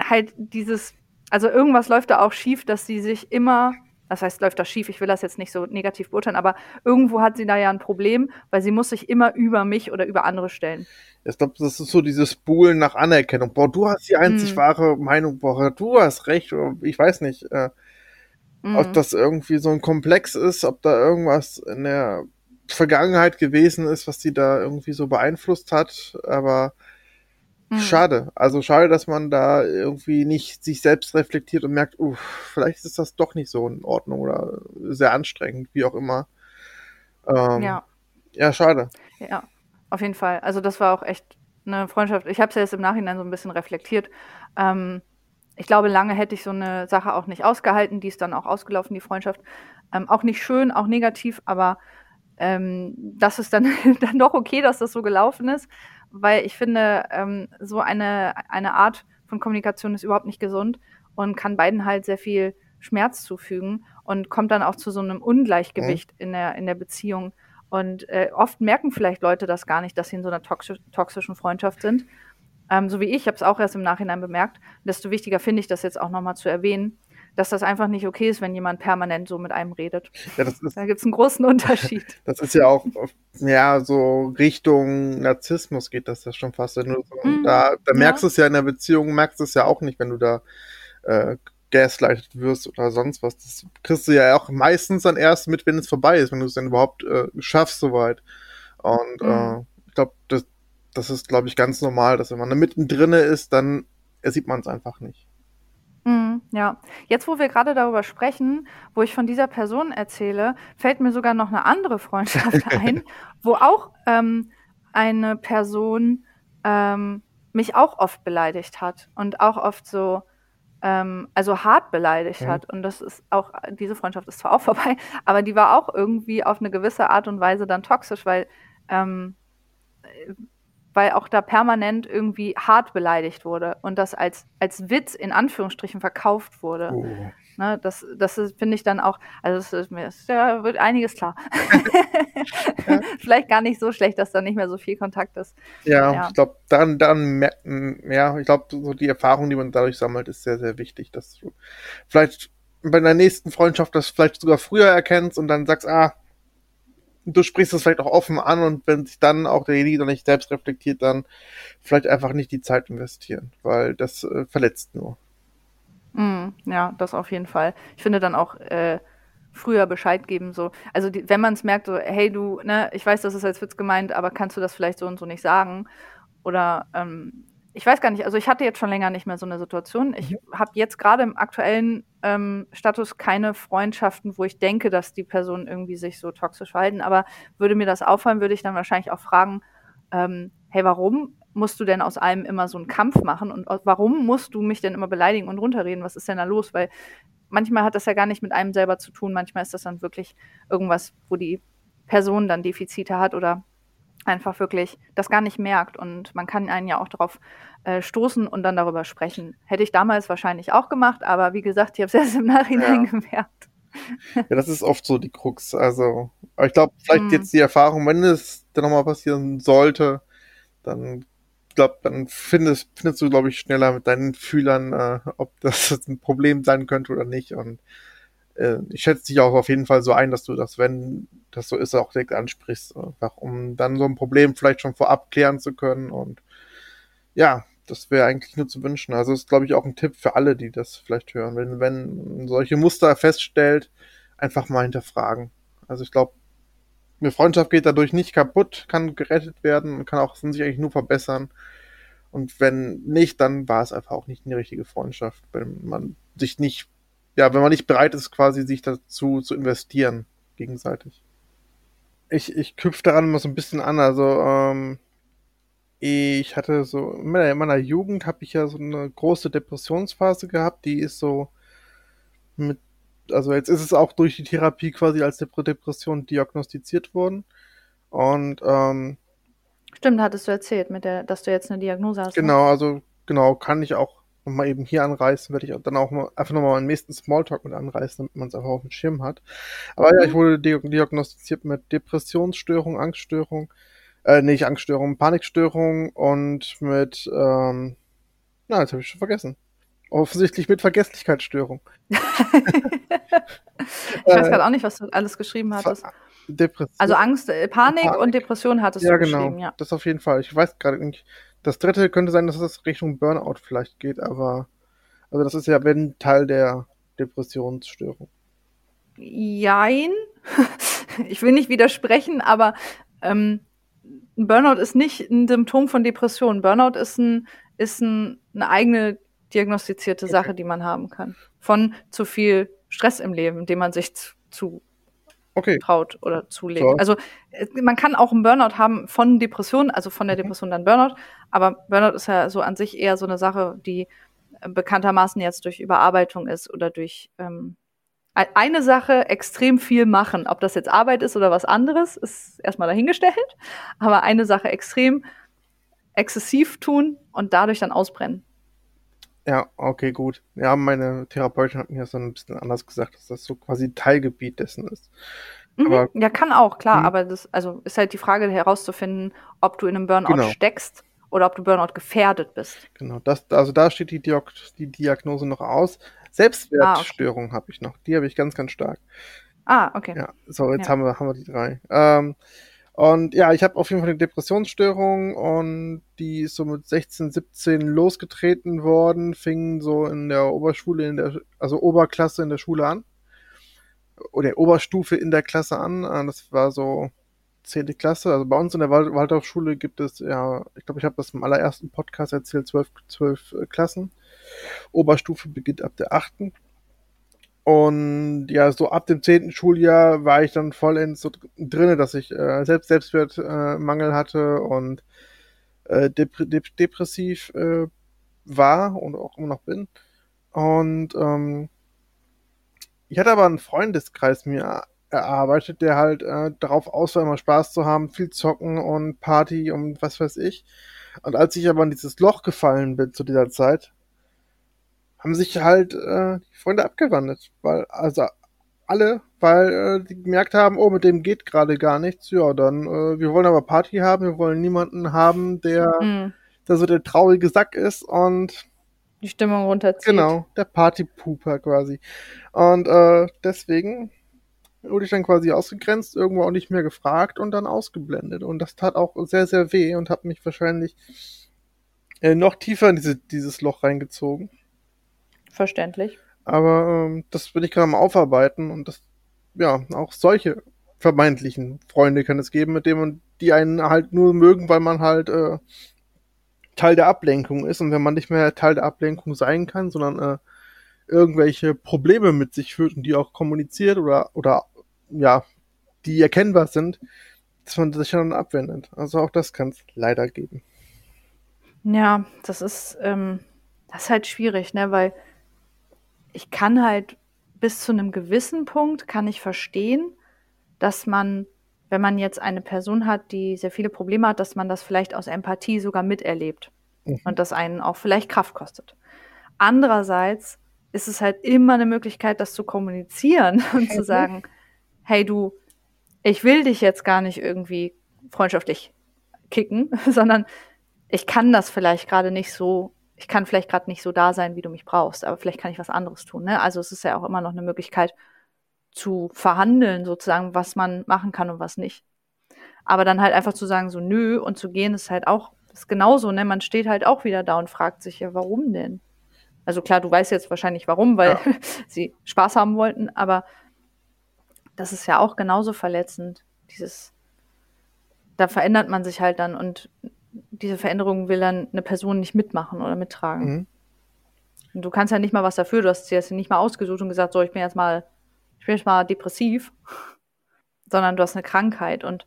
halt dieses, also irgendwas läuft da auch schief, dass sie sich immer, das heißt, läuft das schief, ich will das jetzt nicht so negativ beurteilen, aber irgendwo hat sie da ja ein Problem, weil sie muss sich immer über mich oder über andere stellen. Ich glaube, das ist so dieses Buhlen nach Anerkennung. Boah, du hast die einzig hm. wahre Meinung, boah, du hast recht, oder ich weiß nicht, äh, hm. ob das irgendwie so ein Komplex ist, ob da irgendwas in der Vergangenheit gewesen ist, was die da irgendwie so beeinflusst hat, aber Mhm. Schade. Also schade, dass man da irgendwie nicht sich selbst reflektiert und merkt, uh, vielleicht ist das doch nicht so in Ordnung oder sehr anstrengend, wie auch immer. Ähm, ja. Ja, schade. Ja, auf jeden Fall. Also das war auch echt eine Freundschaft. Ich habe es ja jetzt im Nachhinein so ein bisschen reflektiert. Ähm, ich glaube, lange hätte ich so eine Sache auch nicht ausgehalten. Die ist dann auch ausgelaufen, die Freundschaft. Ähm, auch nicht schön, auch negativ, aber ähm, das ist dann, dann doch okay, dass das so gelaufen ist weil ich finde, ähm, so eine, eine Art von Kommunikation ist überhaupt nicht gesund und kann beiden halt sehr viel Schmerz zufügen und kommt dann auch zu so einem Ungleichgewicht mhm. in, der, in der Beziehung. Und äh, oft merken vielleicht Leute das gar nicht, dass sie in so einer toxisch, toxischen Freundschaft sind. Ähm, so wie ich, ich habe es auch erst im Nachhinein bemerkt. Desto wichtiger finde ich das jetzt auch nochmal zu erwähnen, dass das einfach nicht okay ist, wenn jemand permanent so mit einem redet. Ja, ist, da gibt es einen großen Unterschied. Das ist ja auch, ja, so Richtung Narzissmus geht das ja schon fast. Wenn so, mm, da, da merkst du es ja in der Beziehung, merkst du es ja auch nicht, wenn du da äh, gaslightet wirst oder sonst was. Das kriegst du ja auch meistens dann erst mit, wenn es vorbei ist, wenn du es dann überhaupt äh, schaffst soweit. Und mm. äh, ich glaube, das, das ist, glaube ich, ganz normal, dass wenn man da mittendrin ist, dann sieht man es einfach nicht. Mhm, ja. Jetzt, wo wir gerade darüber sprechen, wo ich von dieser Person erzähle, fällt mir sogar noch eine andere Freundschaft ein, wo auch ähm, eine Person ähm, mich auch oft beleidigt hat und auch oft so, ähm, also hart beleidigt Mhm. hat. Und das ist auch, diese Freundschaft ist zwar auch vorbei, aber die war auch irgendwie auf eine gewisse Art und Weise dann toxisch, weil ähm, weil auch da permanent irgendwie hart beleidigt wurde und das als, als Witz in Anführungsstrichen verkauft wurde. Oh. Ne, das das finde ich dann auch, also es ist, mir ja, wird einiges klar. ja. Vielleicht gar nicht so schlecht, dass da nicht mehr so viel Kontakt ist. Ja, ja. ich glaube, dann, dann, ja, ich glaube, so die Erfahrung, die man dadurch sammelt, ist sehr, sehr wichtig, dass du vielleicht bei der nächsten Freundschaft das vielleicht sogar früher erkennst und dann sagst, ah, du sprichst es vielleicht auch offen an und wenn sich dann auch derjenige dann nicht selbst reflektiert, dann vielleicht einfach nicht die Zeit investieren, weil das äh, verletzt nur. Mm, ja, das auf jeden Fall. Ich finde dann auch äh, früher Bescheid geben, so. Also die, wenn man es merkt, so, hey du, ne, ich weiß, das ist als Witz gemeint, aber kannst du das vielleicht so und so nicht sagen? Oder ähm, ich weiß gar nicht, also ich hatte jetzt schon länger nicht mehr so eine Situation. Ich mhm. habe jetzt gerade im aktuellen ähm, Status keine Freundschaften, wo ich denke, dass die Personen irgendwie sich so toxisch verhalten. Aber würde mir das auffallen, würde ich dann wahrscheinlich auch fragen, ähm, hey, warum musst du denn aus allem immer so einen Kampf machen? Und warum musst du mich denn immer beleidigen und runterreden? Was ist denn da los? Weil manchmal hat das ja gar nicht mit einem selber zu tun. Manchmal ist das dann wirklich irgendwas, wo die Person dann Defizite hat oder einfach wirklich das gar nicht merkt. Und man kann einen ja auch darauf äh, stoßen und dann darüber sprechen. Hätte ich damals wahrscheinlich auch gemacht, aber wie gesagt, ich habe es erst im Nachhinein ja. gemerkt. Ja, das ist oft so die Krux. Also, ich glaube, vielleicht hm. jetzt die Erfahrung, wenn es dann nochmal passieren sollte, dann glaube, dann findest, findest du, glaube ich, schneller mit deinen Fühlern, äh, ob das ein Problem sein könnte oder nicht. Und äh, ich schätze dich auch auf jeden Fall so ein, dass du das, wenn das so ist, auch direkt ansprichst, einfach um dann so ein Problem vielleicht schon vorab klären zu können. Und ja, das wäre eigentlich nur zu wünschen. Also ist, glaube ich, auch ein Tipp für alle, die das vielleicht hören. Wenn, wenn solche Muster feststellt, einfach mal hinterfragen. Also ich glaube, eine Freundschaft geht dadurch nicht kaputt, kann gerettet werden und kann auch sich eigentlich nur verbessern. Und wenn nicht, dann war es einfach auch nicht eine richtige Freundschaft, wenn man sich nicht ja, wenn man nicht bereit ist, quasi sich dazu zu investieren, gegenseitig. Ich, ich knüpfe daran immer so ein bisschen an, also ähm, ich hatte so, in meiner, in meiner Jugend habe ich ja so eine große Depressionsphase gehabt, die ist so mit, also jetzt ist es auch durch die Therapie quasi als Depression diagnostiziert worden. Und ähm, Stimmt, hattest du erzählt, mit der, dass du jetzt eine Diagnose hast. Ne? Genau, also genau, kann ich auch mal eben hier anreißen, werde ich dann auch mal, einfach nochmal meinen nächsten Smalltalk mit anreißen, damit man es einfach auf dem Schirm hat. Aber mhm. ja, ich wurde diagnostiziert mit Depressionsstörung, Angststörung, äh, nicht Angststörung, Panikstörung und mit, ähm, na, jetzt habe ich schon vergessen. Offensichtlich mit Vergesslichkeitsstörung. ich weiß gerade auch nicht, was du alles geschrieben hattest. Depression. Also Angst, äh, Panik, Panik, und Depression hattest ja, du genau. geschrieben, ja. Das auf jeden Fall. Ich weiß gerade nicht. Das dritte könnte sein, dass es Richtung Burnout vielleicht geht, aber also das ist ja wenn Teil der Depressionsstörung. Jein. ich will nicht widersprechen, aber ähm, ein Burnout ist nicht ein Symptom von Depression. Burnout ist, ein, ist ein, eine eigene diagnostizierte okay. Sache, die man haben kann. Von zu viel Stress im Leben, dem man sich zu okay. traut oder zulegt. So. Also äh, man kann auch einen Burnout haben von Depression, also von der mhm. Depression dann Burnout, aber Burnout ist ja so an sich eher so eine Sache, die äh, bekanntermaßen jetzt durch Überarbeitung ist oder durch ähm, eine Sache extrem viel machen. Ob das jetzt Arbeit ist oder was anderes, ist erstmal dahingestellt. Aber eine Sache extrem exzessiv tun und dadurch dann ausbrennen. Ja, okay, gut. Ja, meine Therapeutin hat mir das dann ein bisschen anders gesagt, dass das so quasi Teilgebiet dessen ist. Mhm, aber, ja, kann auch, klar, mh. aber das also ist halt die Frage herauszufinden, ob du in einem Burnout genau. steckst oder ob du Burnout gefährdet bist. Genau, das, also da steht die, Diag die Diagnose noch aus. Selbstwertstörung ah, okay. habe ich noch. Die habe ich ganz, ganz stark. Ah, okay. Ja, so, jetzt ja. haben, wir, haben wir die drei. Ähm, und ja, ich habe auf jeden Fall eine Depressionsstörung und die ist so mit 16, 17 losgetreten worden, fing so in der Oberschule, in der, also Oberklasse in der Schule an. Oder Oberstufe in der Klasse an. Äh, das war so zehnte Klasse. Also bei uns in der Wald Waldorfschule gibt es ja, ich glaube, ich habe das im allerersten Podcast erzählt, zwölf, zwölf äh, Klassen. Oberstufe beginnt ab der achten. Und ja, so ab dem zehnten Schuljahr war ich dann vollends so drinne, dass ich äh, selbst Selbstwertmangel äh, hatte und äh, dep dep depressiv äh, war und auch immer noch bin. Und ähm, ich hatte aber einen Freundeskreis mir erarbeitet, der halt äh, darauf aus war, immer Spaß zu haben, viel zocken und Party und was weiß ich. Und als ich aber in dieses Loch gefallen bin zu dieser Zeit, haben sich halt äh, die Freunde abgewandelt, weil also alle, weil äh, die gemerkt haben, oh, mit dem geht gerade gar nichts. Ja, dann äh, wir wollen aber Party haben, wir wollen niemanden haben, der mhm. der so der traurige Sack ist und die Stimmung runterzieht. Genau, der Partypooper quasi. Und äh, deswegen wurde ich dann quasi ausgegrenzt, irgendwo auch nicht mehr gefragt und dann ausgeblendet. Und das tat auch sehr, sehr weh und hat mich wahrscheinlich äh, noch tiefer in diese, dieses Loch reingezogen. Verständlich. Aber ähm, das bin ich gerade am Aufarbeiten und das, ja, auch solche vermeintlichen Freunde kann es geben, mit denen man, die einen halt nur mögen, weil man halt äh, Teil der Ablenkung ist. Und wenn man nicht mehr Teil der Ablenkung sein kann, sondern äh, irgendwelche Probleme mit sich führt und die auch kommuniziert oder, oder ja, die erkennbar sind, dass man sich dann abwendet. Also auch das kann es leider geben. Ja, das ist, ähm, das ist halt schwierig, ne, weil ich kann halt bis zu einem gewissen Punkt kann ich verstehen, dass man, wenn man jetzt eine Person hat, die sehr viele Probleme hat, dass man das vielleicht aus Empathie sogar miterlebt mhm. und das einen auch vielleicht Kraft kostet. Andererseits ist es halt immer eine Möglichkeit, das zu kommunizieren und zu sagen, hey du, ich will dich jetzt gar nicht irgendwie freundschaftlich kicken, sondern ich kann das vielleicht gerade nicht so, ich kann vielleicht gerade nicht so da sein, wie du mich brauchst, aber vielleicht kann ich was anderes tun. Ne? Also es ist ja auch immer noch eine Möglichkeit zu verhandeln, sozusagen, was man machen kann und was nicht. Aber dann halt einfach zu sagen, so nö und zu gehen, ist halt auch, ist genauso, ne? Man steht halt auch wieder da und fragt sich ja, warum denn? Also klar, du weißt jetzt wahrscheinlich warum, weil ja. sie Spaß haben wollten, aber das ist ja auch genauso verletzend. Dieses, da verändert man sich halt dann und diese Veränderung will dann eine Person nicht mitmachen oder mittragen. Mhm. Und du kannst ja nicht mal was dafür, du hast sie jetzt nicht mal ausgesucht und gesagt, so, ich bin jetzt mal, ich bin jetzt mal depressiv, sondern du hast eine Krankheit und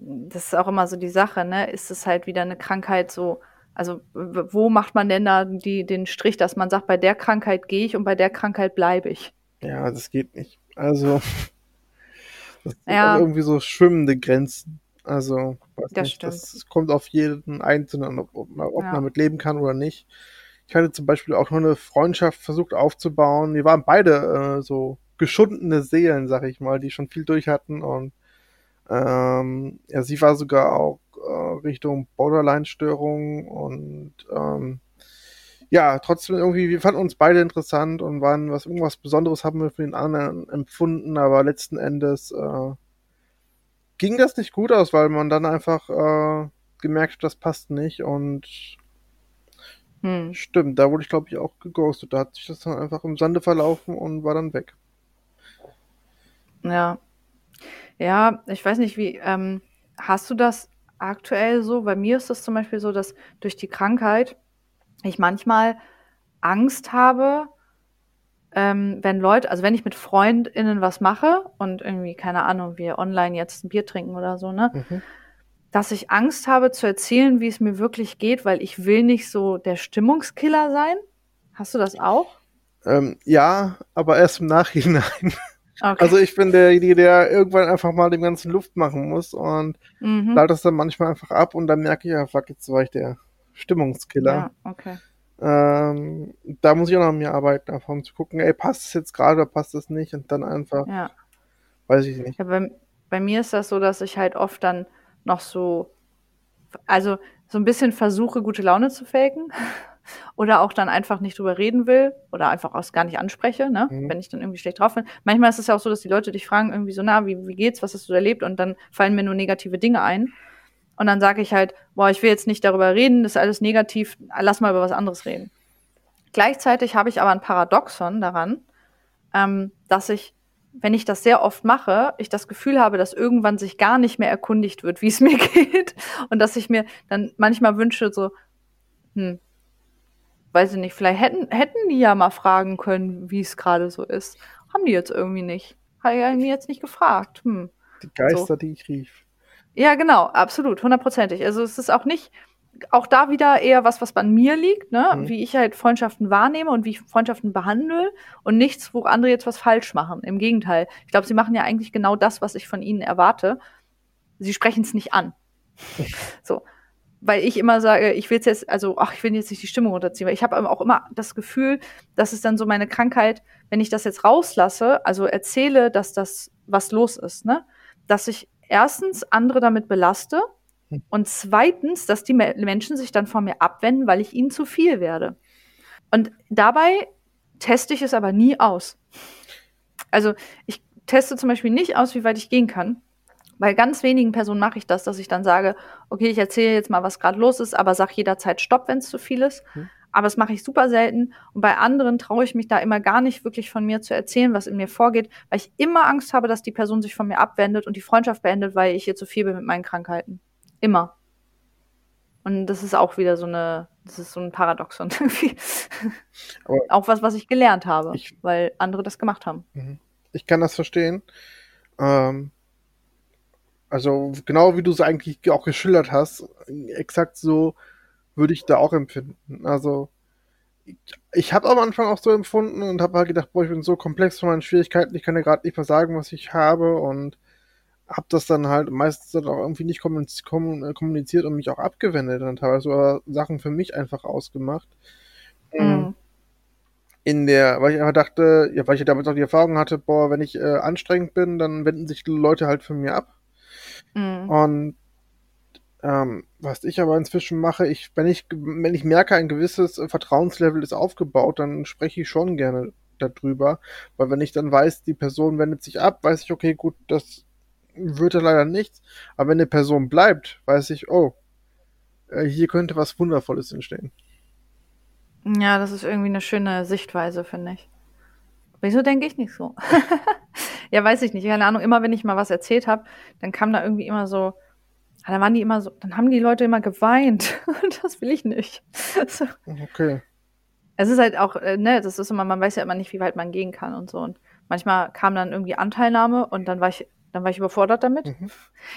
das ist auch immer so die Sache, ne? Ist es halt wieder eine Krankheit so, also wo macht man denn da die, den Strich, dass man sagt, bei der Krankheit gehe ich und bei der Krankheit bleibe ich? Ja, das geht nicht. Also das ja. sind irgendwie so schwimmende Grenzen. Also, das, nicht, das kommt auf jeden Einzelnen, ob, ob, ob ja. man mit leben kann oder nicht. Ich hatte zum Beispiel auch nur eine Freundschaft versucht aufzubauen. Wir waren beide äh, so geschundene Seelen, sag ich mal, die schon viel durch hatten. Und ähm, ja, sie war sogar auch äh, Richtung Borderline-Störung und ähm, ja, trotzdem irgendwie, wir fanden uns beide interessant und waren was irgendwas Besonderes haben wir für den anderen empfunden, aber letzten Endes äh, ging das nicht gut aus, weil man dann einfach äh, gemerkt hat, das passt nicht und hm. stimmt, da wurde ich glaube ich auch geghostet. Da hat sich das dann einfach im Sande verlaufen und war dann weg. Ja. Ja, ich weiß nicht, wie, ähm, hast du das aktuell so? Bei mir ist das zum Beispiel so, dass durch die Krankheit ich manchmal Angst habe, ähm, wenn Leute, also wenn ich mit FreundInnen was mache und irgendwie, keine Ahnung, wir online jetzt ein Bier trinken oder so, ne? Mhm. Dass ich Angst habe zu erzählen, wie es mir wirklich geht, weil ich will nicht so der Stimmungskiller sein. Hast du das auch? Ähm, ja, aber erst im Nachhinein. Okay. Also ich bin derjenige, der irgendwann einfach mal dem ganzen Luft machen muss und mhm. lade das dann manchmal einfach ab und dann merke ich, ja, fuck, jetzt war ich der Stimmungskiller. Ja, okay. Ähm, da muss ich auch noch an mir arbeiten, einfach um zu gucken, ey, passt es jetzt gerade oder passt es nicht und dann einfach, ja. weiß ich nicht. Ja, bei, bei mir ist das so, dass ich halt oft dann noch so, also so ein bisschen versuche, gute Laune zu faken oder auch dann einfach nicht drüber reden will oder einfach auch gar nicht anspreche, ne? Mhm. wenn ich dann irgendwie schlecht drauf bin. Manchmal ist es ja auch so, dass die Leute dich fragen irgendwie so, na, wie, wie geht's, was hast du erlebt und dann fallen mir nur negative Dinge ein. Und dann sage ich halt, boah, ich will jetzt nicht darüber reden, das ist alles negativ, lass mal über was anderes reden. Gleichzeitig habe ich aber ein Paradoxon daran, ähm, dass ich, wenn ich das sehr oft mache, ich das Gefühl habe, dass irgendwann sich gar nicht mehr erkundigt wird, wie es mir geht. Und dass ich mir dann manchmal wünsche, so, hm, weiß ich nicht, vielleicht hätten, hätten die ja mal fragen können, wie es gerade so ist. Haben die jetzt irgendwie nicht. Hat er mir jetzt nicht gefragt. Hm. Die Geister, so. die ich rief. Ja, genau, absolut, hundertprozentig. Also es ist auch nicht, auch da wieder eher was, was an mir liegt, ne? Mhm. wie ich halt Freundschaften wahrnehme und wie ich Freundschaften behandle und nichts, wo andere jetzt was falsch machen. Im Gegenteil. Ich glaube, sie machen ja eigentlich genau das, was ich von ihnen erwarte. Sie sprechen es nicht an. so. Weil ich immer sage, ich will jetzt, also, ach, ich will jetzt nicht die Stimmung runterziehen, weil ich habe auch immer das Gefühl, dass es dann so meine Krankheit, wenn ich das jetzt rauslasse, also erzähle, dass das was los ist, ne? Dass ich erstens andere damit belaste hm. und zweitens, dass die Menschen sich dann von mir abwenden, weil ich ihnen zu viel werde. Und dabei teste ich es aber nie aus. Also ich teste zum Beispiel nicht aus, wie weit ich gehen kann. Bei ganz wenigen Personen mache ich das, dass ich dann sage, okay, ich erzähle jetzt mal, was gerade los ist, aber sag jederzeit Stopp, wenn es zu viel ist. Mhm aber das mache ich super selten. Und bei anderen traue ich mich da immer gar nicht wirklich von mir zu erzählen, was in mir vorgeht, weil ich immer Angst habe, dass die Person sich von mir abwendet und die Freundschaft beendet, weil ich hier zu viel bin mit meinen Krankheiten. Immer. Und das ist auch wieder so eine, das ist so ein Paradoxon irgendwie. auch was, was ich gelernt habe, ich, weil andere das gemacht haben. Mhm. Ich kann das verstehen. Ähm, also genau wie du es eigentlich auch geschildert hast, exakt so würde ich da auch empfinden. Also ich, ich habe am Anfang auch so empfunden und habe halt gedacht, boah, ich bin so komplex von meinen Schwierigkeiten, ich kann ja gerade nicht mehr sagen, was ich habe und habe das dann halt meistens dann auch irgendwie nicht kommuniziert und mich auch abgewendet und teilweise sogar Sachen für mich einfach ausgemacht. Mhm. In der, weil ich einfach dachte, ja, weil ich damals auch die Erfahrung hatte, boah, wenn ich äh, anstrengend bin, dann wenden sich die Leute halt von mir ab. Mhm. Und ähm, was ich aber inzwischen mache, ich, wenn ich, wenn ich merke, ein gewisses Vertrauenslevel ist aufgebaut, dann spreche ich schon gerne darüber. Weil wenn ich dann weiß, die Person wendet sich ab, weiß ich, okay, gut, das wird ja leider nichts. Aber wenn eine Person bleibt, weiß ich, oh, äh, hier könnte was Wundervolles entstehen. Ja, das ist irgendwie eine schöne Sichtweise, finde ich. Wieso denke ich nicht so? ja, weiß ich nicht. Keine Ahnung, immer wenn ich mal was erzählt habe, dann kam da irgendwie immer so, dann waren die immer so, dann haben die Leute immer geweint. Das will ich nicht. So. Okay. Es ist halt auch, äh, ne, das ist immer, man weiß ja immer nicht, wie weit man gehen kann und so. Und manchmal kam dann irgendwie Anteilnahme und dann war ich, dann war ich überfordert damit. Mhm.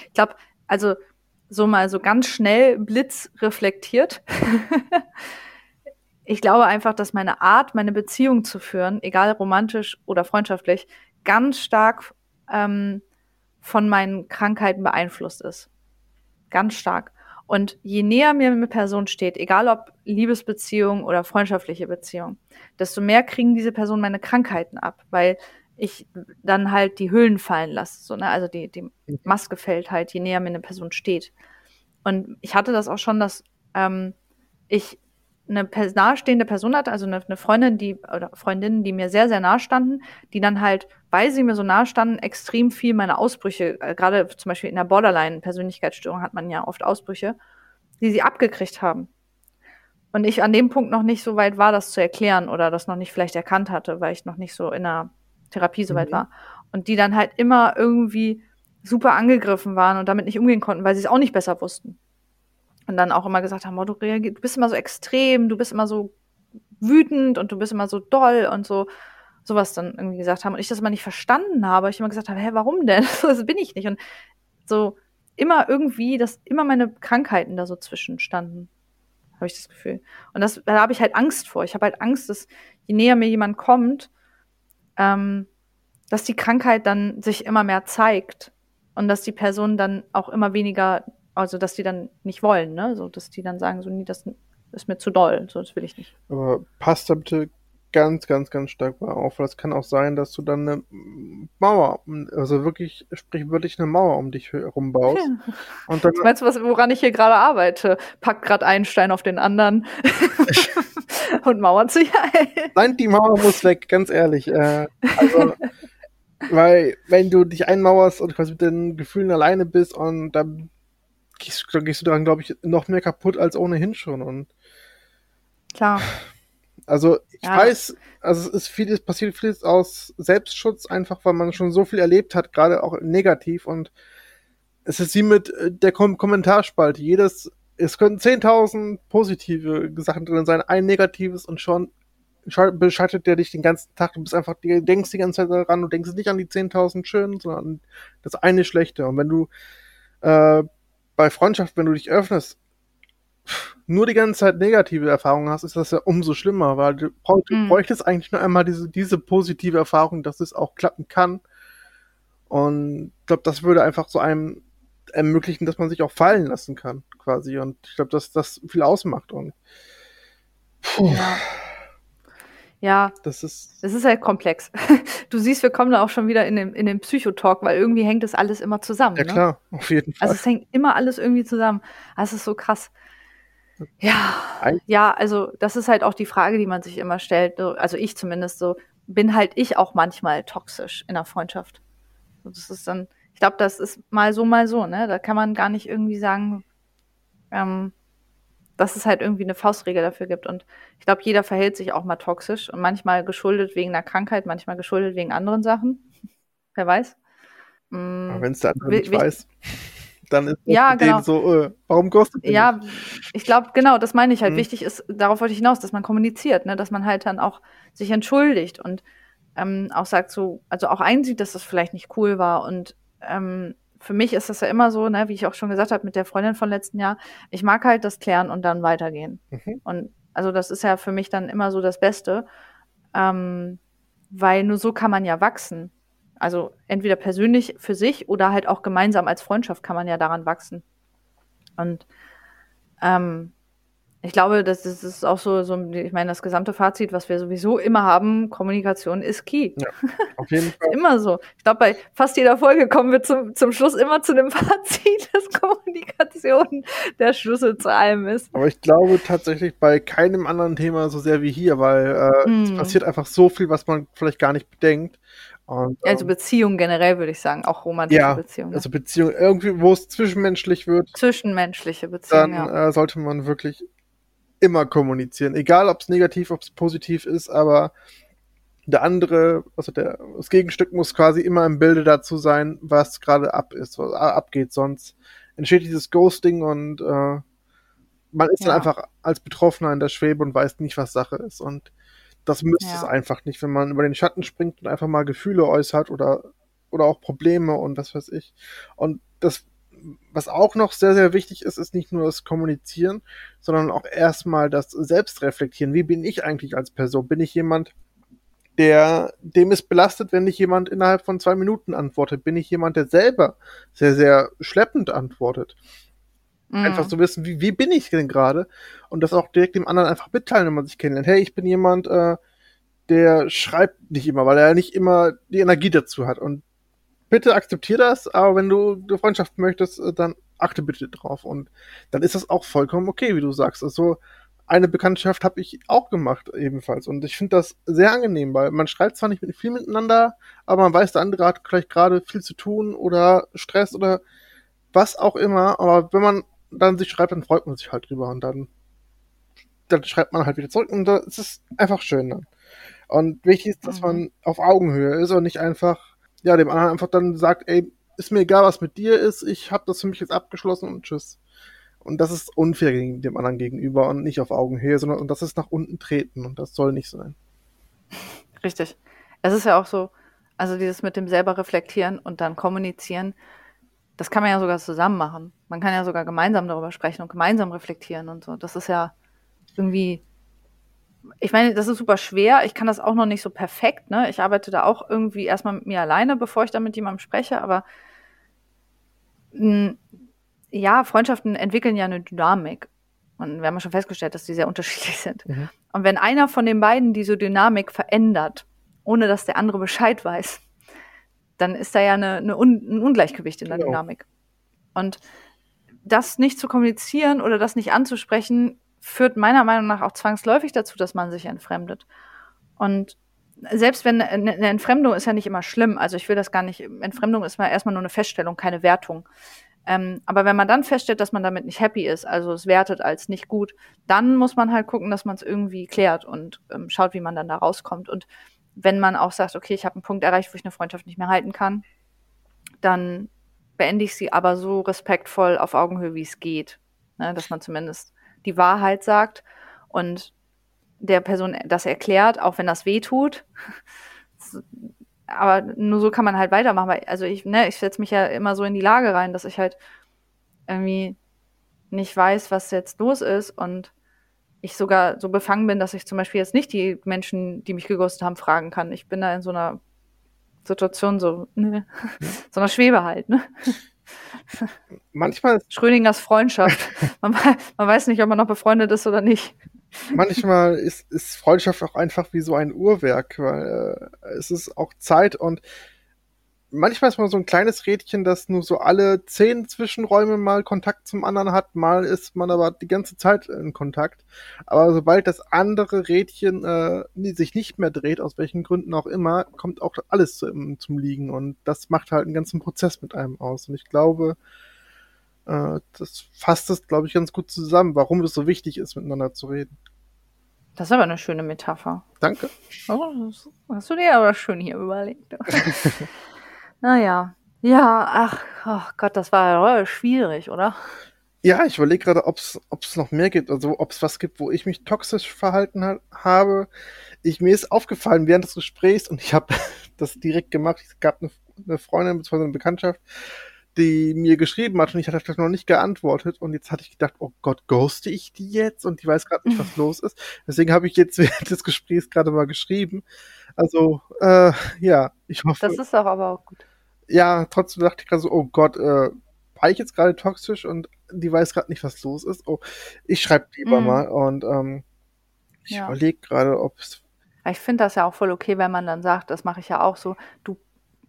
Ich glaube, also so mal so ganz schnell Blitz reflektiert. ich glaube einfach, dass meine Art, meine Beziehung zu führen, egal romantisch oder freundschaftlich, ganz stark ähm, von meinen Krankheiten beeinflusst ist. Ganz stark. Und je näher mir eine Person steht, egal ob Liebesbeziehung oder freundschaftliche Beziehung, desto mehr kriegen diese Personen meine Krankheiten ab, weil ich dann halt die Hüllen fallen lasse. So, ne? Also die, die mhm. Maske fällt halt, je näher mir eine Person steht. Und ich hatte das auch schon, dass ähm, ich eine nahestehende Person hatte, also eine, eine Freundin, die oder Freundinnen, die mir sehr, sehr nah standen, die dann halt, weil sie mir so nah standen, extrem viel meine Ausbrüche, äh, gerade zum Beispiel in der Borderline-Persönlichkeitsstörung hat man ja oft Ausbrüche, die sie abgekriegt haben. Und ich an dem Punkt noch nicht so weit war, das zu erklären oder das noch nicht vielleicht erkannt hatte, weil ich noch nicht so in der Therapie so weit mhm. war. Und die dann halt immer irgendwie super angegriffen waren und damit nicht umgehen konnten, weil sie es auch nicht besser wussten. Und dann auch immer gesagt haben, oh, du, du bist immer so extrem, du bist immer so wütend und du bist immer so doll und so sowas dann irgendwie gesagt haben und ich das immer nicht verstanden habe, ich immer gesagt habe, hä, warum denn? das bin ich nicht und so immer irgendwie, dass immer meine Krankheiten da so zwischenstanden, habe ich das Gefühl. Und das, da habe ich halt Angst vor. Ich habe halt Angst, dass je näher mir jemand kommt, ähm, dass die Krankheit dann sich immer mehr zeigt und dass die Person dann auch immer weniger also dass die dann nicht wollen, ne? So, dass die dann sagen, so, nee, das ist mir zu doll, so, das will ich nicht. Aber passt da bitte ganz, ganz, ganz stark mal auf, weil es kann auch sein, dass du dann eine Mauer, also wirklich, sprichwörtlich eine Mauer um dich herum baust. Ja. Und dann, meinst du, was, woran ich hier gerade arbeite? Pack gerade einen Stein auf den anderen und mauern sich ein. Nein, die Mauer muss weg, ganz ehrlich. Äh, also, weil, wenn du dich einmauerst und quasi mit den Gefühlen alleine bist und dann gehst, dann gehst du daran, glaube ich, noch mehr kaputt als ohnehin schon. Und klar. Also ich ja. weiß, also es ist vieles, passiert vieles aus Selbstschutz, einfach weil man schon so viel erlebt hat, gerade auch negativ. Und es ist wie mit äh, der Kom Kommentarspalte. Jedes, es können 10.000 positive Sachen drin sein, ein negatives und schon beschattet der dich den ganzen Tag. Du bist einfach, du denkst die ganze Zeit daran, du denkst nicht an die 10.000 schönen, sondern an das eine schlechte. Und wenn du äh, bei Freundschaft, wenn du dich öffnest, nur die ganze Zeit negative Erfahrungen hast, ist das ja umso schlimmer, weil du, du mhm. bräuchtest eigentlich nur einmal diese, diese positive Erfahrung, dass es auch klappen kann. Und ich glaube, das würde einfach so einem ermöglichen, dass man sich auch fallen lassen kann, quasi. Und ich glaube, dass das viel ausmacht. Und puh. Ja. Ja, das ist, es ist halt komplex. Du siehst, wir kommen da auch schon wieder in den, in den Psychotalk, weil irgendwie hängt das alles immer zusammen. Ja, ne? klar, auf jeden Fall. Also es hängt immer alles irgendwie zusammen. Das ist so krass. Ja, ja, also das ist halt auch die Frage, die man sich immer stellt. Also ich zumindest so, bin halt ich auch manchmal toxisch in der Freundschaft. Das ist dann, ich glaube, das ist mal so, mal so, ne? Da kann man gar nicht irgendwie sagen, ähm, dass es halt irgendwie eine Faustregel dafür gibt. Und ich glaube, jeder verhält sich auch mal toxisch und manchmal geschuldet wegen einer Krankheit, manchmal geschuldet wegen anderen Sachen. Wer weiß. Mm, Wenn es der andere nicht weiß, dann ist es ja, genau. so, äh, warum kostet Ja, ich glaube, genau, das meine ich halt. Mhm. Wichtig ist, darauf wollte ich hinaus, dass man kommuniziert, ne? dass man halt dann auch sich entschuldigt und ähm, auch sagt so, also auch einsieht, dass das vielleicht nicht cool war und ähm, für mich ist das ja immer so, ne, wie ich auch schon gesagt habe mit der Freundin von letzten Jahr, ich mag halt das klären und dann weitergehen. Mhm. Und also das ist ja für mich dann immer so das Beste, ähm, weil nur so kann man ja wachsen. Also entweder persönlich für sich oder halt auch gemeinsam als Freundschaft kann man ja daran wachsen. Und ähm, ich glaube, das ist, ist auch so, so, ich meine, das gesamte Fazit, was wir sowieso immer haben, Kommunikation ist key. Ja, auf jeden Fall. immer so. Ich glaube, bei fast jeder Folge kommen wir zum, zum Schluss immer zu dem Fazit, dass Kommunikation der Schlüssel zu allem ist. Aber ich glaube tatsächlich bei keinem anderen Thema so sehr wie hier, weil äh, mm. es passiert einfach so viel, was man vielleicht gar nicht bedenkt. Und, also ähm, Beziehungen generell würde ich sagen, auch romantische ja, Beziehungen. Also Beziehungen, irgendwie, wo es zwischenmenschlich wird. Zwischenmenschliche Beziehungen. Dann ja. äh, sollte man wirklich immer kommunizieren. Egal, ob es negativ, ob es positiv ist, aber der andere, also der, das Gegenstück muss quasi immer im Bilde dazu sein, was gerade ab ist, was abgeht. Sonst entsteht dieses Ghosting und äh, man ist ja. dann einfach als Betroffener in der Schwebe und weiß nicht, was Sache ist. Und das müsste ja. es einfach nicht, wenn man über den Schatten springt und einfach mal Gefühle äußert oder, oder auch Probleme und was weiß ich. Und das was auch noch sehr, sehr wichtig ist, ist nicht nur das Kommunizieren, sondern auch erstmal das Selbstreflektieren. Wie bin ich eigentlich als Person? Bin ich jemand, der, dem ist belastet, wenn nicht jemand innerhalb von zwei Minuten antwortet? Bin ich jemand, der selber sehr, sehr schleppend antwortet? Mhm. Einfach zu wissen, wie, wie bin ich denn gerade? Und das auch direkt dem anderen einfach mitteilen, wenn man sich kennenlernt. Hey, ich bin jemand, äh, der schreibt nicht immer, weil er nicht immer die Energie dazu hat. Und bitte akzeptier das, aber wenn du eine Freundschaft möchtest, äh, dann achte bitte drauf. Und dann ist das auch vollkommen okay, wie du sagst. Also eine Bekanntschaft habe ich auch gemacht ebenfalls. Und ich finde das sehr angenehm, weil man schreibt zwar nicht viel miteinander, aber man weiß, der andere hat vielleicht gerade viel zu tun oder Stress oder was auch immer. Aber wenn man dann sich schreibt, dann freut man sich halt drüber und dann, dann schreibt man halt wieder zurück und das ist einfach schön dann. Und wichtig ist, dass mhm. man auf Augenhöhe ist und nicht einfach, ja, dem anderen einfach dann sagt, ey, ist mir egal, was mit dir ist, ich habe das für mich jetzt abgeschlossen und tschüss. Und das ist unfair gegen dem anderen gegenüber und nicht auf Augenhöhe, sondern und das ist nach unten treten und das soll nicht sein. Richtig. Es ist ja auch so, also dieses mit dem selber reflektieren und dann kommunizieren, das kann man ja sogar zusammen machen. Man kann ja sogar gemeinsam darüber sprechen und gemeinsam reflektieren und so. Das ist ja irgendwie, ich meine, das ist super schwer. Ich kann das auch noch nicht so perfekt. Ne? Ich arbeite da auch irgendwie erstmal mit mir alleine, bevor ich da mit jemandem spreche. Aber mh, ja, Freundschaften entwickeln ja eine Dynamik. Und wir haben ja schon festgestellt, dass die sehr unterschiedlich sind. Mhm. Und wenn einer von den beiden diese Dynamik verändert, ohne dass der andere Bescheid weiß, dann ist da ja eine, eine Un ein Ungleichgewicht in der genau. Dynamik. Und das nicht zu kommunizieren oder das nicht anzusprechen, führt meiner Meinung nach auch zwangsläufig dazu, dass man sich entfremdet. Und selbst wenn eine Entfremdung ist ja nicht immer schlimm, also ich will das gar nicht, Entfremdung ist mal erstmal nur eine Feststellung, keine Wertung. Ähm, aber wenn man dann feststellt, dass man damit nicht happy ist, also es wertet als nicht gut, dann muss man halt gucken, dass man es irgendwie klärt und ähm, schaut, wie man dann da rauskommt. Und wenn man auch sagt, okay, ich habe einen Punkt erreicht, wo ich eine Freundschaft nicht mehr halten kann, dann beende ich sie aber so respektvoll auf Augenhöhe, wie es geht. Ne? Dass man zumindest die Wahrheit sagt und der Person das erklärt, auch wenn das weh tut. aber nur so kann man halt weitermachen. Weil, also ich, ne, ich setze mich ja immer so in die Lage rein, dass ich halt irgendwie nicht weiß, was jetzt los ist und ich sogar so befangen bin, dass ich zum Beispiel jetzt nicht die Menschen, die mich geghostet haben, fragen kann. Ich bin da in so einer Situation so, ne, so einer Schwebe halt, ne? Manchmal ist Schrödingers Freundschaft. Man, man weiß nicht, ob man noch befreundet ist oder nicht manchmal ist, ist Freundschaft auch einfach wie so ein Uhrwerk, weil äh, es ist auch Zeit und manchmal ist man so ein kleines Rädchen, das nur so alle zehn Zwischenräume mal Kontakt zum anderen hat, mal ist man aber die ganze Zeit in Kontakt. Aber sobald das andere Rädchen äh, sich nicht mehr dreht, aus welchen Gründen auch immer, kommt auch alles zum, zum Liegen und das macht halt einen ganzen Prozess mit einem aus. Und ich glaube, äh, das fasst es, glaube ich, ganz gut zusammen, warum es so wichtig ist, miteinander zu reden. Das ist aber eine schöne Metapher. Danke. Oh, hast du dir aber schön hier überlegt. naja. Ja, ach oh Gott, das war schwierig, oder? Ja, ich überlege gerade, ob es noch mehr gibt, also ob es was gibt, wo ich mich toxisch verhalten ha habe. Ich, mir ist aufgefallen während des Gesprächs und ich habe das direkt gemacht. Es gab eine, eine Freundin bzw. eine Bekanntschaft, die mir geschrieben hat und ich hatte noch nicht geantwortet und jetzt hatte ich gedacht, oh Gott, ghoste ich die jetzt und die weiß gerade nicht, was los ist. Deswegen habe ich jetzt während des Gesprächs gerade mal geschrieben. Also, äh, ja, ich hoffe. Das ist doch aber auch gut. Ja, trotzdem dachte ich gerade so, oh Gott, äh, war ich jetzt gerade toxisch und die weiß gerade nicht, was los ist. Oh, ich schreibe lieber mm. mal und ähm, ich ja. überlege gerade, ob es. Ich finde das ja auch voll okay, wenn man dann sagt, das mache ich ja auch so, du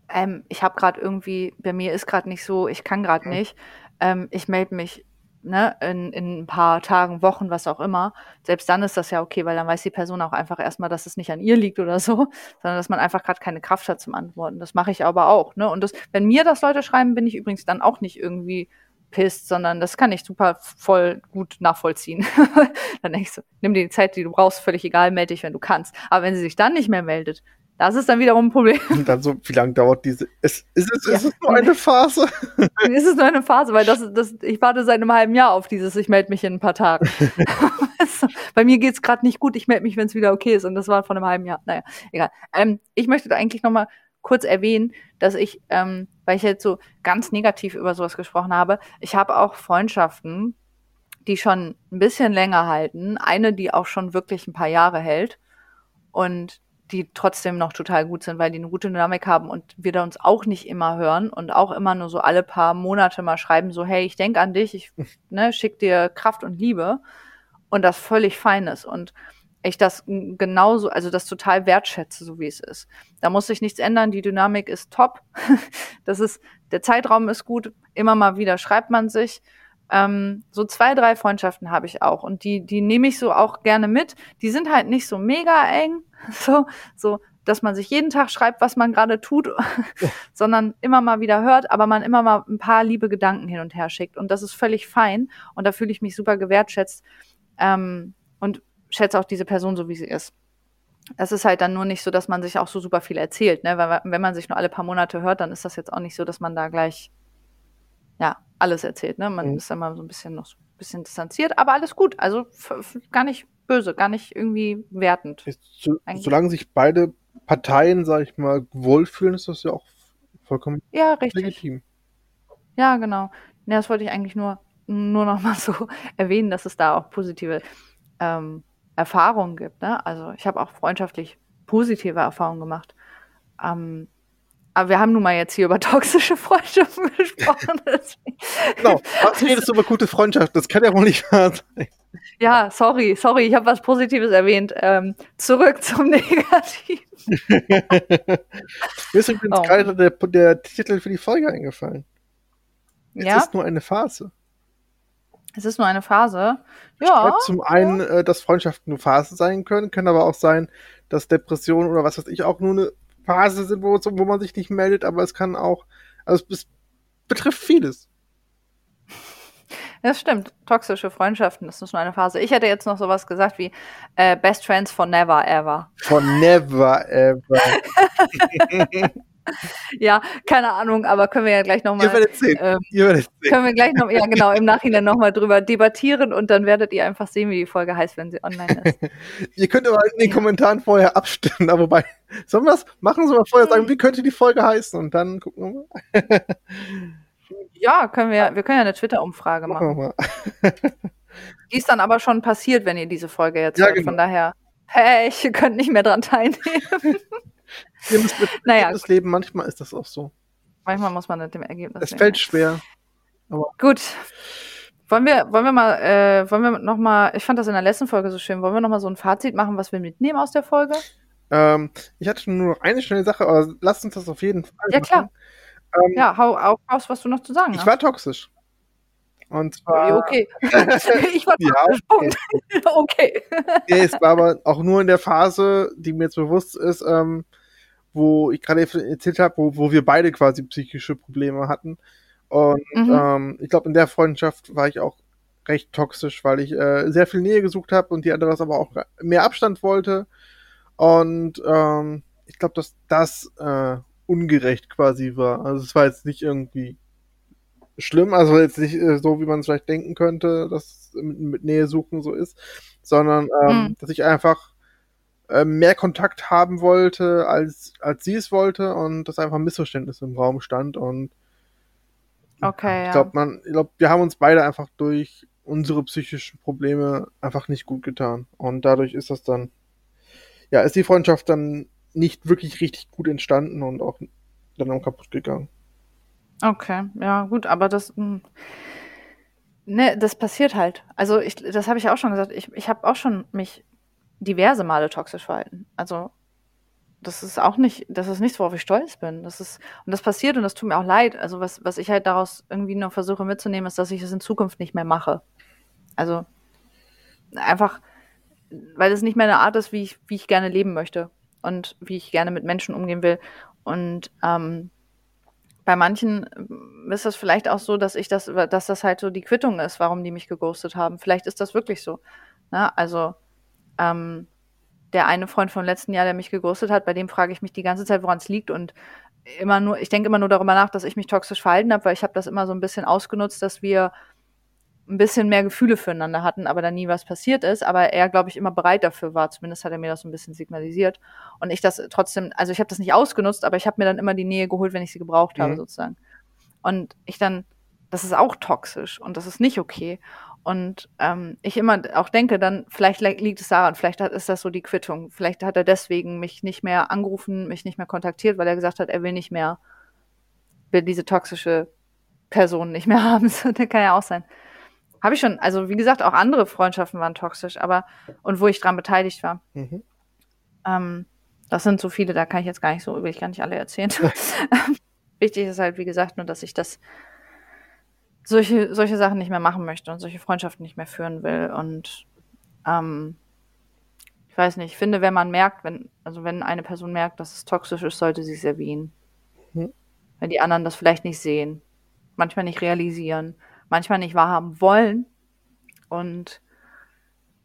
ähm, ich habe gerade irgendwie, bei mir ist gerade nicht so, ich kann gerade nicht. Ähm, ich melde mich ne, in, in ein paar Tagen, Wochen, was auch immer. Selbst dann ist das ja okay, weil dann weiß die Person auch einfach erstmal, dass es nicht an ihr liegt oder so, sondern dass man einfach gerade keine Kraft hat zum Antworten. Das mache ich aber auch. Ne? Und das, wenn mir das Leute schreiben, bin ich übrigens dann auch nicht irgendwie pisst, sondern das kann ich super voll gut nachvollziehen. dann ich so, nimm dir die Zeit, die du brauchst, völlig egal, melde dich, wenn du kannst. Aber wenn sie sich dann nicht mehr meldet, das ist dann wiederum ein Problem. Und dann so, wie lange dauert diese? Ist, ist, es, ja. ist es nur eine Phase? ist es nur eine Phase, weil das, das, ich warte seit einem halben Jahr auf dieses, ich melde mich in ein paar Tagen. Bei mir geht's gerade nicht gut, ich melde mich, wenn es wieder okay ist. Und das war vor einem halben Jahr. Naja, egal. Ähm, ich möchte da eigentlich nochmal kurz erwähnen, dass ich, ähm, weil ich jetzt so ganz negativ über sowas gesprochen habe, ich habe auch Freundschaften, die schon ein bisschen länger halten. Eine, die auch schon wirklich ein paar Jahre hält. Und die trotzdem noch total gut sind, weil die eine gute Dynamik haben und wir da uns auch nicht immer hören und auch immer nur so alle paar Monate mal schreiben, so, hey, ich denke an dich, ich ne, schick dir Kraft und Liebe und das völlig fein ist und ich das genauso, also das total wertschätze, so wie es ist. Da muss sich nichts ändern, die Dynamik ist top, das ist, der Zeitraum ist gut, immer mal wieder schreibt man sich, ähm, so zwei, drei Freundschaften habe ich auch und die, die nehme ich so auch gerne mit. Die sind halt nicht so mega eng, so, so, dass man sich jeden Tag schreibt, was man gerade tut, sondern immer mal wieder hört, aber man immer mal ein paar liebe Gedanken hin und her schickt. Und das ist völlig fein und da fühle ich mich super gewertschätzt ähm, und schätze auch diese Person so, wie sie ist. Es ist halt dann nur nicht so, dass man sich auch so super viel erzählt, ne? Weil wenn man sich nur alle paar Monate hört, dann ist das jetzt auch nicht so, dass man da gleich ja alles erzählt, ne? Man mhm. ist immer so ein bisschen noch so ein bisschen distanziert, aber alles gut. Also gar nicht böse, gar nicht irgendwie wertend. So, solange sich beide Parteien, sag ich mal, wohlfühlen, ist das ja auch vollkommen ja, richtig. legitim. Ja, genau. Ja, das wollte ich eigentlich nur, nur noch mal so erwähnen, dass es da auch positive ähm, Erfahrungen gibt. Ne? Also ich habe auch freundschaftlich positive Erfahrungen gemacht. Ähm, aber wir haben nun mal jetzt hier über toxische Freundschaften gesprochen. genau, was redest du über gute Freundschaft? Das kann ja wohl nicht wahr sein. Ja, sorry, sorry, ich habe was Positives erwähnt. Ähm, zurück zum Negativen. Mir ist übrigens oh. gerade der, der, Titel für die Folge eingefallen. Es ja? ist nur eine Phase. Es ist nur eine Phase. Ja. Schreibt zum einen, ja. äh, dass Freundschaften nur Phasen sein können, können aber auch sein, dass Depressionen oder was weiß ich auch nur eine Phase sind, wo, wo man sich nicht meldet, aber es kann auch, also es betrifft vieles. Das stimmt. Toxische Freundschaften, das ist nur eine Phase. Ich hätte jetzt noch sowas gesagt wie äh, Best Friends for Never Ever. For Never Ever. ja, keine Ahnung, aber können wir ja gleich nochmal. Ihr werdet sehen. Ähm, ihr werdet sehen. Können wir gleich noch, ja genau, im Nachhinein nochmal drüber debattieren und dann werdet ihr einfach sehen, wie die Folge heißt, wenn sie online ist. ihr könnt aber in den Kommentaren vorher abstimmen, aber wobei, sollen wir das machen? Sie mal vorher sagen, wie könnte die Folge heißen und dann gucken wir mal. ja, können wir, wir können ja eine Twitter-Umfrage machen. machen die ist dann aber schon passiert, wenn ihr diese Folge jetzt ja, hört. Genau. Von daher, hey, ihr könnt nicht mehr dran teilnehmen. Naja, das Leben, manchmal ist das auch so. Manchmal muss man mit dem Ergebnis. Es leben. fällt schwer. Gut. Wollen wir, wollen wir mal, äh, wollen wir noch mal, ich fand das in der letzten Folge so schön, wollen wir noch mal so ein Fazit machen, was wir mitnehmen aus der Folge? Ähm, ich hatte nur noch eine schnelle Sache, aber lass uns das auf jeden Fall Ja, klar. Ähm, ja, hau auch raus, was du noch zu sagen ich hast. Ich war toxisch. Und zwar. Okay. ich war ja, okay. okay. nee, es war aber auch nur in der Phase, die mir jetzt bewusst ist, ähm, wo ich gerade erzählt habe, wo, wo wir beide quasi psychische Probleme hatten. Und mhm. ähm, ich glaube, in der Freundschaft war ich auch recht toxisch, weil ich äh, sehr viel Nähe gesucht habe und die andere das aber auch mehr Abstand wollte. Und ähm, ich glaube, dass das äh, ungerecht quasi war. Also es war jetzt nicht irgendwie schlimm, also jetzt nicht äh, so, wie man es vielleicht denken könnte, dass mit, mit Nähe suchen so ist, sondern ähm, mhm. dass ich einfach äh, mehr Kontakt haben wollte, als, als sie es wollte und dass einfach ein Missverständnis im Raum stand und okay, ich glaube, ja. man, ich glaube, wir haben uns beide einfach durch unsere psychischen Probleme einfach nicht gut getan und dadurch ist das dann, ja, ist die Freundschaft dann nicht wirklich richtig gut entstanden und auch dann auch kaputt gegangen. Okay, ja, gut, aber das, hm, ne, das passiert halt. Also ich, das habe ich auch schon gesagt. Ich, ich habe auch schon mich diverse Male toxisch verhalten. Also das ist auch nicht, das ist nichts, worauf ich stolz bin. Das ist, und das passiert und das tut mir auch leid. Also was, was ich halt daraus irgendwie nur versuche mitzunehmen, ist, dass ich es in Zukunft nicht mehr mache. Also einfach, weil es nicht mehr eine Art ist, wie ich, wie ich gerne leben möchte und wie ich gerne mit Menschen umgehen will. Und ähm, bei manchen ist das vielleicht auch so, dass ich das, dass das halt so die Quittung ist, warum die mich geghostet haben. Vielleicht ist das wirklich so. Ne? Also ähm, der eine Freund vom letzten Jahr, der mich geghostet hat, bei dem frage ich mich die ganze Zeit, woran es liegt und immer nur, ich denke immer nur darüber nach, dass ich mich toxisch verhalten habe, weil ich habe das immer so ein bisschen ausgenutzt, dass wir ein bisschen mehr Gefühle füreinander hatten, aber da nie was passiert ist, aber er, glaube ich, immer bereit dafür war. Zumindest hat er mir das so ein bisschen signalisiert. Und ich das trotzdem, also ich habe das nicht ausgenutzt, aber ich habe mir dann immer die Nähe geholt, wenn ich sie gebraucht habe, mhm. sozusagen. Und ich dann, das ist auch toxisch und das ist nicht okay. Und ähm, ich immer auch denke, dann vielleicht liegt es daran, vielleicht hat, ist das so die Quittung. Vielleicht hat er deswegen mich nicht mehr angerufen, mich nicht mehr kontaktiert, weil er gesagt hat, er will nicht mehr, will diese toxische Person nicht mehr haben. das kann ja auch sein. Habe ich schon, also wie gesagt, auch andere Freundschaften waren toxisch, aber und wo ich dran beteiligt war. Mhm. Ähm, das sind so viele, da kann ich jetzt gar nicht so, will ich gar nicht alle erzählen. Wichtig ist halt, wie gesagt, nur, dass ich das solche, solche Sachen nicht mehr machen möchte und solche Freundschaften nicht mehr führen will. Und ähm, ich weiß nicht, ich finde, wenn man merkt, wenn, also wenn eine Person merkt, dass es toxisch ist, sollte sie es erwähnen. Hm. Wenn die anderen das vielleicht nicht sehen, manchmal nicht realisieren, manchmal nicht wahrhaben wollen und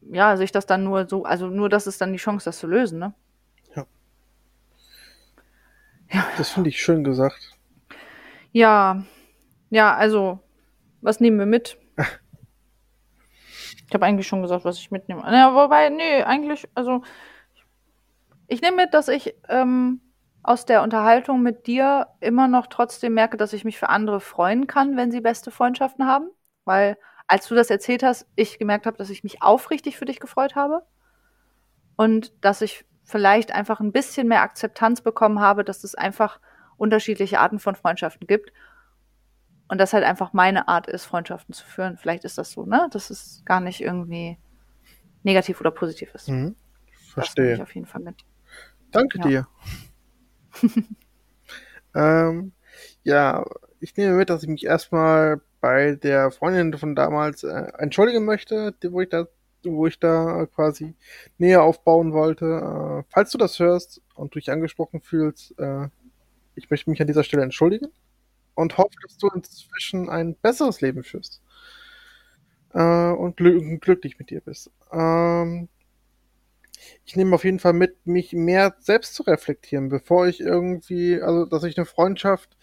ja, sich das dann nur so, also nur das ist dann die Chance, das zu lösen, ne? Ja. Ja. Das finde ich schön gesagt. Ja, ja, also was nehmen wir mit? Ich habe eigentlich schon gesagt, was ich mitnehme. Ja, wobei, nee, eigentlich, also ich nehme mit, dass ich ähm, aus der Unterhaltung mit dir immer noch trotzdem merke, dass ich mich für andere freuen kann, wenn sie beste Freundschaften haben. Weil, als du das erzählt hast, ich gemerkt habe, dass ich mich aufrichtig für dich gefreut habe. Und dass ich vielleicht einfach ein bisschen mehr Akzeptanz bekommen habe, dass es einfach unterschiedliche Arten von Freundschaften gibt und das halt einfach meine Art ist, Freundschaften zu führen. Vielleicht ist das so, ne? Dass es gar nicht irgendwie negativ oder positiv ist. Mhm. Verstehe. Das ich auf jeden Fall mit. Danke ja. dir. ähm, ja, ich nehme mit, dass ich mich erstmal bei der Freundin von damals äh, entschuldigen möchte, wo ich da, wo ich da quasi näher aufbauen wollte. Äh, falls du das hörst und du dich angesprochen fühlst, äh, ich möchte mich an dieser Stelle entschuldigen und hoffe, dass du inzwischen ein besseres Leben führst. Äh, und gl glücklich mit dir bist. Ähm, ich nehme auf jeden Fall mit, mich mehr selbst zu reflektieren, bevor ich irgendwie, also dass ich eine Freundschaft,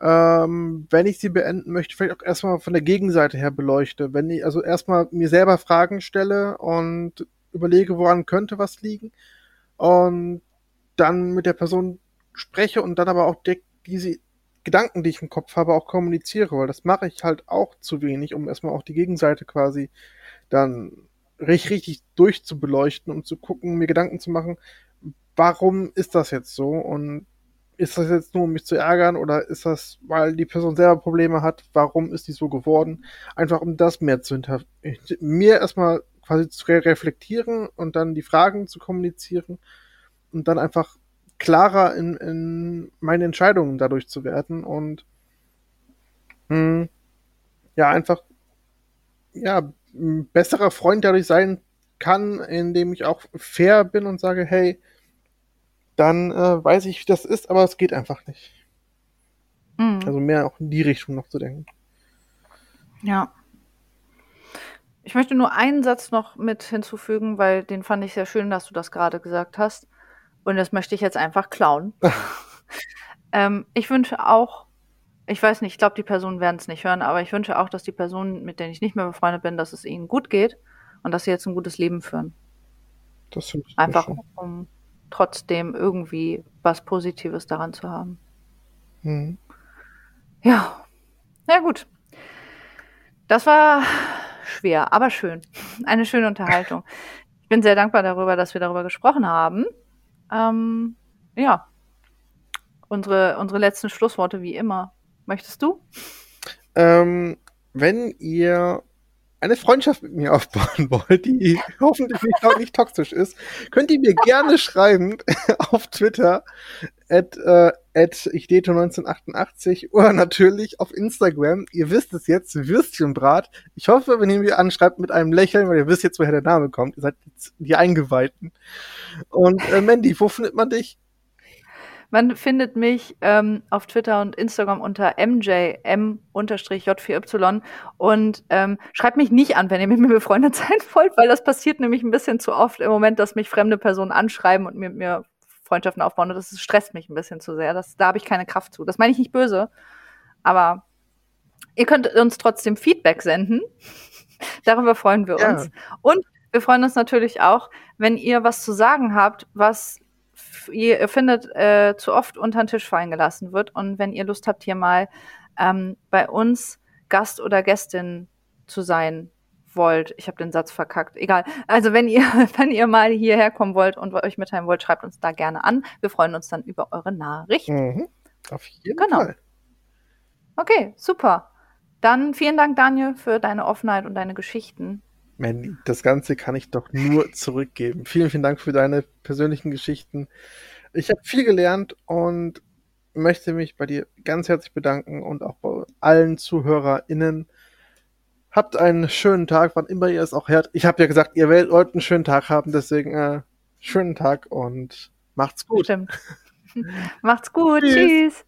ähm, wenn ich sie beenden möchte, vielleicht auch erstmal von der Gegenseite her beleuchte. Wenn ich also erstmal mir selber Fragen stelle und überlege, woran könnte was liegen und dann mit der Person spreche und dann aber auch diese Gedanken, die ich im Kopf habe, auch kommuniziere, weil das mache ich halt auch zu wenig, um erstmal auch die Gegenseite quasi dann richtig, richtig durchzubeleuchten, um zu gucken, mir Gedanken zu machen, warum ist das jetzt so und ist das jetzt nur, um mich zu ärgern oder ist das, weil die Person selber Probleme hat, warum ist die so geworden? Einfach um das mehr zu hinter, mir erstmal quasi zu reflektieren und dann die Fragen zu kommunizieren und dann einfach klarer in, in meine Entscheidungen dadurch zu werden und mh, hm, ja, einfach ja, ein besserer Freund dadurch sein kann, indem ich auch fair bin und sage, hey, dann äh, weiß ich, wie das ist, aber es geht einfach nicht. Mhm. Also mehr auch in die Richtung noch zu denken. Ja. Ich möchte nur einen Satz noch mit hinzufügen, weil den fand ich sehr schön, dass du das gerade gesagt hast. Und das möchte ich jetzt einfach klauen. ähm, ich wünsche auch, ich weiß nicht, ich glaube, die Personen werden es nicht hören, aber ich wünsche auch, dass die Personen, mit denen ich nicht mehr befreundet bin, dass es ihnen gut geht und dass sie jetzt ein gutes Leben führen. Das ich Einfach, um trotzdem irgendwie was Positives daran zu haben. Mhm. Ja, na gut. Das war schwer, aber schön. Eine schöne Unterhaltung. Ich bin sehr dankbar darüber, dass wir darüber gesprochen haben. Ähm, ja, unsere, unsere letzten Schlussworte wie immer. Möchtest du? Ähm, wenn ihr eine Freundschaft mit mir aufbauen wollt, die hoffentlich nicht, nicht toxisch ist, könnt ihr mir gerne schreiben auf Twitter at, äh, at ichdeto 1988 oder natürlich auf Instagram. Ihr wisst es jetzt, Würstchenbrat. Ich hoffe, wenn ihr mir anschreibt mit einem Lächeln, weil ihr wisst jetzt, woher der Name kommt. Ihr seid die Eingeweihten. Und äh, Mandy, wo findet man dich? Man findet mich ähm, auf Twitter und Instagram unter mjm-j4y und ähm, schreibt mich nicht an, wenn ihr mit mir befreundet sein wollt, weil das passiert nämlich ein bisschen zu oft im Moment, dass mich fremde Personen anschreiben und mit mir Freundschaften aufbauen und das stresst mich ein bisschen zu sehr. Das, da habe ich keine Kraft zu. Das meine ich nicht böse, aber ihr könnt uns trotzdem Feedback senden. Darüber freuen wir uns. Ja. Und wir freuen uns natürlich auch, wenn ihr was zu sagen habt, was ihr findet, äh, zu oft unter den Tisch fallen gelassen wird. Und wenn ihr Lust habt, hier mal ähm, bei uns Gast oder Gästin zu sein wollt, ich habe den Satz verkackt, egal. Also wenn ihr, wenn ihr mal hierher kommen wollt und euch mitteilen wollt, schreibt uns da gerne an. Wir freuen uns dann über eure Nachricht. Mhm. Auf jeden genau. Fall. Okay, super. Dann vielen Dank, Daniel, für deine Offenheit und deine Geschichten. Man, das Ganze kann ich doch nur zurückgeben. Vielen, vielen Dank für deine persönlichen Geschichten. Ich habe viel gelernt und möchte mich bei dir ganz herzlich bedanken und auch bei allen ZuhörerInnen. Habt einen schönen Tag, wann immer ihr es auch hört. Ich habe ja gesagt, ihr wollt einen schönen Tag haben, deswegen äh, schönen Tag und macht's gut. Stimmt. macht's gut. Tschüss. Tschüss.